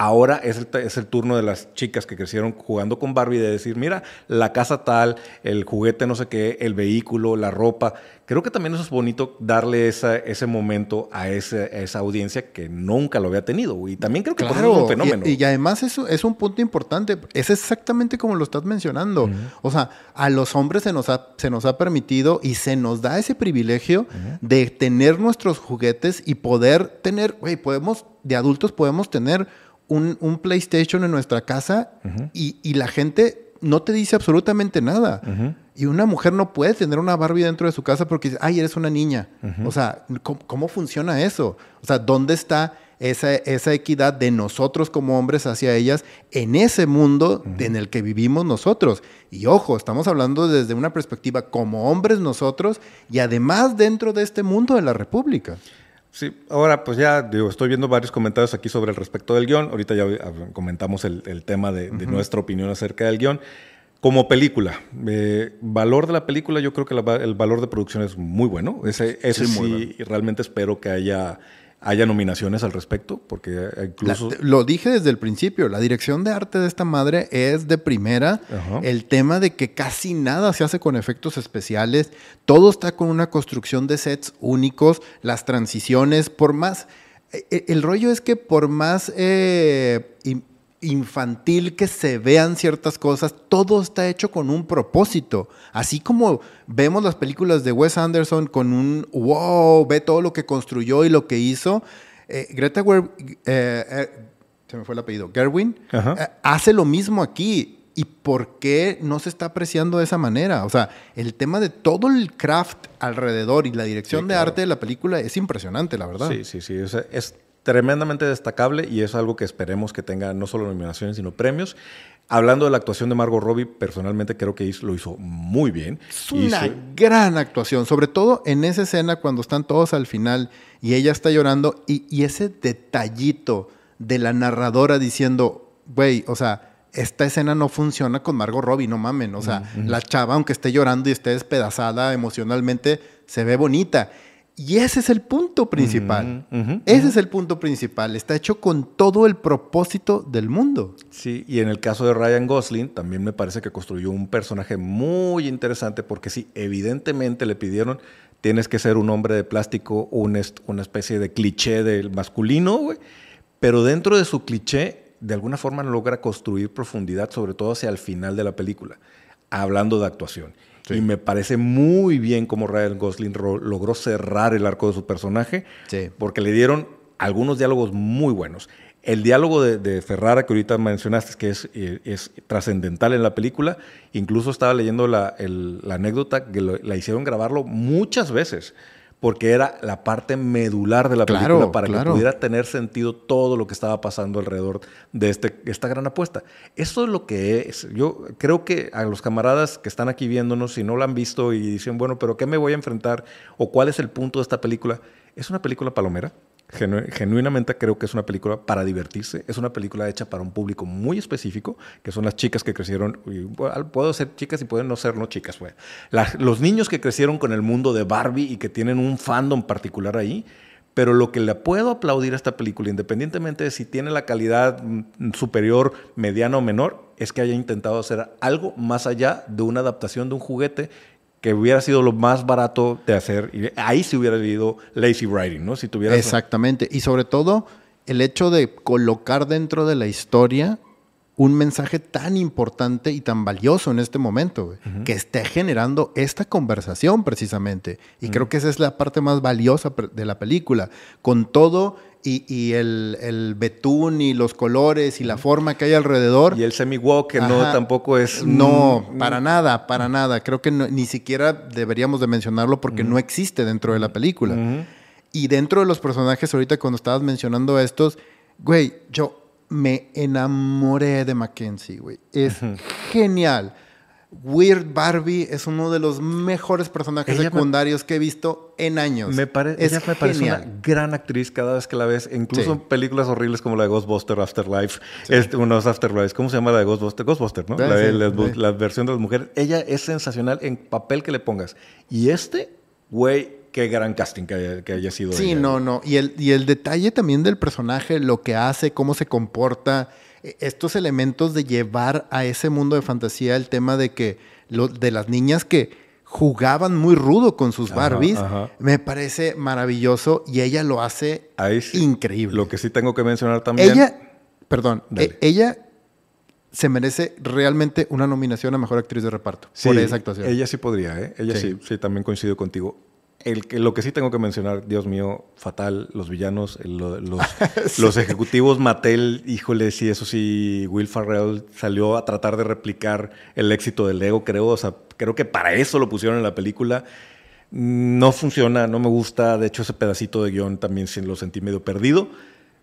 Ahora es el, es el, turno de las chicas que crecieron jugando con Barbie de decir, mira, la casa tal, el juguete no sé qué, el vehículo, la ropa. Creo que también eso es bonito darle esa, ese momento a, ese, a esa audiencia que nunca lo había tenido. Y también creo que claro, es un fenómeno. Y, y, además eso es un punto importante. Es exactamente como lo estás mencionando. Uh -huh. O sea, a los hombres se nos ha, se nos ha permitido y se nos da ese privilegio uh -huh. de tener nuestros juguetes y poder tener, güey, podemos, de adultos podemos tener un, un, PlayStation en nuestra casa uh -huh. y, y, la gente no te dice absolutamente nada. Uh -huh. Y una mujer no puede tener una Barbie dentro de su casa porque dice, ay, eres una niña. O sea, ¿cómo, ¿cómo, funciona eso? O sea, ¿dónde está esa, esa, equidad de nosotros como hombres hacia ellas en ese mundo en el que vivimos nosotros? Y ojo, estamos hablando desde una perspectiva como hombres nosotros y además dentro de este mundo de la República. Sí, ahora pues ya digo, estoy viendo varios comentarios aquí sobre el respecto del guion. Ahorita ya comentamos el, el tema de, de uh -huh. nuestra opinión acerca del guion. Como película, eh, valor de la película, yo creo que la, el valor de producción es muy bueno. Ese, ese sí, sí bueno. realmente espero que haya, haya nominaciones al respecto, porque incluso... La, lo dije desde el principio, la dirección de arte de esta madre es de primera. El tema de que casi nada se hace con efectos especiales, todo está con una construcción de sets únicos, las transiciones, por más... El, el rollo es que por más eh, infantil que se vean ciertas cosas, todo está hecho con un propósito. Así como vemos las películas de Wes Anderson con un wow, ve todo lo que construyó y lo que hizo. Eh, Greta Wer eh, eh, se me fue el apellido, Gerwin, hace lo mismo aquí. ¿Y por qué no se está apreciando de esa manera? O sea, el tema de todo el craft alrededor y la dirección sí, claro. de arte de la película es impresionante, la verdad. Sí, sí, sí. O sea, es tremendamente destacable y es algo que esperemos que tenga no solo nominaciones, sino premios. Hablando de la actuación de Margot Robbie, personalmente creo que lo hizo muy bien. Es una hizo... gran actuación, sobre todo en esa escena cuando están todos al final y ella está llorando y, y ese detallito de la narradora diciendo, güey, o sea, esta escena no funciona con Margot Robbie, no mamen. O sea, uh -huh. la chava, aunque esté llorando y esté despedazada emocionalmente, se ve bonita. Y ese es el punto principal. Uh -huh, uh -huh, ese es el punto principal. Está hecho con todo el propósito del mundo. Sí, y en el caso de Ryan Gosling, también me parece que construyó un personaje muy interesante porque sí, evidentemente le pidieron, tienes que ser un hombre de plástico, un una especie de cliché del masculino, güey. Pero dentro de su cliché, de alguna forma logra construir profundidad, sobre todo hacia el final de la película, hablando de actuación. Sí. Y me parece muy bien cómo Ryan Gosling logró cerrar el arco de su personaje, sí. porque le dieron algunos diálogos muy buenos. El diálogo de, de Ferrara que ahorita mencionaste, que es, eh, es trascendental en la película, incluso estaba leyendo la, el, la anécdota que lo, la hicieron grabarlo muchas veces porque era la parte medular de la película para claro. que pudiera tener sentido todo lo que estaba pasando alrededor de este, esta gran apuesta. Eso es lo que es. Yo creo que a los camaradas que están aquí viéndonos, si no la han visto y dicen, bueno, pero ¿qué me voy a enfrentar? ¿O cuál es el punto de esta película? Es una película palomera. Genu genuinamente creo que es una película para divertirse. Es una película hecha para un público muy específico, que son las chicas que crecieron. Y, bueno, puedo ser chicas y pueden no ser no chicas. Los niños que crecieron con el mundo de Barbie y que tienen un fandom particular ahí. Pero lo que le puedo aplaudir a esta película, independientemente de si tiene la calidad mm, superior, mediana o menor, es que haya intentado hacer algo más allá de una adaptación de un juguete que hubiera sido lo más barato de hacer. Y ahí se hubiera habido lazy writing, ¿no? Si tuviera Exactamente. Y sobre todo, el hecho de colocar dentro de la historia un mensaje tan importante y tan valioso en este momento, uh -huh. que esté generando esta conversación precisamente. Y uh -huh. creo que esa es la parte más valiosa de la película. Con todo y, y el, el, betún y los colores y la forma que hay alrededor. Y el semi-walk, que no tampoco es... No, para nada, para nada. Creo que no, ni siquiera deberíamos de mencionarlo porque -huh. no existe dentro de la película. Y dentro de los personajes, ahorita cuando estabas mencionando estos, güey, yo me enamoré de Mackenzie, güey. Es genial. Weird Barbie es uno de los mejores personajes ella secundarios me, que he visto en años. Me pare, es ella me parece una gran actriz cada vez que la ves, incluso sí. en películas horribles como la de Ghostbuster Afterlife, sí. este, unos Afterlife, ¿cómo se llama la de Ghostbuster? Ghostbuster, ¿no? Sí, la, la, la, versión de las mujeres. Ella es sensacional en papel que le pongas. Y este, güey, qué gran casting que haya, que haya sido. Sí, ella. no, no. Y el, y el detalle también del personaje, lo que hace, cómo se comporta, estos elementos de llevar a ese mundo de fantasía el tema de que lo, de las niñas que jugaban muy rudo con sus Barbies, ajá. me parece maravilloso y ella lo hace sí. increíble. Lo que sí tengo que mencionar también. ella, perdón, e- ella se merece realmente una nominación a mejor actriz de reparto Sí, por esa actuación. Ella sí podría, ¿eh? Ella sí, Sí. sí, también coincido contigo. El, que- lo que sí tengo que mencionar, Dios mío, fatal, los villanos, el- los, <laughs> los ejecutivos Mattel, híjole, sí, eso sí, Will Farrell salió a tratar de replicar el éxito del Lego, creo, o sea, creo que para eso lo pusieron en la película. No funciona, no me gusta, de hecho ese pedacito de guion también lo sentí medio perdido.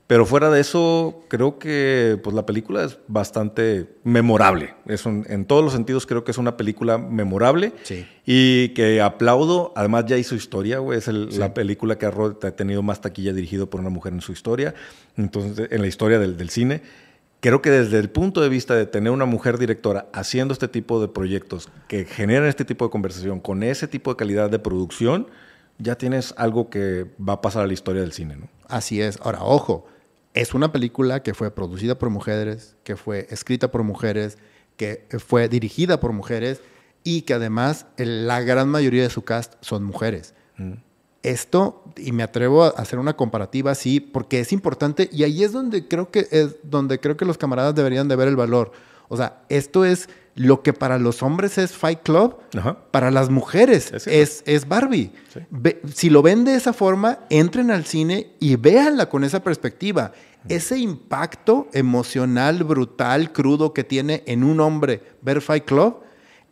Pero fuera de eso, creo que pues, la película es bastante memorable. Es un- en todos los sentidos creo que es una película memorable. Sí. Y que aplaudo. Además ya hizo historia, güey. Es el- la película que ha tenido más taquilla dirigido por una mujer en su historia. Entonces, en la historia del, del cine. Creo que desde el punto de vista de tener una mujer directora haciendo este tipo de proyectos que generan este tipo de conversación con ese tipo de calidad de producción, ya tienes algo que va a pasar a la historia del cine, ¿no? Así es. Ahora, ojo, es una película que fue producida por mujeres, que fue escrita por mujeres, que fue dirigida por mujeres y que además la gran mayoría de su cast son mujeres. Esto, y me atrevo a hacer una comparativa así, porque es importante y ahí es donde creo que es donde creo que los camaradas deberían de ver el valor. O sea, esto es lo que para los hombres es Fight Club, Ajá. para las mujeres Es es, es Barbie. Sí. Ve- si lo ven de esa forma, entren al cine y véanla con esa perspectiva. Ese impacto emocional, brutal, crudo que tiene en un hombre ver Fight Club,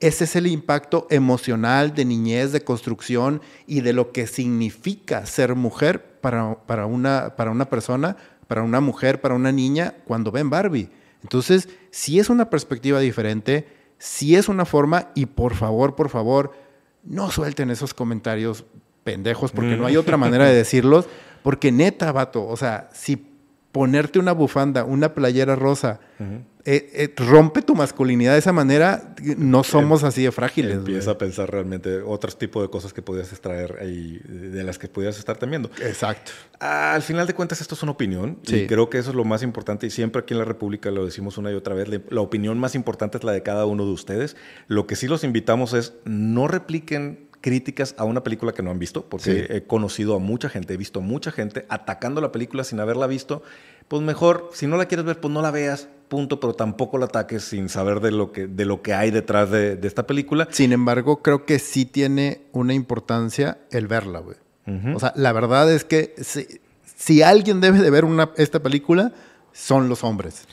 ese es el impacto emocional de niñez, de construcción y de lo que significa ser mujer para, para, una, para una persona, para una mujer, para una niña, cuando ven Barbie. Entonces, si es una perspectiva diferente, si es una forma, y por favor, por favor, no suelten esos comentarios pendejos, porque no hay otra manera de <laughs> decirlos, porque neta, vato, o sea, si ponerte una bufanda, una playera rosa, eh, eh, rompe tu masculinidad de esa manera, no somos así de frágiles. Empieza a pensar realmente otros tipos de cosas que podías extraer ahí, de las que podías estar temiendo. Exacto. Al final de cuentas, esto es una opinión Sí. y creo que eso es lo más importante y siempre aquí en la República lo decimos una y otra vez, la opinión más importante es la de cada uno de ustedes. Lo que sí los invitamos es no repliquen críticas a una película que no han visto, porque Sí. he conocido a mucha gente, he visto a mucha gente atacando la película sin haberla visto. Pues mejor, si no la quieres ver, pues no la veas, punto, pero tampoco la ataques sin saber de lo que, de lo que hay detrás de, de esta película. Sin embargo, creo que sí tiene una importancia el verla, güey. Ujú. O sea, la verdad es que si, si alguien debe de ver una, esta película, son los hombres.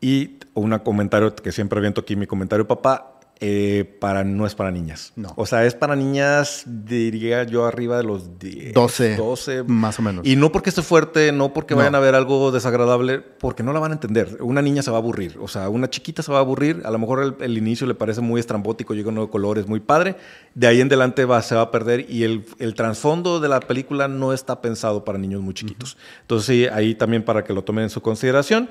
Y un comentario que siempre aviento aquí, mi comentario, papá, eh, para, no es para niñas. No. O sea, es para niñas, diría yo, arriba de los 10, 12, 12. más o menos. Y no porque esté fuerte, no porque No. vayan a ver algo desagradable, porque no la van a entender. Una niña se va a aburrir. O sea, una chiquita se va a aburrir. A lo mejor el, el inicio le parece muy estrambótico, llega de colores, muy padre. De ahí en adelante va, se va a perder y el, el trasfondo de la película no está pensado para niños muy chiquitos. Entonces, sí, ahí también para que lo tomen en su consideración.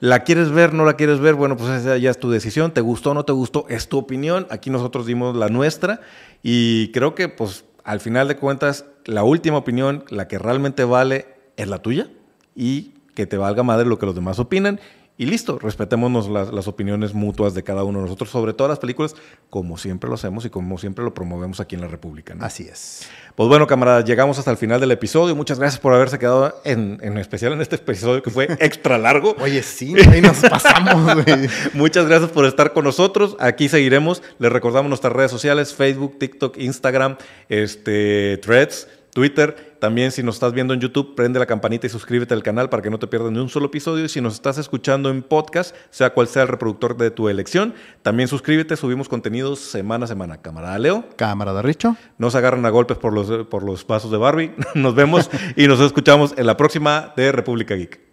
¿La quieres ver, no la quieres ver? Bueno, pues esa ya es tu decisión. ¿Te gustó no te gustó? Es tu opinión. Aquí nosotros dimos la nuestra. Y creo que, pues, al final de cuentas, la última opinión, la que realmente vale, es la tuya. Y que te valga madre lo que los demás opinan. Y listo, respetémonos las, las opiniones mutuas de cada uno de nosotros sobre todas las películas, como siempre lo hacemos y como siempre lo promovemos aquí en la República. ¿no? Así es. Pues bueno, camaradas, llegamos hasta el final del episodio. Muchas gracias por haberse quedado en, en especial en este episodio que fue <laughs> extra largo. Oye, sí, <laughs> ahí nos pasamos. Muchas gracias por estar con nosotros. Aquí seguiremos. Les recordamos nuestras redes sociales: Facebook, TikTok, Instagram, este, Threads, Twitter. También, si nos estás viendo en YouTube, prende la campanita y suscríbete al canal para que no te pierdas ni un solo episodio. Y si nos estás escuchando en podcast, sea cual sea el reproductor de tu elección, también suscríbete. Subimos contenidos semana a semana. Camarada Leo, Camarada Richo. no se agarren a golpes por los, por los pasos de Barbie. <laughs> Nos vemos y nos escuchamos en la próxima de República Geek.